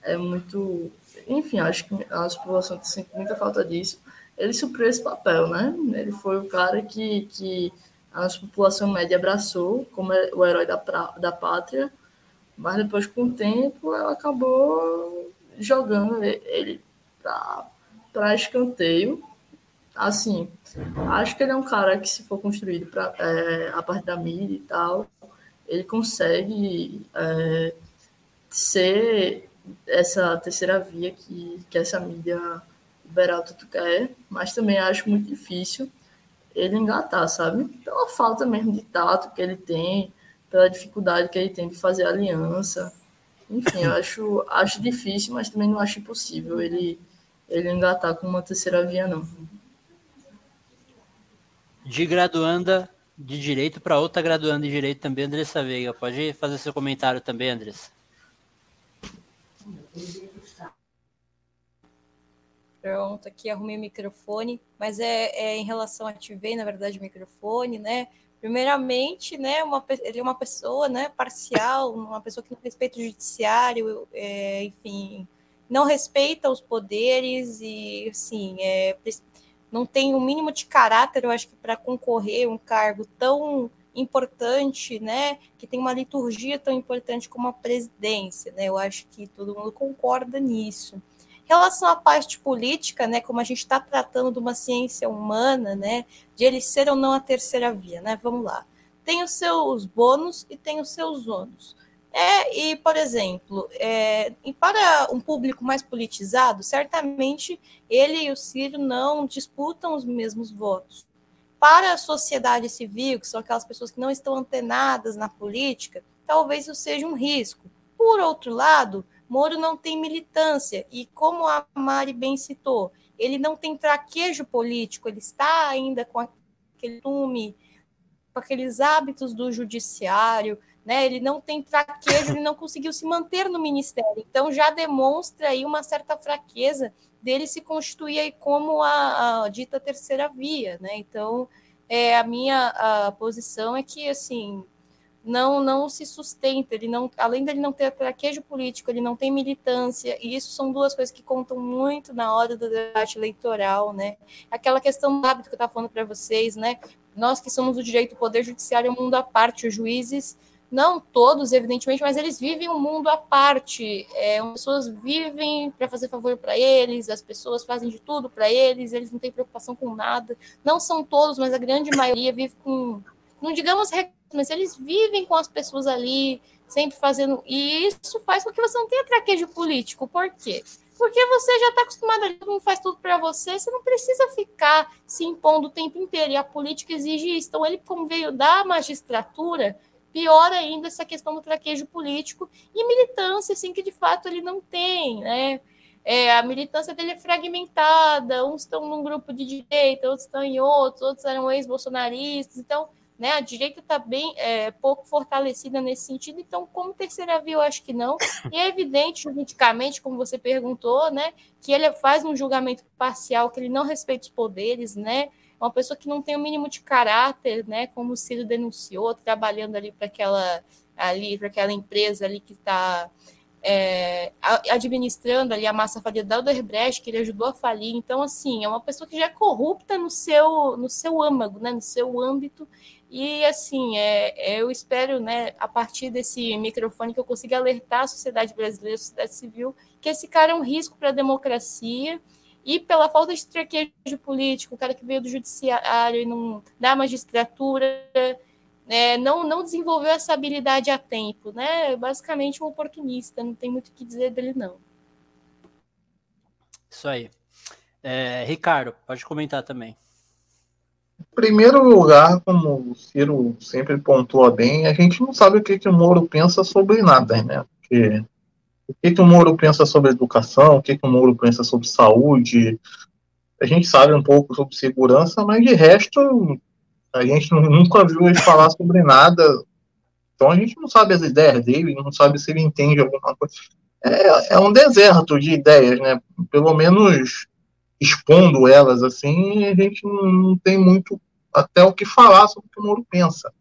é muito enfim, acho que a população sente muita falta disso. Ele supriu esse papel, né? Ele foi o cara que, que a nossa população média abraçou como o herói da, da pátria, mas depois, com o tempo, ela acabou jogando ele para escanteio. Assim, acho que ele é um cara que, se for construído pra, é, a parte da mídia e tal, ele consegue é, ser essa terceira via que, que essa mídia liberal tudo quer, mas também acho muito difícil ele engatar, sabe? Pela falta mesmo de tato que ele tem, pela dificuldade que ele tem de fazer aliança. Enfim, eu acho, acho difícil, mas também não acho impossível ele, ele engatar com uma terceira via, não. De graduanda de direito para outra graduanda de direito também, Andressa Veiga. Pode fazer seu comentário também, Andressa. Pronto, aqui arrumei o microfone, mas é, é em relação a TV, na verdade, o microfone, né? Primeiramente, né, uma, ele é uma pessoa né, parcial, uma pessoa que não respeita o judiciário, é, enfim, não respeita os poderes e, assim, é, não tem o um mínimo de caráter, eu acho que para concorrer um cargo tão importante, né, que tem uma liturgia tão importante como a presidência, né, eu acho que todo mundo concorda nisso relação à parte política, né, como a gente está tratando de uma ciência humana, né, de ele ser ou não a terceira via, né? Vamos lá. Tem os seus bônus e tem os seus ônus. É, e, por exemplo, é, e para um público mais politizado, certamente ele e o Ciro não disputam os mesmos votos. Para a sociedade civil, que são aquelas pessoas que não estão antenadas na política, talvez isso seja um risco. Por outro lado, Moro não tem militância, e como a Mari bem citou, ele não tem traquejo político, ele está ainda com aquele tume aqueles hábitos do judiciário, né? Ele não tem traquejo, ele não conseguiu se manter no ministério. Então já demonstra aí uma certa fraqueza dele se constituir aí como a, a dita terceira via, né? Então, é, a minha a posição é que assim não não se sustenta, ele não, além dele não ter traquejo político, ele não tem militância, e isso são duas coisas que contam muito na hora do debate eleitoral, né? Aquela questão do hábito que eu estava falando para vocês, né? Nós que somos o direito, o poder judiciário é um mundo à parte, os juízes não todos, evidentemente, mas eles vivem um mundo à parte. É, as pessoas vivem para fazer favor para eles, as pessoas fazem de tudo para eles, eles não têm preocupação com nada. Não são todos, mas a grande maioria vive com, não digamos, mas eles vivem com as pessoas ali, sempre fazendo. E isso faz com que você não tenha traquejo político. Por quê? Porque você já está acostumado a todo mundo faz tudo para você, você não precisa ficar se impondo o tempo inteiro. E a política exige isso. Então, ele, como veio da magistratura, Pior ainda essa questão do traquejo político e militância, assim, que de fato ele não tem, né? É, a militância dele é fragmentada, uns estão num grupo de direita, outros estão em outros, outros eram ex-bolsonaristas, então né, a direita está bem é, pouco fortalecida nesse sentido, então, como terceira via, eu acho que não. E é evidente, juridicamente, como você perguntou, né, que ele faz um julgamento parcial, que ele não respeita os poderes, né? uma pessoa que não tem o mínimo de caráter, né, como o Ciro denunciou, trabalhando ali para aquela ali para aquela empresa ali que está é, administrando ali a massa falia da Odebrecht, que ele ajudou a falir. Então, assim, é uma pessoa que já é corrupta no seu, no seu âmago, né, no seu âmbito. E, assim, é, é eu espero, né, a partir desse microfone, que eu consiga alertar a sociedade brasileira, a sociedade civil, que esse cara é um risco para a democracia e pela falta de traquejo político, o cara que veio do judiciário e não da magistratura, né, não, não desenvolveu essa habilidade a tempo, né? Basicamente um oportunista, não tem muito o que dizer dele, não. Isso aí. É, Ricardo, pode comentar também. Primeiro lugar, como o Ciro sempre pontua bem, a gente não sabe o que, que o Moro pensa sobre nada, né? Porque o que, que o Moro pensa sobre educação, o que, que o Moro pensa sobre saúde. A gente sabe um pouco sobre segurança, mas de resto, a gente nunca viu ele falar sobre nada. Então a gente não sabe as ideias dele, não sabe se ele entende alguma coisa. É, é um deserto de ideias, né? Pelo menos expondo elas assim, a gente não tem muito até o que falar sobre o que o Moro pensa.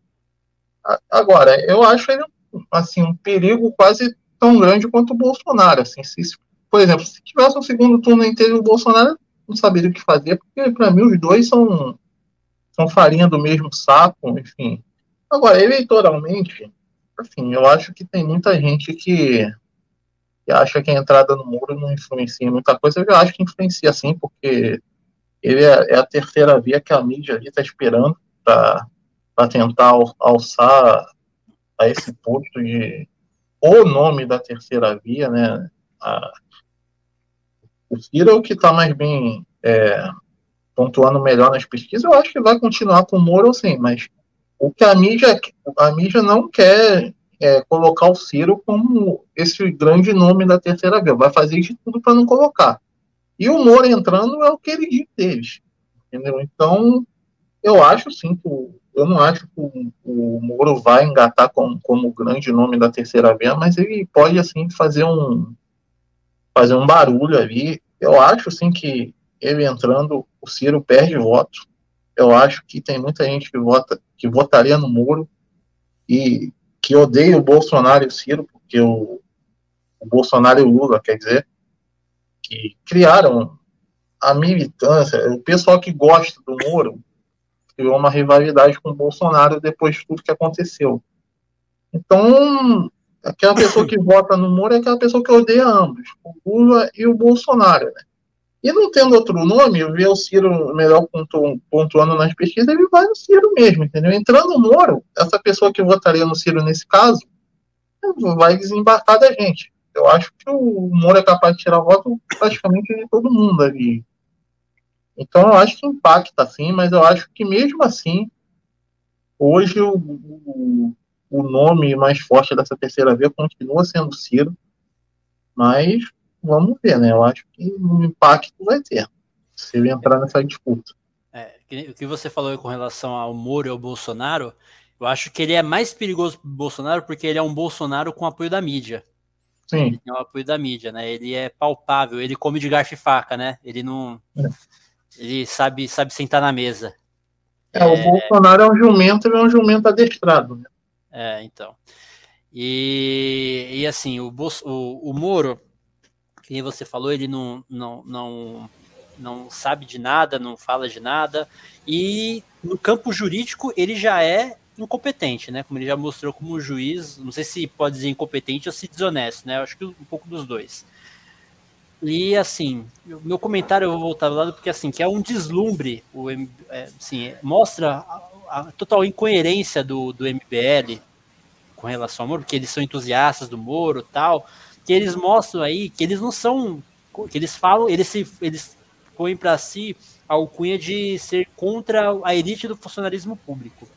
Agora, eu acho ele assim um perigo quase tão grande quanto o Bolsonaro. Assim, se, por exemplo, se tivesse um segundo turno inteiro o Bolsonaro não saberia o que fazer, porque para mim os dois são, são farinha do mesmo saco, enfim. Agora, eleitoralmente, assim, eu acho que tem muita gente que, que acha que a entrada no muro não influencia muita coisa. Eu já acho que influencia sim, porque ele é, é a terceira via que a mídia está esperando para tentar alçar a esse posto de, o nome da terceira via, né? A, o Ciro é o que está mais bem é, pontuando melhor nas pesquisas. Eu acho que vai continuar com o Moro, sim, mas o que a mídia, a mídia não quer é, colocar o Ciro como esse grande nome da terceira via. Vai fazer de tudo para não colocar. E o Moro entrando é o que ele diz deles. Entendeu? Então, eu acho sim que o, eu não acho que o, o Moro vai engatar como, como grande nome da terceira via, mas ele pode assim fazer um fazer um barulho ali. Eu acho assim que ele entrando, o Ciro perde voto. Eu acho que tem muita gente que vota que votaria no Moro e que odeia o Bolsonaro e o Ciro, porque o, o Bolsonaro e o Lula, quer dizer, que criaram a militância, o pessoal que gosta do Moro criou uma rivalidade com o Bolsonaro depois de tudo que aconteceu. Então, aquela pessoa que vota no Moro é aquela pessoa que odeia ambos, o Lula e o Bolsonaro. Né? E não tendo outro nome, ver o Ciro melhor pontuando nas pesquisas, ele vai no Ciro mesmo, entendeu? Entrando no Moro, essa pessoa que votaria no Ciro nesse caso, vai desembarcar da gente. Eu acho que o Moro é capaz de tirar voto praticamente de todo mundo ali. Então eu acho que impacta sim, mas eu acho que mesmo assim, hoje o, o, o nome mais forte dessa terceira via continua sendo Ciro, mas vamos ver, né? Eu acho que o impacto vai ter se ele entrar nessa disputa. É, o que você falou com relação ao Moro e ao Bolsonaro, eu acho que ele é mais perigoso para o Bolsonaro porque ele é um Bolsonaro com apoio da mídia. Sim. Ele tem o apoio da mídia, né? Ele é palpável, ele come de garfo e faca, né? Ele não. É. Ele sabe, sabe sentar na mesa. É, é, o Bolsonaro é um jumento, ele é um jumento adestrado. Né? É, então. E, e assim, o, o, o Moro, que você falou, ele não, não, não, não sabe de nada, não fala de nada. E no campo jurídico, ele já é incompetente, né? Como ele já mostrou como juiz, não sei se pode dizer incompetente ou se desonesto, né? Eu acho que um pouco dos dois. E assim, meu comentário eu vou voltar do lado porque assim, que é um deslumbre, o é, assim, mostra a, a, total incoerência do, do MBL com relação ao Moro, porque eles são entusiastas do Moro, tal, que eles mostram aí que eles não são, que eles falam, eles se eles põem para si a alcunha de ser contra a elite do funcionalismo público.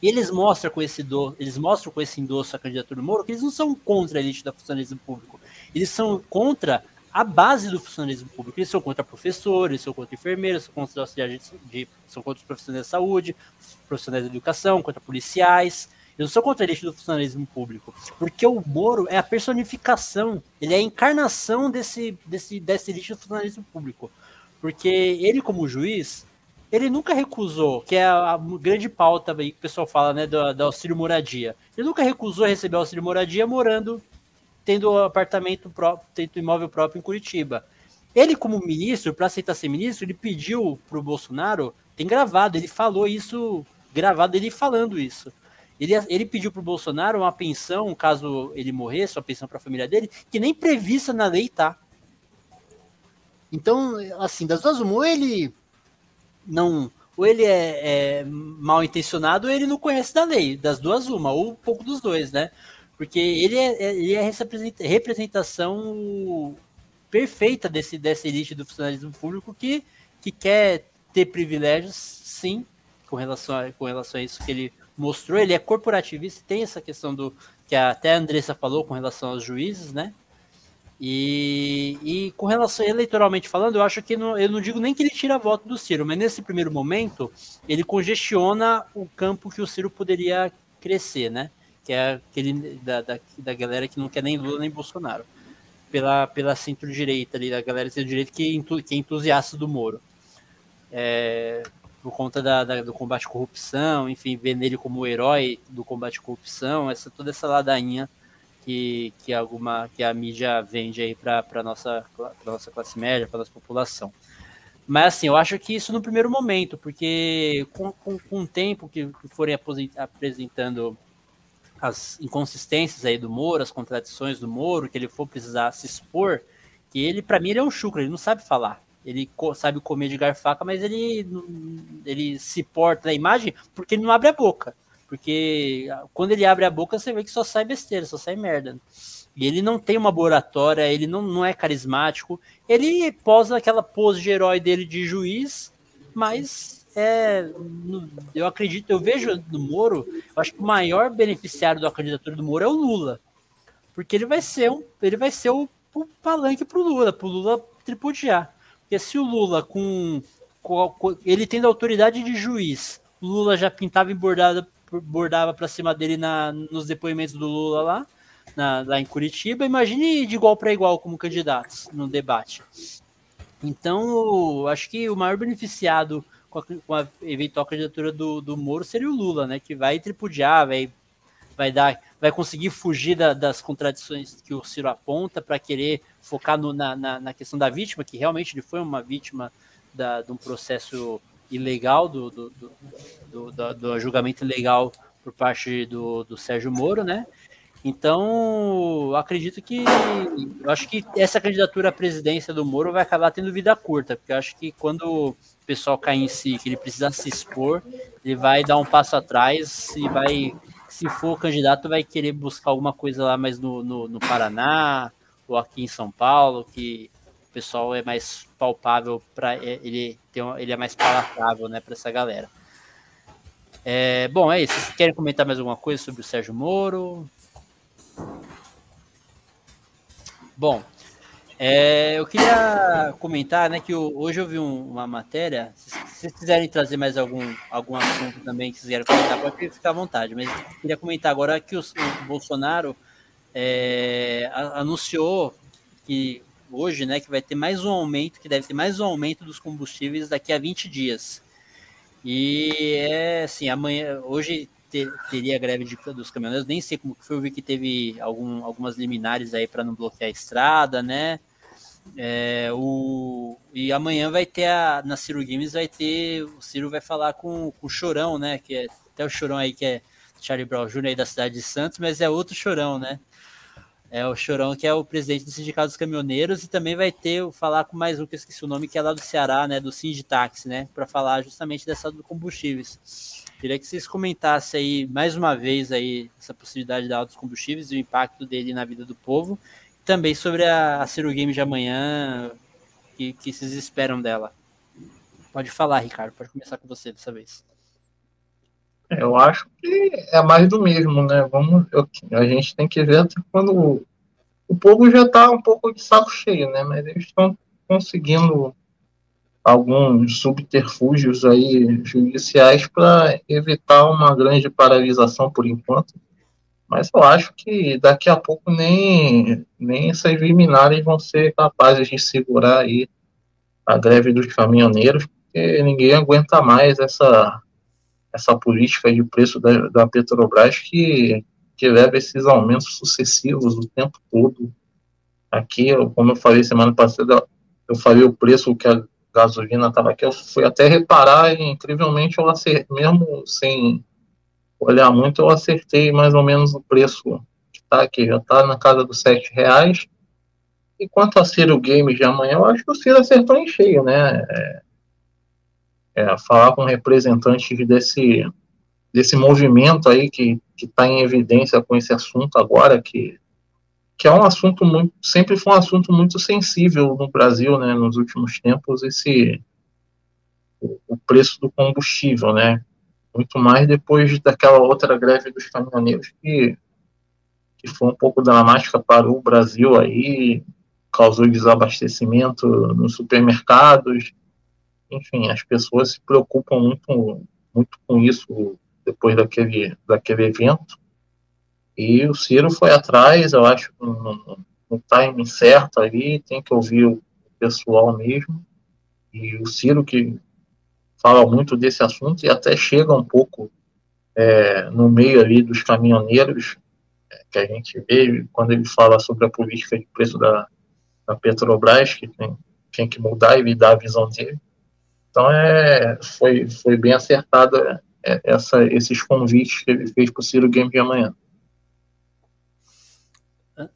E eles mostram com esse do, eles mostram com esse endosso à candidatura do Moro que eles não são contra a elite do funcionalismo público. Eles são contra a base do funcionalismo público. Eles são contra professores, são contra enfermeiros, são contra auxiliares de, são contra os profissionais de saúde, profissionais de educação, contra policiais. Eu sou contra a elite do funcionalismo público, porque o Moro é a personificação, ele é a encarnação desse, desse, dessa elite do funcionalismo público. Porque ele, como juiz, ele nunca recusou, que é a, a grande pauta aí que o pessoal fala, né, do, do auxílio moradia. Ele nunca recusou receber auxílio moradia morando, tendo apartamento próprio, tendo imóvel próprio em Curitiba. Ele, como ministro, para aceitar ser ministro, ele pediu para o Bolsonaro, tem gravado, ele falou isso, gravado ele falando isso. Ele, ele pediu para o Bolsonaro uma pensão, caso ele morresse, uma pensão para a família dele, que nem prevista na lei tá. Então, assim, das duas, uma, ou ele não. Ou ele é, é, mal intencionado ou ele não conhece da lei. Das duas, uma, ou um pouco dos dois, né? Porque ele é, é ele é representação perfeita desse, dessa elite do funcionalismo público que, que quer ter privilégios, sim, com relação, a, com relação a isso que ele mostrou. Ele é corporativista, tem essa questão do que até a Andressa falou com relação aos juízes, né? E, e com relação eleitoralmente falando, eu acho que não, eu não digo nem que ele tira voto do Ciro, mas nesse primeiro momento ele congestiona o campo que o Ciro poderia crescer, né? Que é aquele da, da, da galera que não quer nem Lula nem Bolsonaro. Pela, pela centro-direita ali, da galera centro-direita que, que é entusiasta do Moro. É, por conta da, da, do combate à corrupção, enfim, ver nele como o herói do combate à corrupção, essa, toda essa ladainha que, que, alguma, que a mídia vende aí para a nossa, nossa classe média, para nossa população. Mas assim, eu acho que isso no primeiro momento, porque com, com, com o tempo que, que forem apresentando as inconsistências aí do Moro, as contradições do Moro, que ele for precisar se expor, que ele, para mim, ele é um chucro, ele não sabe falar. Ele sabe comer de garfaca, mas ele, ele se porta na imagem porque ele não abre a boca. Porque quando ele abre a boca, você vê que só sai besteira, só sai merda. E ele não tem uma boratória, ele não, não é carismático. Ele posa aquela pose de herói dele de juiz, mas é, eu acredito, eu vejo no Moro, eu acho que o maior beneficiário da candidatura do Moro é o Lula. Porque ele vai ser um, ele vai ser o, o palanque pro Lula, pro Lula tripudiar. Porque se o Lula com, com, com ele tendo autoridade de juiz, Lula já pintava embordado bordava para cima dele na, nos depoimentos do Lula lá, na, lá em Curitiba. Imagine de igual para igual como candidatos no debate. Então, acho que o maior beneficiado com a, com a eventual candidatura do, do Moro seria o Lula, né? Que vai tripudiar, vai, vai dar, vai conseguir fugir da, das contradições que o Ciro aponta para querer focar na, na, na, questão da vítima, que realmente ele foi uma vítima da, de um processo ilegal, do, do, do, do, do julgamento ilegal por parte do, do Sérgio Moro, né? Então, acredito que acho que essa candidatura à presidência do Moro vai acabar tendo vida curta, porque acho que quando o pessoal cair em si, que ele precisa se expor, ele vai dar um passo atrás e vai, se for candidato, vai querer buscar alguma coisa lá mais no, no, no Paraná ou aqui em São Paulo, que o pessoal é mais palpável para é, ele ter um, ele é mais palatável, né, para essa galera. É, bom, é isso. Vocês querem comentar mais alguma coisa sobre o Sérgio Moro? Bom, é, eu queria comentar, né, que eu, hoje eu vi um, uma matéria, se vocês quiserem trazer mais algum, algum assunto também que quiserem comentar, pode ficar à vontade. Mas eu queria comentar agora que o, o Bolsonaro é, anunciou que hoje, né, que vai ter mais um aumento, que deve ter mais um aumento dos combustíveis daqui a 20 dias. E é assim, amanhã, hoje ter, teria greve de, dos caminhoneiros, nem sei como foi, eu vi que teve algum, algumas liminares aí para não bloquear a estrada, né? É, o, e amanhã vai ter a, na Ciro Games vai ter, o Ciro vai falar com, com o Chorão, né? Que é até o Chorão aí que é Charlie Brown Jr. aí da cidade de Santos, mas é outro Chorão, né? É o Chorão, que é o presidente do Sindicato dos Caminhoneiros, e também vai ter, falar com mais um, que eu esqueci o nome, que é lá do Ceará, né, do Sinditax, né, para falar justamente dessa do combustíveis. Queria que vocês comentassem aí, mais uma vez, aí, essa possibilidade da alta dos combustíveis e o impacto dele na vida do povo, e também sobre a, a Ciro Game de amanhã, que, que vocês esperam dela. Pode falar, Ricardo, pode começar com você dessa vez. Eu acho que é mais do mesmo, né? Vamos, eu, a gente tem que ver quando o, o povo já está um pouco de saco cheio, né? Mas eles estão conseguindo alguns subterfúgios aí judiciais para evitar uma grande paralisação por enquanto. Mas eu acho que daqui a pouco nem, nem essas liminares vão ser capazes de segurar aí a greve dos caminhoneiros, porque ninguém aguenta mais essa essa política de preço da, da Petrobras que, que leva esses aumentos sucessivos o tempo todo. Aqui, como eu falei semana passada, eu falei o preço que a gasolina estava aqui, eu fui até reparar e incrivelmente eu acertei, mesmo sem olhar muito, eu acertei mais ou menos o preço que está aqui, já está na casa dos sete reais. E quanto a Ciro Games de amanhã, eu acho que o Ciro acertou em cheio, né? É, é, falar com representantes desse, desse movimento aí que está em evidência com esse assunto agora, que, que é um assunto muito, sempre foi um assunto muito sensível no Brasil, né, nos últimos tempos, esse, o, preço do combustível, né, muito mais depois daquela outra greve dos caminhoneiros que, que foi um pouco dramática para o Brasil aí, causou desabastecimento nos supermercados, enfim, as pessoas se preocupam muito, muito com isso depois daquele, daquele evento. E o Ciro foi atrás, eu acho, no, no timing certo ali, tem que ouvir o pessoal mesmo. E o Ciro que fala muito desse assunto e até chega um pouco é, no meio ali dos caminhoneiros, é, que a gente vê quando ele fala sobre a política de preço da, da Petrobras, que tem, tem que mudar e dar a visão dele. Então é, foi, foi bem acertado é, essa, esses convites que ele fez para o Ciro Game de amanhã.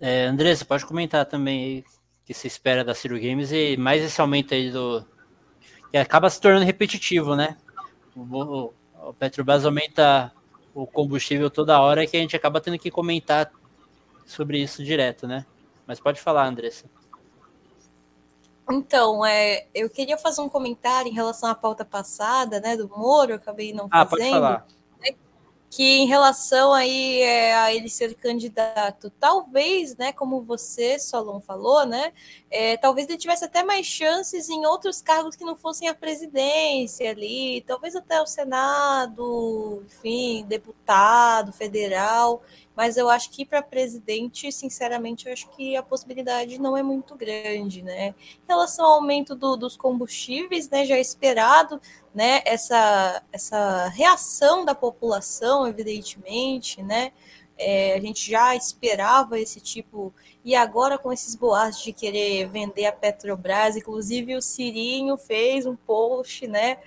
É, você pode comentar também o que se espera da Ciro Games e mais esse aumento aí do. que acaba se tornando repetitivo, né? O, o Petrobras aumenta o combustível toda hora que a gente acaba tendo que comentar sobre isso direto, né? Mas pode falar, Andressa. Então, é, eu queria fazer um comentário em relação à pauta passada, né, do Moro, eu acabei não ah, fazendo. Né, que em relação aí é, a ele ser candidato, talvez, né, como você, Solon, falou, né, é, talvez ele tivesse até mais chances em outros cargos que não fossem a presidência ali, talvez até o Senado, enfim, deputado federal mas eu acho que para presidente, sinceramente, eu acho que a possibilidade não é muito grande, né? Em relação ao aumento do, dos combustíveis, né, já é esperado, né, essa, essa reação da população, evidentemente, né, é, a gente já esperava esse tipo, e agora com esses boatos de querer vender a Petrobras, inclusive o Cirinho fez um post, né,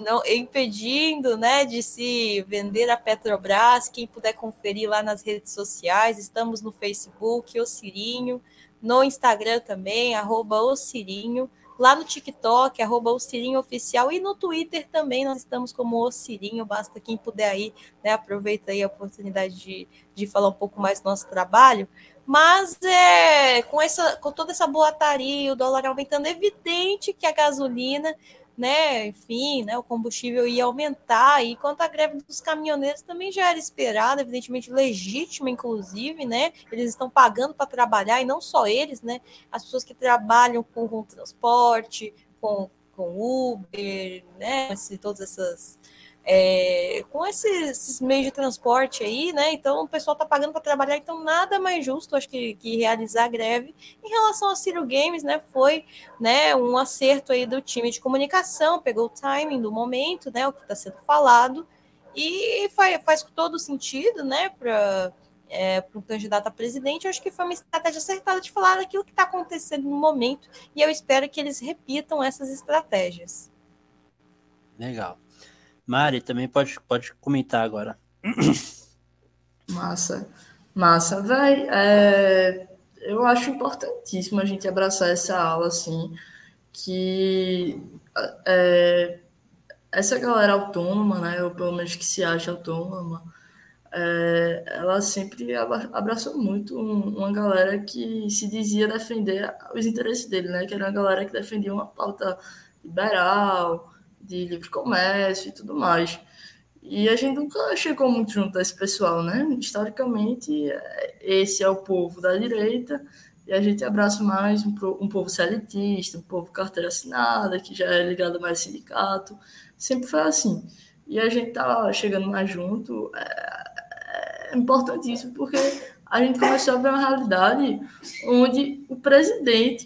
não, impedindo né, de se vender a Petrobras. Quem puder conferir lá nas redes sociais, estamos no Facebook, o Cirinho, no Instagram também, arroba o Cirinho, lá no TikTok, arroba o Cirinho Oficial, e no Twitter também nós estamos como o Cirinho, basta quem puder aí, né, aproveita aí a oportunidade de, de falar um pouco mais do nosso trabalho. Mas é, com, essa, com toda essa boataria, o dólar aumentando, é evidente que a gasolina né, enfim, né, o combustível ia aumentar, e quanto à greve dos caminhoneiros também já era esperada, evidentemente legítima, inclusive, né, eles estão pagando para trabalhar, e não só eles, né, as pessoas que trabalham com, com transporte, com com Uber, né? Todas essas é, com esses, esses, meios de transporte aí, né? Então o pessoal tá pagando para trabalhar, então nada mais justo, acho que, que realizar a greve. Em relação ao Ciro Games, né? Foi né, um acerto aí do time de comunicação, pegou o timing do momento, né? O que está sendo falado, e faz, faz todo sentido, né? Para é, para um candidato a presidente, eu acho que foi uma estratégia acertada de falar daquilo que está acontecendo no momento, e eu espero que eles repitam essas estratégias. Legal. Mari, também pode, pode comentar agora. Massa, massa, vai. É, eu acho importantíssimo a gente abraçar essa aula, assim, que é, essa galera autônoma, né, ou pelo menos que se acha autônoma, é, ela sempre abraçou muito uma galera que se dizia defender os interesses dele, né, que era uma galera que defendia uma pauta liberal, de livre comércio e tudo mais. E a gente nunca chegou muito junto a esse pessoal, né? Historicamente, esse é o povo da direita, e a gente abraça mais um, um povo selitista, um povo carteira assinada, que já é ligado mais ao sindicato. Sempre foi assim. E a gente tá chegando mais junto. É, é importantíssimo, porque a gente começou a ver uma realidade onde o presidente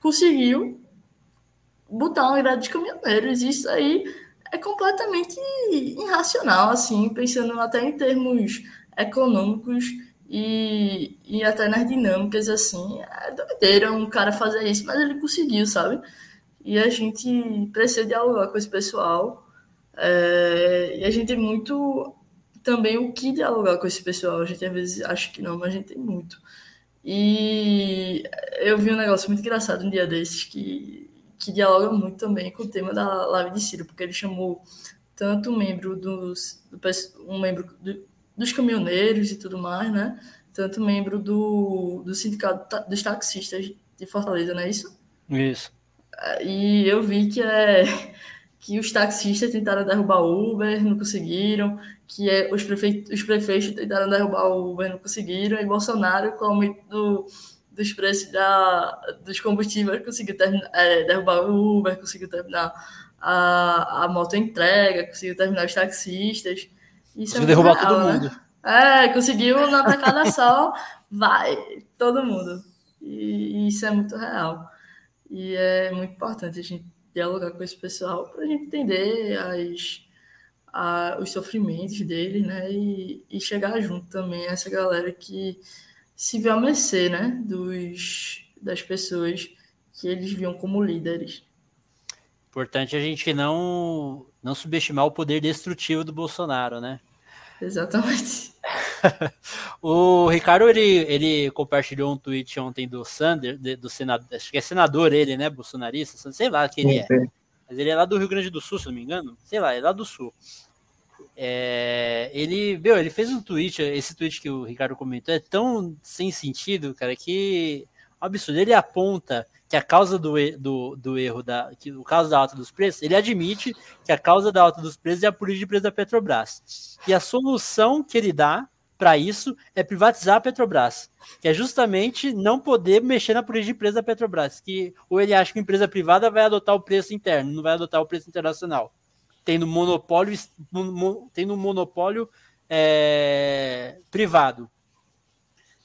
conseguiu botar uma grade de caminhoneiros. Isso aí é completamente irracional, assim, pensando até em termos econômicos e, e até nas dinâmicas, assim. É doideira um cara fazer isso, mas ele conseguiu, sabe? E a gente precisa dialogar com esse pessoal. É, e a gente tem muito também o que dialogar com esse pessoal. A gente às vezes acha que não, mas a gente tem muito. E eu vi um negócio muito engraçado um dia desses que que dialoga muito também com o tema da live de Ciro, porque ele chamou tanto um membro dos do, um membro do, dos caminhoneiros e tudo mais, né? Tanto membro do, do sindicato dos taxistas de Fortaleza, não é isso? Isso. E eu vi que é [laughs] que os taxistas tentaram derrubar o Uber, não conseguiram, que é, os, prefeitos, os prefeitos tentaram derrubar o Uber, não conseguiram, e Bolsonaro, com o aumento do, dos preços da, dos combustíveis, conseguiu terminar, é, derrubar o Uber, conseguiu terminar a, a moto entrega, conseguiu terminar os taxistas. Isso é conseguiu é derrubar real, todo né? mundo. É, conseguiu na tacada [laughs] só, vai, todo mundo. E, e, isso é muito real. E é muito importante a gente dialogar com esse pessoal para a gente entender as, a, os sofrimentos deles, né? E, e chegar junto também a essa galera que se viu à mercê, né, dos, das pessoas que eles viam como líderes. Importante a gente não, não subestimar o poder destrutivo do Bolsonaro, né? Exatamente. [laughs] o Ricardo ele, ele compartilhou um tweet ontem do Sander, do senador, acho que é senador ele, né, bolsonarista, sei lá quem ele é. Mas ele é lá do Rio Grande do Sul, se não me engano. Sei lá, é lá do Sul. É, ele, meu, ele fez um tweet, esse tweet que o Ricardo comentou é tão sem sentido, cara, que absurdo. Ele aponta que a causa do, do, do erro da, que o caso da alta dos preços, ele admite que a causa da alta dos preços é a política de preço da Petrobras. E a solução que ele dá para isso é privatizar a Petrobras, que é justamente não poder mexer na política de preço da Petrobras, que ou ele acha que a empresa privada vai adotar o preço interno, não vai adotar o preço internacional tendo monopólio, tendo monopólio é, privado.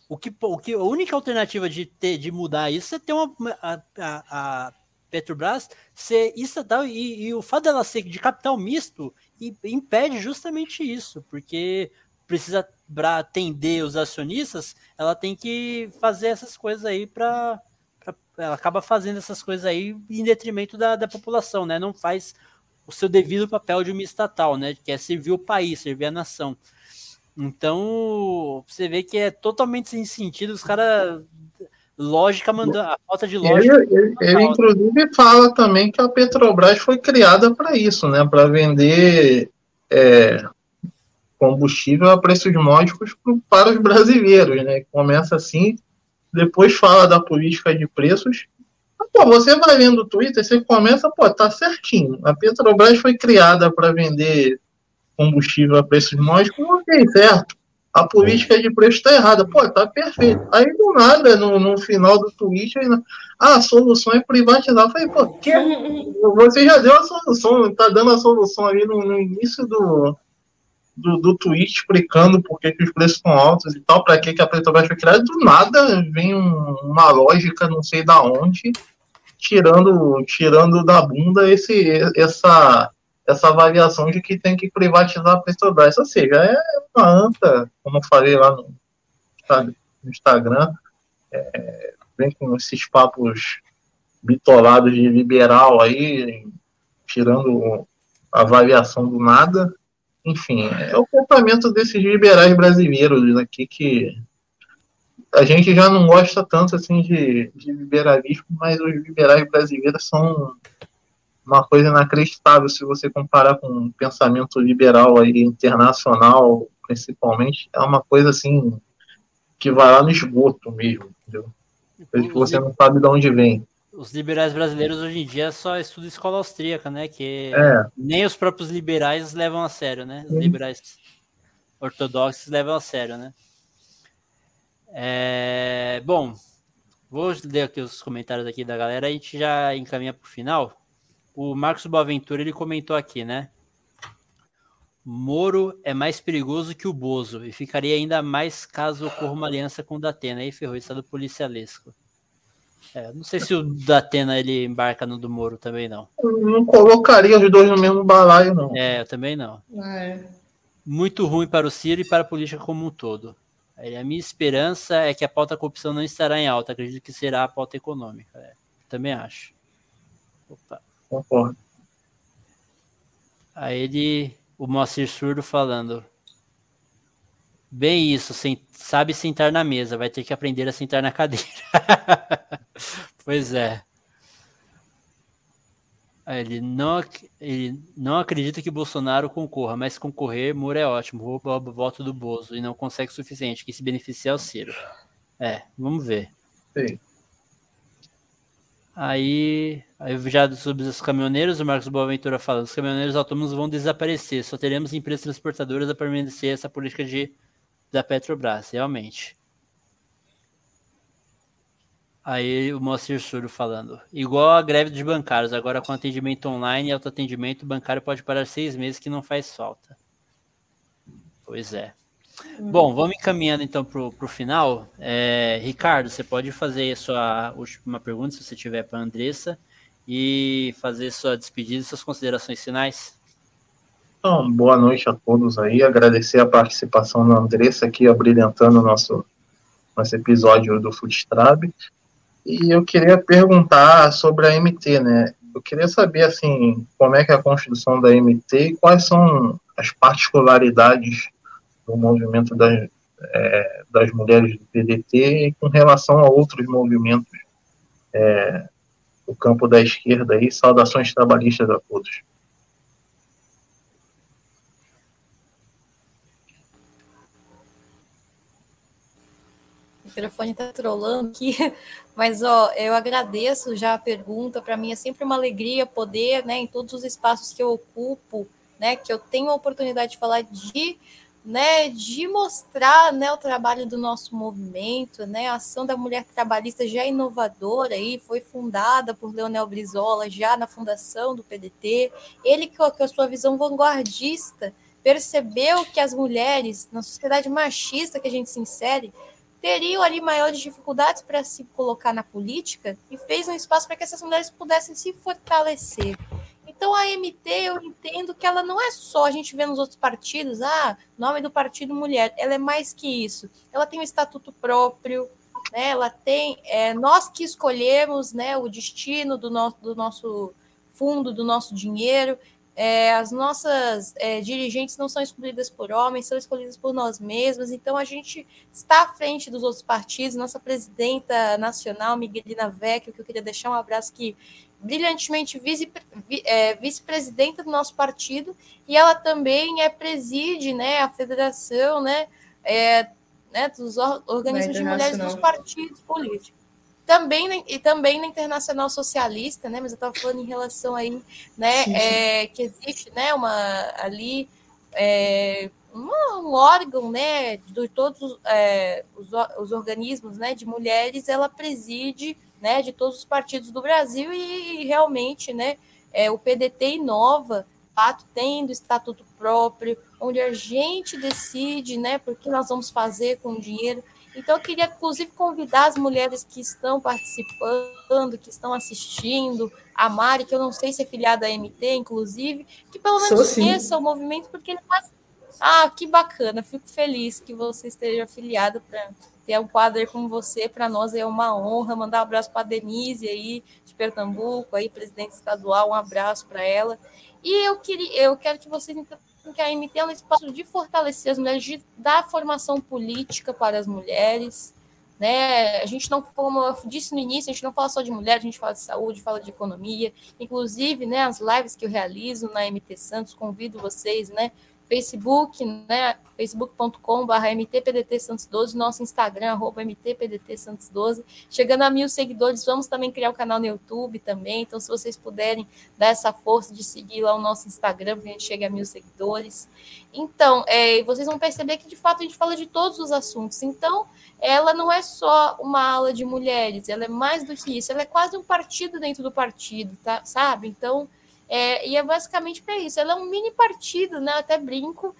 O que, o que, a única alternativa de, ter, de mudar isso é ter uma, a, a, a Petrobras ser estatal e, e, o fato dela ser de capital misto impede justamente isso, porque precisa para atender os acionistas, ela tem que fazer essas coisas aí para ela acaba fazendo essas coisas aí em detrimento da, da população, né? Não faz o seu devido papel de uma estatal, né? Que é servir o país, servir a nação. Então, você vê que é totalmente sem sentido, os caras. Lógica mandando. A falta de lógica. Ele, ele, ele, inclusive, fala também que a Petrobras foi criada para isso, né? Para vender é, combustível a preços módicos para os brasileiros, né? Começa assim, depois fala da política de preços Pô, você vai vendo o Twitter, você começa, pô, tá certinho. A Petrobras foi criada para vender combustível a preços módicos, ok, certo. a política de preço está errada. Pô, tá perfeito. Aí do nada, no, no final do tweet, aí, ah, a solução é privatizar. Eu falei, pô, que? você já deu a solução, tá dando a solução ali no, no início do, do, do tweet explicando por que, que os preços estão altos e tal, para que, que a Petrobras foi criada. Do nada vem um, uma lógica, não sei da onde, tirando, tirando da bunda esse, essa essa avaliação de que tem que privatizar a Petrobras. Ou seja, é uma anta, como eu falei lá no, no Instagram, é, vem com esses papos bitolados de liberal aí, tirando a avaliação do nada. Enfim, é o comportamento desses liberais brasileiros aqui que a gente já não gosta tanto assim de, de liberalismo, mas os liberais brasileiros são uma coisa inacreditável se você comparar com o pensamento liberal aí, internacional, principalmente, é uma coisa assim que vai lá no esgoto mesmo, entendeu? Coisa que você não sabe de onde vem. Os liberais brasileiros hoje em dia só estudam escola austríaca, né? Que é. nem os próprios liberais levam a sério, né? Os liberais ortodoxos levam a sério, né? É... Bom, vou ler aqui os comentários aqui da galera, a gente já encaminha para o final o Marcos Boaventura ele comentou aqui, né? Moro é mais perigoso que o Bozo e ficaria ainda mais caso ocorra uma aliança com o Datena. Aí ferrou, estado policialesco. É, não sei se o Datena ele embarca no do Moro também não. Eu não colocaria os dois no mesmo balaio, não. É, eu também não. É. Muito ruim para o Ciro e para a política como um todo. A minha esperança é que a pauta corrupção não estará em alta. Acredito que será a pauta econômica. É, também acho. Opa. Concordo. Aí ele, o Moacir Surdo falando. Bem isso, sem, sabe sentar na mesa, vai ter que aprender a sentar na cadeira. [laughs] pois é. Ele não, ele não acredita que Bolsonaro concorra, mas concorrer, Moro é ótimo. Rouba o voto do Bozo e não consegue o suficiente. Que se beneficia é o Ciro. É, vamos ver. Sim. Aí, aí já sobre os caminhoneiros, o Marcos Boaventura fala: os caminhoneiros autônomos vão desaparecer, só teremos empresas transportadoras a permanecer essa política de, da Petrobras, realmente. Aí o Moacir Suro falando: igual a greve dos bancários, agora com atendimento online e autoatendimento, o bancário pode parar seis meses que não faz falta. Pois é. Bom, vamos encaminhando então para o final. É, Ricardo, você pode fazer a sua última pergunta, se você tiver para a Andressa, e fazer sua despedida e suas considerações finais. Então, boa noite a todos aí. Agradecer a participação da Andressa aqui, abrilhantando o nosso, nosso episódio do Foodstrab. E eu queria perguntar sobre a MT, né? Eu queria saber, assim, como é que é a construção da MT e quais são as particularidades do movimento das, é, das mulheres do PDT com relação a outros movimentos é, do campo da esquerda aí. Saudações trabalhistas a todos. Microfone está trolando aqui, [laughs] mas ó, eu agradeço já a pergunta. Para mim é sempre uma alegria poder, né, em todos os espaços que eu ocupo, né, que eu tenho a oportunidade de falar de né, de mostrar né, o trabalho do nosso movimento, né, a ação da mulher trabalhista já é inovadora aí, foi fundada por Leonel Brizola já na fundação do PDT, ele com a sua visão vanguardista percebeu que as mulheres, na sociedade machista que a gente se insere, teriam ali maiores dificuldades para se colocar na política e fez um espaço para que essas mulheres pudessem se fortalecer. Então a MT eu entendo que ela não é só a gente vê nos outros partidos, ah, nome do partido mulher, ela é mais que isso. Ela tem um estatuto próprio, né? Ela tem é, nós que escolhemos, né, o destino do nosso do nosso fundo, do nosso dinheiro. É, as nossas é, dirigentes não são escolhidas por homens, são escolhidas por nós mesmas. Então a gente está à frente dos outros partidos. Nossa presidenta nacional, Miguelina Vecchio, que eu queria deixar um abraço que brilhantemente vice, é, vice-presidenta do nosso partido, e ela também é preside né, a federação né, é, né, dos organismos de mulheres dos partidos políticos. Também, e também na Internacional Socialista, né, mas eu estava falando em relação aí, né, é, que existe né, uma, ali é, um órgão, né, de todos é, os, os, organismos, né, de mulheres, ela preside, né, de todos os partidos do Brasil e, realmente, né, é, o PDT inova, fato, tendo estatuto próprio, onde a gente decide, né, por que nós vamos fazer com o dinheiro. Então, eu queria, inclusive, convidar as mulheres que estão participando, que estão assistindo, a Mari, que eu não sei se é filiada à MT, inclusive, que pelo menos conheça o movimento, porque ele faz ah, que bacana, fico feliz que você esteja afiliado para ter um quadro como você. Para nós é uma honra. Mandar um abraço para a Denise aí, de Pernambuco, aí, presidente estadual, um abraço para ela. E eu, queria, eu quero que vocês entendam que a MT é um espaço de fortalecer as mulheres, de dar formação política para as mulheres. Né? A gente não, como eu disse no início, a gente não fala só de mulher, a gente fala de saúde, fala de economia, inclusive, né, as lives que eu realizo na MT Santos, convido vocês, né, Facebook, né? facebook.com.br MTPDT Santos 12, nosso Instagram, arroba MTPDT Santos 12. Chegando a mil seguidores, vamos também criar o um canal no YouTube também. Então, se vocês puderem dar essa força de seguir lá o nosso Instagram, para a gente chegue a mil seguidores. Então, é, vocês vão perceber que de fato a gente fala de todos os assuntos. Então, ela não é só uma ala de mulheres, ela é mais do que isso, ela é quase um partido dentro do partido, tá? Sabe? Então é, e é basicamente para isso. Ela é um mini partido, né? Até brinco,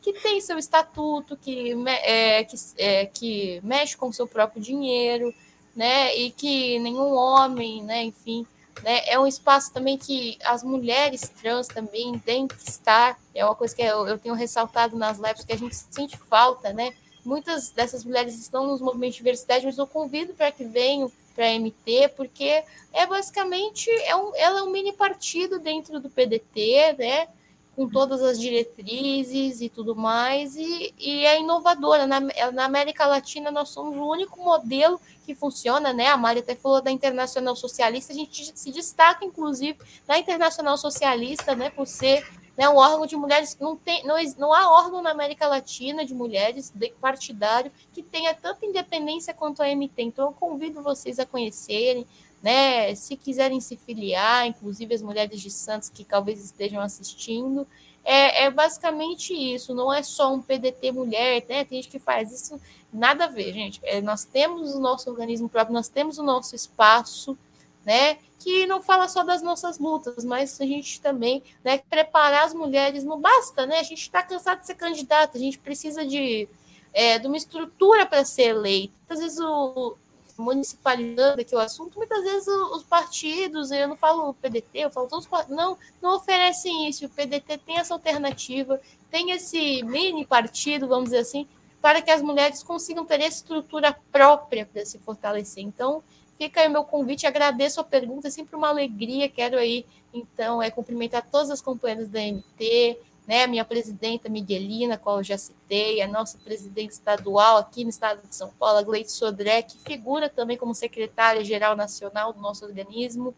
que tem seu estatuto, que, é, que, é, que mexe com seu próprio dinheiro, né? E que nenhum homem, né? Enfim, né? É um espaço também que as mulheres trans também têm que estar. É uma coisa que eu, eu tenho ressaltado nas lives que a gente sente falta, né? Muitas dessas mulheres estão nos movimentos de diversidade, mas eu convido para que venham para a MT, porque é basicamente é um, ela é um mini partido dentro do PDT, né? Com todas as diretrizes e tudo mais, e, e é inovadora. Na, na América Latina, nós somos o único modelo que funciona, né? A Mari até falou da Internacional Socialista, a gente se destaca, inclusive, na Internacional Socialista, né? Por ser né, um órgão de mulheres, não, tem, não, não há órgão na América Latina de mulheres de partidário que tenha tanta independência quanto a MT. Então, eu convido vocês a conhecerem, né, se quiserem se filiar, inclusive as mulheres de Santos que talvez estejam assistindo. É, é basicamente isso, não é só um PDT mulher, né? Tem gente que faz isso, nada a ver, gente. É, nós temos o nosso organismo próprio, nós temos o nosso espaço, né? Que não fala só das nossas lutas, mas a gente também, né? Preparar as mulheres não basta, né? A gente está cansado de ser candidata, a gente precisa de, é, de uma estrutura para ser eleita. Muitas vezes o municipalizando aqui o assunto, muitas vezes os partidos, eu não falo PDT, eu falo todos os não, não oferecem isso. O PDT tem essa alternativa, tem esse mini partido, vamos dizer assim, para que as mulheres consigam ter estrutura própria para se fortalecer. Então, Fica aí o meu convite, agradeço a pergunta, é sempre uma alegria. Quero aí, então, é cumprimentar todas as companheiras da MT, né, a minha presidenta Miguelina, qual eu já citei, a nossa presidente estadual aqui no estado de São Paulo, a Gleite Sodré, que figura também como secretária-geral nacional do nosso organismo,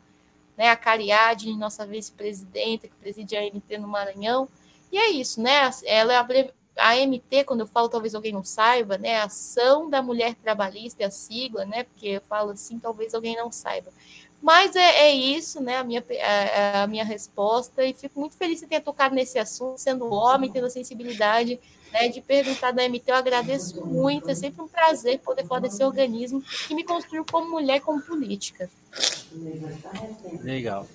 né, a Cariadne, nossa vice-presidenta, que preside a MT no Maranhão. E é isso, né? Ela é a a AMT, quando eu falo, talvez alguém não saiba, né? Ação da Mulher Trabalhista é a sigla, né? Porque eu falo assim, talvez alguém não saiba. Mas é, é isso, né? A minha, a, a, minha resposta, e fico muito feliz de ter tocado nesse assunto, sendo homem, tendo a sensibilidade né, de perguntar da MT. Eu agradeço muito, é sempre um prazer poder falar desse organismo que me construiu como mulher, como política. Legal.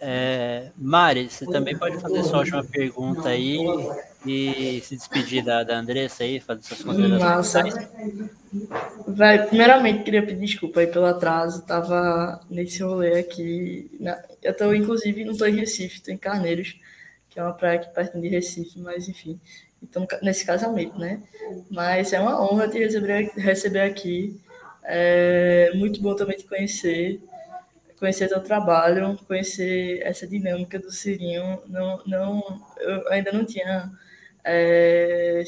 É, Mari, você também pode fazer sua última pergunta aí e se despedir da, da Andressa aí, fazer suas considerações. Vai, primeiramente, queria pedir desculpa aí pelo atraso, tava nesse rolê aqui. Na, eu tô, inclusive, não tô em Recife, tô em Carneiros, que é uma praia aqui perto de Recife, mas enfim, então, nesse casamento, né? Mas é uma honra te receber, receber aqui. É muito bom também te conhecer conhecer teu trabalho, conhecer essa dinâmica do Cirinho. Não, não, eu ainda não tinha é,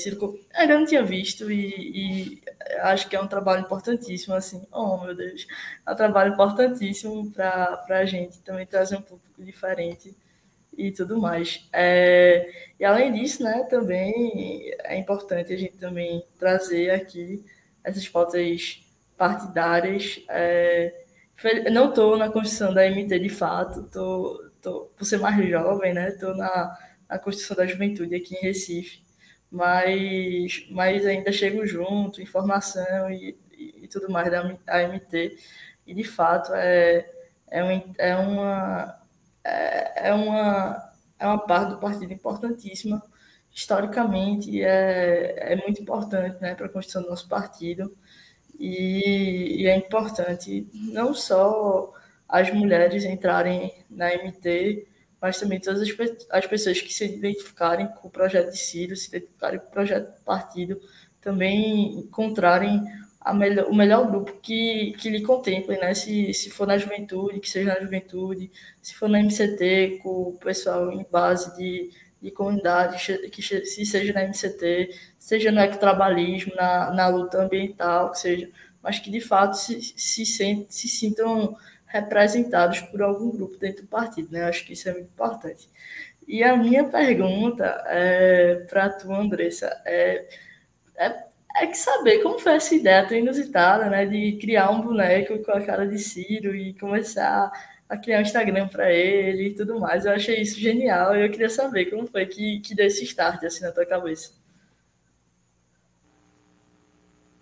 ainda não tinha visto e, e, acho que é um trabalho importantíssimo, assim, oh meu Deus, é um trabalho importantíssimo para a gente também trazer um pouco diferente e tudo mais. É, e além disso, né, também é importante a gente também trazer aqui essas pautas partidárias, é, não estou na construção da MT de fato, tô, tô, por ser mais jovem, né? Estou na, na Constituição da Juventude aqui em Recife, mas, mas ainda chego junto, informação e, e, e tudo mais da AMT, e de fato é, é, um, é, uma, é, é, uma, é uma parte do partido importantíssima, historicamente é, é muito importante né, para a construção do nosso partido, e, e é importante não só as mulheres entrarem na MT, mas também todas as, as pessoas que se identificarem com o projeto de Ciro, se identificarem com o projeto do partido, também encontrarem melhor, o melhor grupo que, que lhe contemple, né? Se, se for na juventude, que seja na juventude, se for na MCT, com o pessoal em base de, de comunidade, que se seja na MCT, seja no ecotrabalhismo, na, na luta ambiental, que seja, mas que de fato se, se, sent, se sintam representados por algum grupo dentro do partido, né? Acho que isso é muito importante. E a minha pergunta é, para tu, Andressa, é, é, é que saber como foi essa ideia tão inusitada, né? De criar um boneco com a cara de Ciro e começar a criar um Instagram para ele e tudo mais. Eu achei isso genial e eu queria saber como foi que, que deu esse start assim na tua cabeça.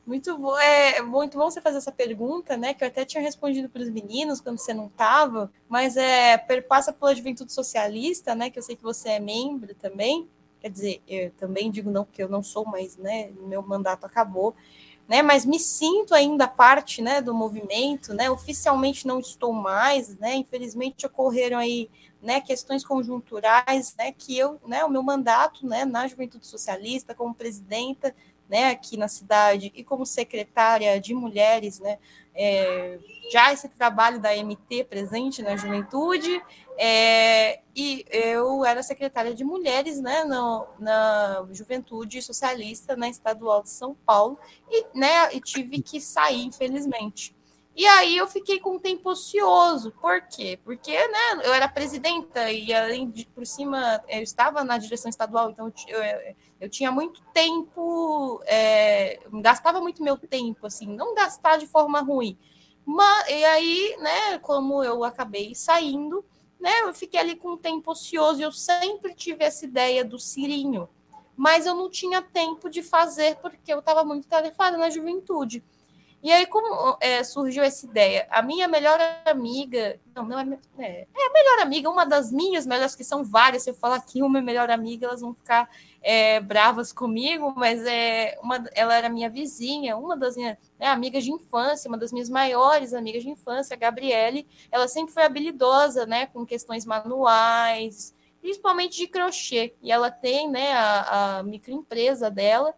Muito bom, é muito bom você fazer essa pergunta, né? Que eu até tinha respondido para os meninos quando você não estava, mas é passa pela Juventude Socialista, né? Que eu sei que você é membro também. Quer dizer, eu também digo não porque eu não sou, mas né, meu mandato acabou, né? Mas me sinto ainda parte, né, do movimento, né? Oficialmente não estou mais, né? Infelizmente ocorreram aí, né, questões conjunturais, né, que eu, né, o meu mandato, né, na Juventude Socialista como presidenta né, aqui na cidade e como secretária de mulheres, né, é, já esse trabalho da MT presente na juventude, é, e eu era secretária de mulheres né, no, na juventude socialista na estadual de São Paulo, e, né, e tive que sair, infelizmente. E aí eu fiquei com um tempo ocioso. Por quê? Porque né, eu era presidenta e além de por cima eu estava na direção estadual, então eu, eu tinha muito tempo, é, gastava muito meu tempo, assim, não gastar de forma ruim. Mas, e aí, né, como eu acabei saindo, né, eu fiquei ali com um tempo ocioso eu sempre tive essa ideia do Cirinho, mas eu não tinha tempo de fazer porque eu estava muito tarefada na juventude. E aí, como é, surgiu essa ideia? A minha melhor amiga, não, não é, é, é, a melhor amiga, uma das minhas melhores, que são várias, se eu falar aqui uma melhor amiga, elas vão ficar é, bravas comigo, mas é uma, ela era minha vizinha, uma das minhas né, amigas de infância, uma das minhas maiores amigas de infância, a Gabriele, ela sempre foi habilidosa, né, com questões manuais, principalmente de crochê, e ela tem, né, a, a microempresa dela,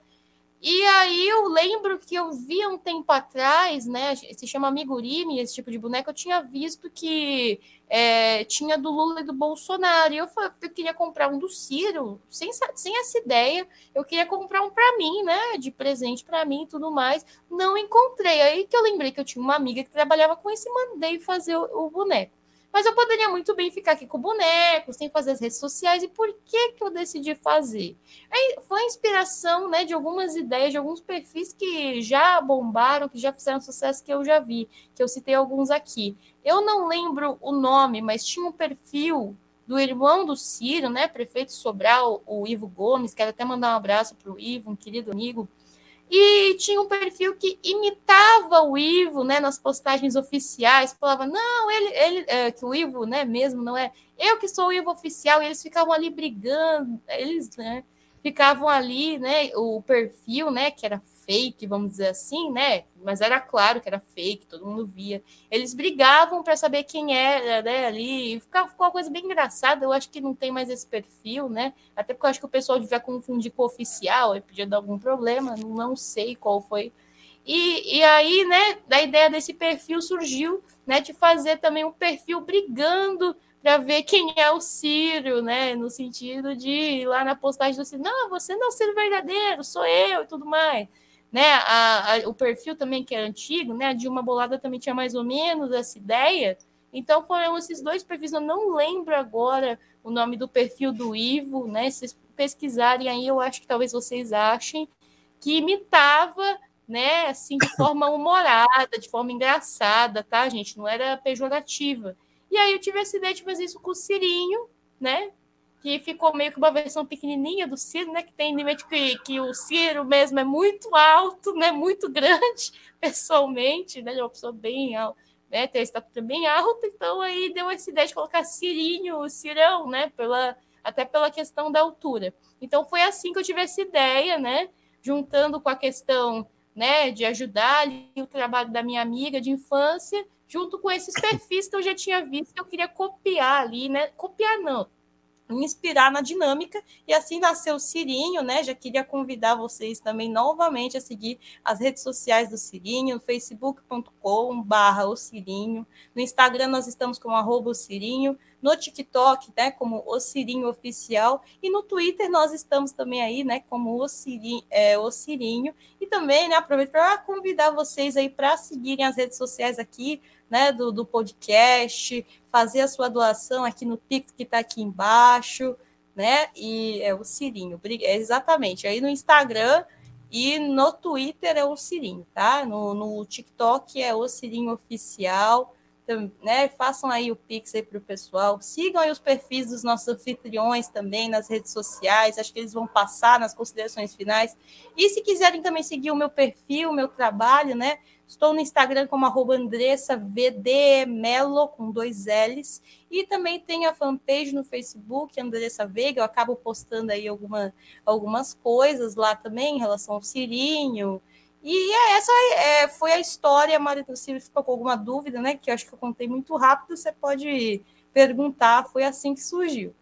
e aí eu lembro que eu vi um tempo atrás, né? Se chama amigurumi, esse tipo de boneco, eu tinha visto que é, tinha do Lula e do Bolsonaro. E eu, eu queria comprar um do Ciro, sem, sem essa ideia. Eu queria comprar um para mim, né? De presente para mim e tudo mais. Não encontrei. Aí que eu lembrei que eu tinha uma amiga que trabalhava com isso e mandei fazer o, o boneco. Mas eu poderia muito bem ficar aqui com bonecos, sem fazer as redes sociais. E por que, que eu decidi fazer? Aí foi a inspiração né, de algumas ideias, de alguns perfis que já bombaram, que já fizeram sucesso, que eu já vi, que eu citei alguns aqui. Eu não lembro o nome, mas tinha um perfil do irmão do Ciro, né, prefeito Sobral, o Ivo Gomes, quero até mandar um abraço para o Ivo, um querido amigo, e tinha um perfil que imitava o Ivo, né, nas postagens oficiais, falava, não, ele, ele é, que o Ivo, né, mesmo não é, eu que sou o Ivo oficial, e eles ficavam ali brigando, eles, né, ficavam ali, né, o perfil, né, que era fake, vamos dizer assim, né, mas era claro que era fake, todo mundo via. Eles brigavam para saber quem era, né, ali, ficava, ficou uma coisa bem engraçada. Eu acho que não tem mais esse perfil, né, até porque eu acho que o pessoal devia confundir com o oficial, e podia dar algum problema, não sei qual foi. E, e aí, né, da ideia desse perfil surgiu, né, de fazer também um perfil brigando para ver quem é o Ciro, né? No sentido de ir lá na postagem do Ciro, não, você não é o Ciro verdadeiro, sou eu e tudo mais. Né? A, a, o perfil também, que é antigo, né? A Dilma Bolada também tinha mais ou menos essa ideia. Então foram esses dois perfis, eu não lembro agora o nome do perfil do Ivo, né? Se vocês pesquisarem aí, eu acho que talvez vocês achem, que imitava né, assim, de [coughs] forma humorada, de forma engraçada, tá, gente? Não era pejorativa. E aí eu tive essa ideia de fazer isso com o Cirinho, né? Que ficou meio que uma versão pequenininha do Ciro, né? Que tem limite que, que o Ciro mesmo é muito alto, né? Muito grande, [laughs] pessoalmente, né? Ele é uma pessoa bem alta, né? Tem a estatura bem alta, então aí deu essa ideia de colocar Cirinho, Cirão, né? Pela, até pela questão da altura. Então foi assim que eu tive essa ideia, né? Juntando com a questão né, de ajudar ali o trabalho da minha amiga de infância, junto com esses perfis que eu já tinha visto que eu queria copiar ali, né? Copiar não, inspirar na dinâmica. E assim nasceu o Cirinho, né? Já queria convidar vocês também novamente a seguir as redes sociais do Cirinho, facebook.com barra o Cirinho, no Instagram nós estamos como arroba o Cirinho, no TikTok, né, como o Cirinho Oficial, e no Twitter nós estamos também aí, né, como o Cirinho, é, o Cirinho, e também, né, aproveito para convidar vocês aí para seguirem as redes sociais aqui, né, do, do podcast, fazer a sua doação aqui no Pix que está aqui embaixo, né, e é o Cirinho, é exatamente, aí no Instagram e no Twitter é o Cirinho, tá? No, no TikTok é o Cirinho Oficial, né, façam aí o Pix aí para o pessoal, sigam aí os perfis dos nossos anfitriões também nas redes sociais, acho que eles vão passar nas considerações finais. E se quiserem também seguir o meu perfil, o meu trabalho, né? Estou no Instagram como arroba Andressa com dois L's. E também tem a fanpage no Facebook, Andressa Veiga. Eu acabo postando aí alguma, algumas coisas lá também em relação ao Cirinho, e é, essa é, foi a história, Maria Se ficou com alguma dúvida, né? Que eu acho que eu contei muito rápido, você pode perguntar, foi assim que surgiu.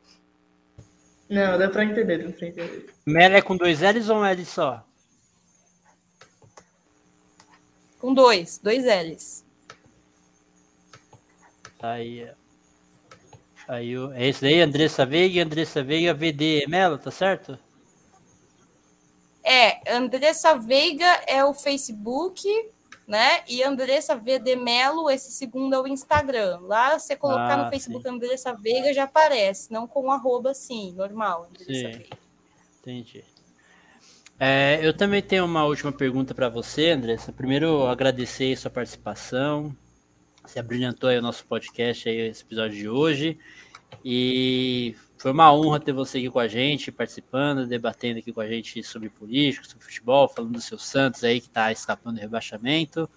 Não, dá para entender, dá para entender. Mel é com dois L's ou um L só? Com dois, dois L's. Aí, aí é esse daí, Andressa Veiga, Andressa Veiga, VD Melo, tá certo? É, Andressa Veiga é o Facebook, né? E Andressa VD Melo, esse segundo é o Instagram. Lá você colocar ah, no Facebook sim. Andressa Veiga já aparece, não com arroba assim, normal. Andressa sim. Veiga. Entendi. É, eu também tenho uma última pergunta para você, Andressa. Primeiro, agradecer a sua participação. Você abrilhantou aí o nosso podcast, aí, esse episódio de hoje. E foi uma honra ter você aqui com a gente, participando, debatendo aqui com a gente sobre política, sobre futebol, falando do seu Santos aí que está escapando do rebaixamento.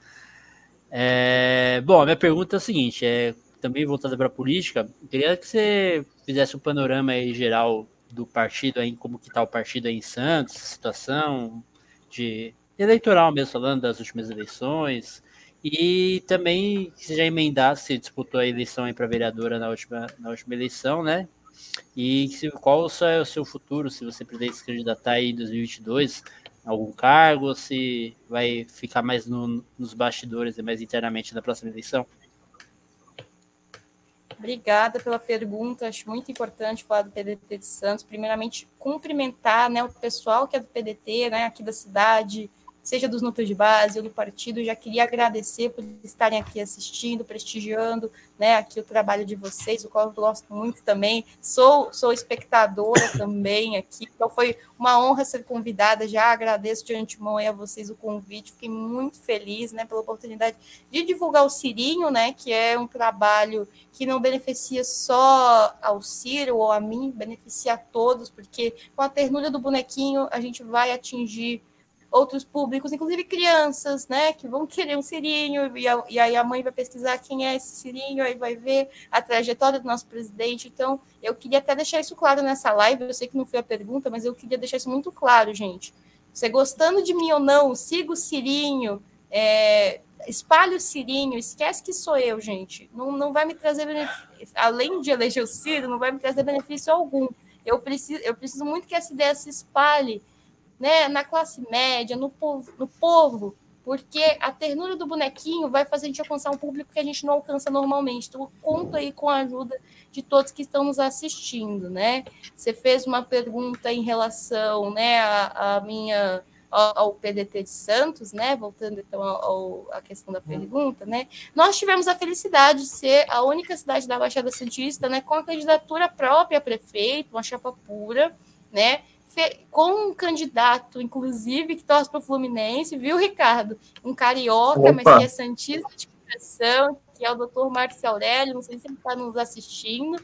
É, bom, a minha pergunta é a seguinte, é também voltada para a política. Queria que você fizesse um panorama aí geral do partido aí, como que está o partido aí em Santos, situação de eleitoral mesmo, falando das últimas eleições, e também se já emendasse, disputou a eleição aí para vereadora na última, na última eleição, né? E se, qual é o seu futuro, se você pretende se candidatar aí em 2022, algum cargo, ou se vai ficar mais no, nos bastidores e mais internamente na próxima eleição? Obrigada pela pergunta, acho muito importante falar do PDT de Santos. Primeiramente, cumprimentar né, o pessoal que é do PDT, né, aqui da cidade, seja dos núcleos de base ou do partido. Já queria agradecer por estarem aqui assistindo, prestigiando né, aqui o trabalho de vocês, o qual eu gosto muito também. Sou, sou espectadora [laughs] também aqui, então foi uma honra ser convidada. Já agradeço de antemão a vocês o convite, fiquei muito feliz né, pela oportunidade de divulgar o Cirinho, né, que é um trabalho que não beneficia só ao Ciro ou a mim, beneficia a todos, porque com a ternura do bonequinho a gente vai atingir outros públicos, inclusive crianças, né, que vão querer um cirinho, e, a, e, aí a mãe vai pesquisar quem é esse cirinho, aí vai ver a trajetória do nosso presidente. Então, eu queria até deixar isso claro nessa live, eu sei que não foi a pergunta, mas eu queria deixar isso muito claro, gente. Você gostando de mim ou não, siga o cirinho, é, espalhe o cirinho, esquece que sou eu, gente. Não, não vai me trazer benefício, além de eleger o Ciro, não vai me trazer benefício algum. Eu preciso, eu preciso muito que essa ideia se espalhe né, na classe média, no povo, no povo, porque a ternura do bonequinho vai fazer a gente alcançar um público que a gente não alcança normalmente. Então, conto aí com a ajuda de todos que estão nos assistindo, né? Você fez uma pergunta em relação, né, à, minha ao, ao, PDT de Santos, né? Voltando então ao, à questão da pergunta, né? Nós tivemos a felicidade de ser a única cidade da Baixada Santista, né, com a candidatura própria a prefeito, uma chapa pura, né? Com um candidato, inclusive, que torce para o Fluminense, viu, Ricardo? Um carioca, Opa. mas que é santista de coração, que é o doutor Marcos Aurélio, não sei se ele está nos assistindo.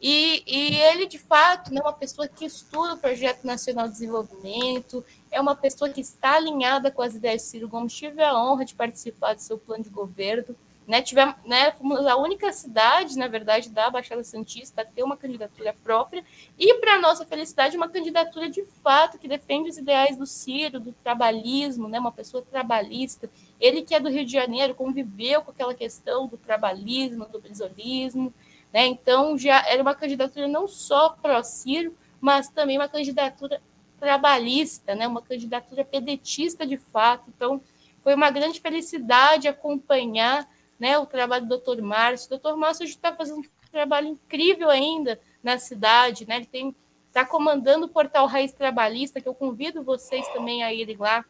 E, e ele, de fato, é uma pessoa que estuda o Projeto Nacional de Desenvolvimento, é uma pessoa que está alinhada com as ideias de Ciro Gomes. Tive a honra de participar do seu plano de governo. Né, tivemos, né, fomos a única cidade, na verdade, da Baixada Santista a ter uma candidatura própria e, para nossa felicidade, uma candidatura de fato que defende os ideais do Ciro, do trabalhismo, né, uma pessoa trabalhista. Ele que é do Rio de Janeiro, conviveu com aquela questão do trabalhismo, do brisolismo, né, então já era uma candidatura não só pró-Ciro, mas também uma candidatura trabalhista, né, uma candidatura pedetista de fato. Então, foi uma grande felicidade acompanhar né, o trabalho do Dr. Márcio. O Dr. Márcio está fazendo um trabalho incrível ainda na cidade, né? Ele tem está comandando o portal Raiz Trabalhista, que eu convido vocês também a irem lá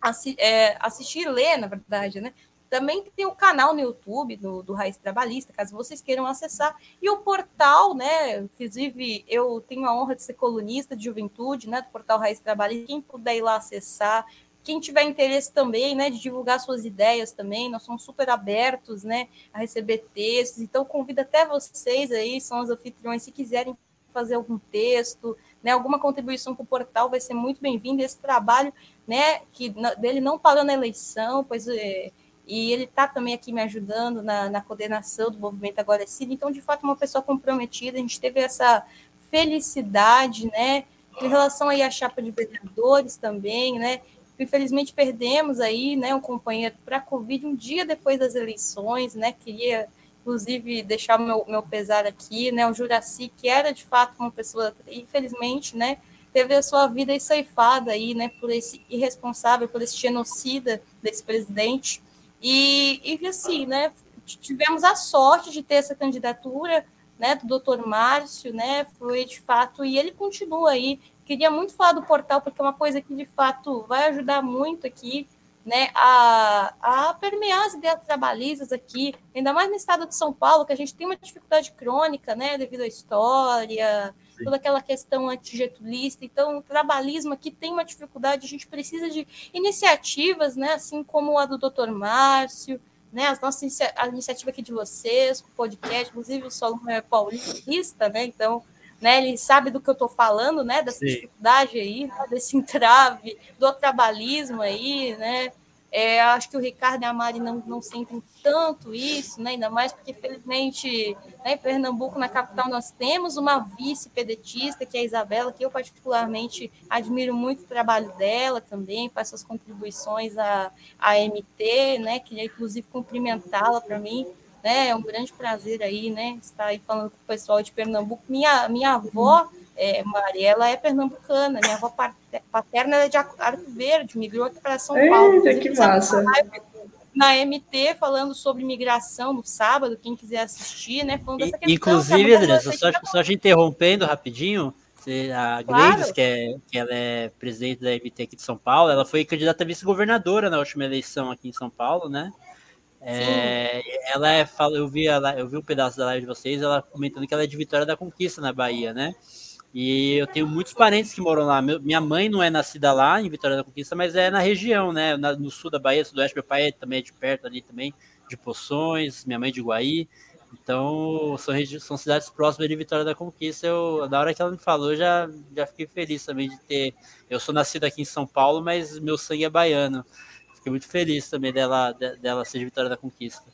assi é, assistir e ler, na verdade, né? Também tem o canal no YouTube do, do Raiz Trabalhista, caso vocês queiram acessar, e o portal, né? Inclusive, eu tenho a honra de ser colunista de juventude, né? Do portal Raiz Trabalhista. Quem puder ir lá acessar, quem tiver interesse também, né, de divulgar suas ideias também, nós somos super abertos, né, a receber textos, então convido até vocês aí, são os anfitriões, se quiserem fazer algum texto, né, alguma contribuição com o portal, vai ser muito bem-vindo, esse trabalho, né, que dele não parou na eleição, pois é, e ele está também aqui me ajudando na, na coordenação do movimento Agora é Cid, então, de fato, uma pessoa comprometida, a gente teve essa felicidade, né, em relação aí à chapa de vereadores também, né, Infelizmente perdemos aí, né, um companheiro para a Covid um dia depois das eleições, né? Queria inclusive deixar meu, meu pesar aqui, né? O Juraci, que era de fato uma pessoa, infelizmente, né, teve a sua vida ceifada aí, né, por esse irresponsável, por esse genocida desse presidente. E, e assim, né, tivemos a sorte de ter essa candidatura, né, do doutor Márcio, né, foi de fato, e ele continua aí Queria muito falar do portal, porque é uma coisa que, de fato, vai ajudar muito aqui né, a, a permear as ideias trabalhistas aqui, ainda mais no estado de São Paulo, que a gente tem uma dificuldade crônica, né, devido à história, Sim. toda aquela questão antigetulista. Então, o trabalhismo aqui tem uma dificuldade, a gente precisa de iniciativas, né, assim como a do Dr. Márcio, né, as nossas a iniciativa aqui de vocês, o podcast, inclusive o Solomon é paulista, né, então né? Ele sabe do que eu estou falando, né? Dessa Sim. dificuldade aí, né? desse [laughs] entrave, do trabalhismo aí, né? É, acho que o Ricardo e a Mari não, não sentem tanto isso, né? ainda mais porque, felizmente, né, em Pernambuco, na capital, nós temos uma vice-pedetista, que é a Isabela, que eu particularmente admiro muito o trabalho dela também, faz suas contribuições à, à MT, né? queria, inclusive, cumprimentá-la para mim né? É um grande prazer aí, né? Estar aí falando com o pessoal de Pernambuco. Minha, minha avó, é, Mariela, é pernambucana. Minha avó paterna é de Arco Verde, migrou aqui para São Paulo. Eita, que massa! Na MT, falando sobre migração no sábado, quem quiser assistir, né? Falando dessa questão, Inclusive, Andressa, só, só te interrompendo rapidinho, a claro. Gleides, que, é, que ela é presidente da MT aqui de São Paulo, ela foi candidata a vice-governadora na última eleição aqui em São Paulo, né? É, ela é, eu vi ela, eu vi um pedaço da live de vocês, ela comentando que ela é de Vitória da Conquista na Bahia, né? E eu tenho muitos parentes que moram lá. minha mãe não é nascida lá em Vitória da Conquista, mas é na região, né? no sul da Bahia, sudoeste. Meu pai é também é de perto ali também, de Poções, minha mãe de Guaí. Então, são, são cidades próximas de Vitória da Conquista. Eu, na hora que ela me falou, já, já fiquei feliz também de ter. Eu sou nascido aqui em São Paulo, mas meu sangue é baiano. Fiquei muito feliz também dela, dela ser de Vitória da Conquista.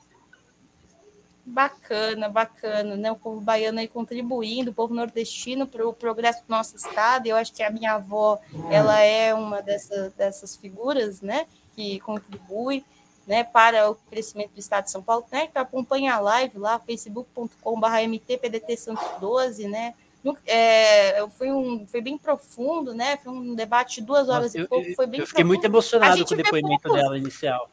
Bacana, bacana, né? O povo baiano aí contribuindo, o povo nordestino para o progresso do nosso estado. Eu acho que a minha avó, ela é uma dessas, dessas figuras, né? Que contribui, né? Para o crescimento do estado de São Paulo, né? Que acompanha a live lá, facebook.com/mtpdt Santos 12, né? É, foi, um, foi bem profundo, né? Foi um debate de duas horas eu, e pouco. Foi bem eu fiquei profundo. muito emocionado com o depoimento poucos, dela inicial.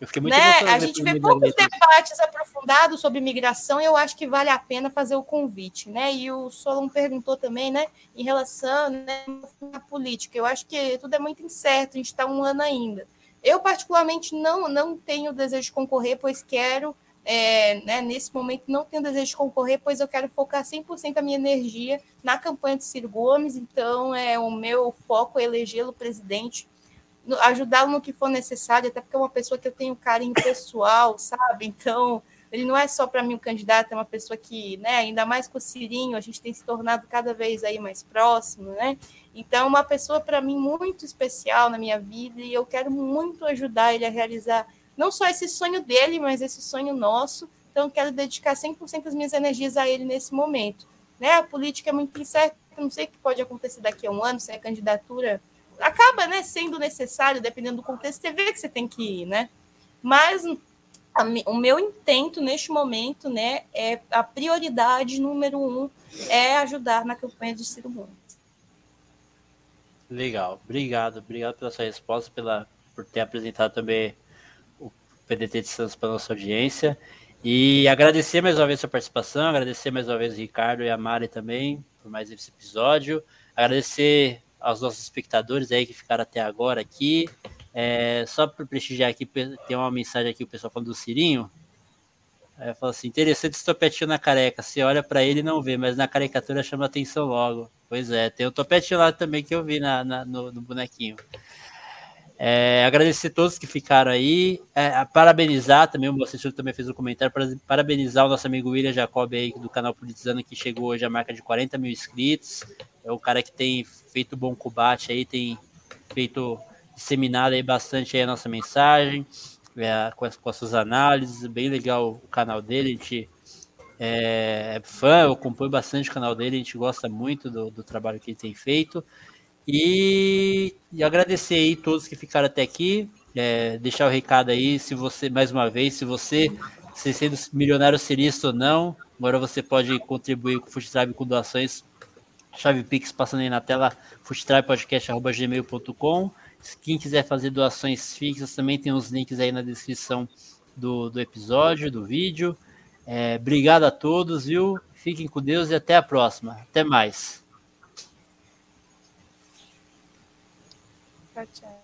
Eu fiquei muito né? A gente vê poucos debates aprofundados sobre migração e eu acho que vale a pena fazer o convite, né? E o Solon perguntou também, né, em relação né, à política. Eu acho que tudo é muito incerto, a gente está um ano ainda. Eu, particularmente, não, não tenho desejo de concorrer, pois quero é, né, nesse momento não tenho desejo de concorrer, pois eu quero focar 100% a minha energia na campanha de Ciro Gomes, então é o meu foco é elegê-lo presidente, ajudá-lo no que for necessário, até porque é uma pessoa que eu tenho carinho pessoal, [coughs] sabe? Então, ele não é só para mim um candidato, é uma pessoa que, né, ainda mais com o Cirinho, a gente tem se tornado cada vez aí mais próximo, né? Então, uma pessoa para mim muito especial na minha vida e eu quero muito ajudar ele a realizar não só esse sonho dele, mas esse sonho nosso. Então, quero dedicar 100% das minhas energias a ele nesse momento. Né? A política é muito incerta, não sei o que pode acontecer daqui a um ano, se a candidatura acaba né, sendo necessário, dependendo do contexto, você vê que você tem que ir, né? Mas a, o meu intento neste momento, né, é a prioridade número um é ajudar na campanha do Ciro Gomes. Legal, obrigado, obrigado pela sua resposta, pela, por ter apresentado também PDT de Santos para nossa audiência. E agradecer mais uma vez a sua participação, agradecer mais uma vez o Ricardo e a Mari também por mais esse episódio. Agradecer aos nossos espectadores aí que ficaram até agora aqui. É, só para prestigiar aqui, tem uma mensagem aqui, o pessoal falando do Cirinho. É, fala assim: interessante esse topetinho na careca. Você olha para ele e não vê, mas na caricatura chama atenção logo. Pois é, tem o topetinho lá também que eu vi na, na no, no, bonequinho. É, agradecer a todos que ficaram aí. É, parabenizar também, o assessor também fez um comentário. Parabenizar o nosso amigo William Jacob aí do canal Politizando, que chegou hoje à marca de 40 mil inscritos. É o cara que tem feito bom combate aí, tem feito disseminado aí bastante aí a nossa mensagem, é, com, as, com as suas análises. Bem legal o canal dele. A gente é, é fã, eu acompanho bastante o canal dele, a gente gosta muito do, do trabalho que ele tem feito. E, e, agradecer aí todos que ficaram até aqui. É, deixar o recado aí, se você, mais uma vez, se você, se sendo milionário serista ou não, agora você pode contribuir com o Food Tribe com doações. Chave Pix passando aí na tela, foodtribepodcast.gmail.com. Quem quiser fazer doações fixas, também tem os links aí na descrição do, do episódio, do vídeo. É, obrigado a todos, viu? Fiquem com Deus e até a próxima. Até mais. Okay.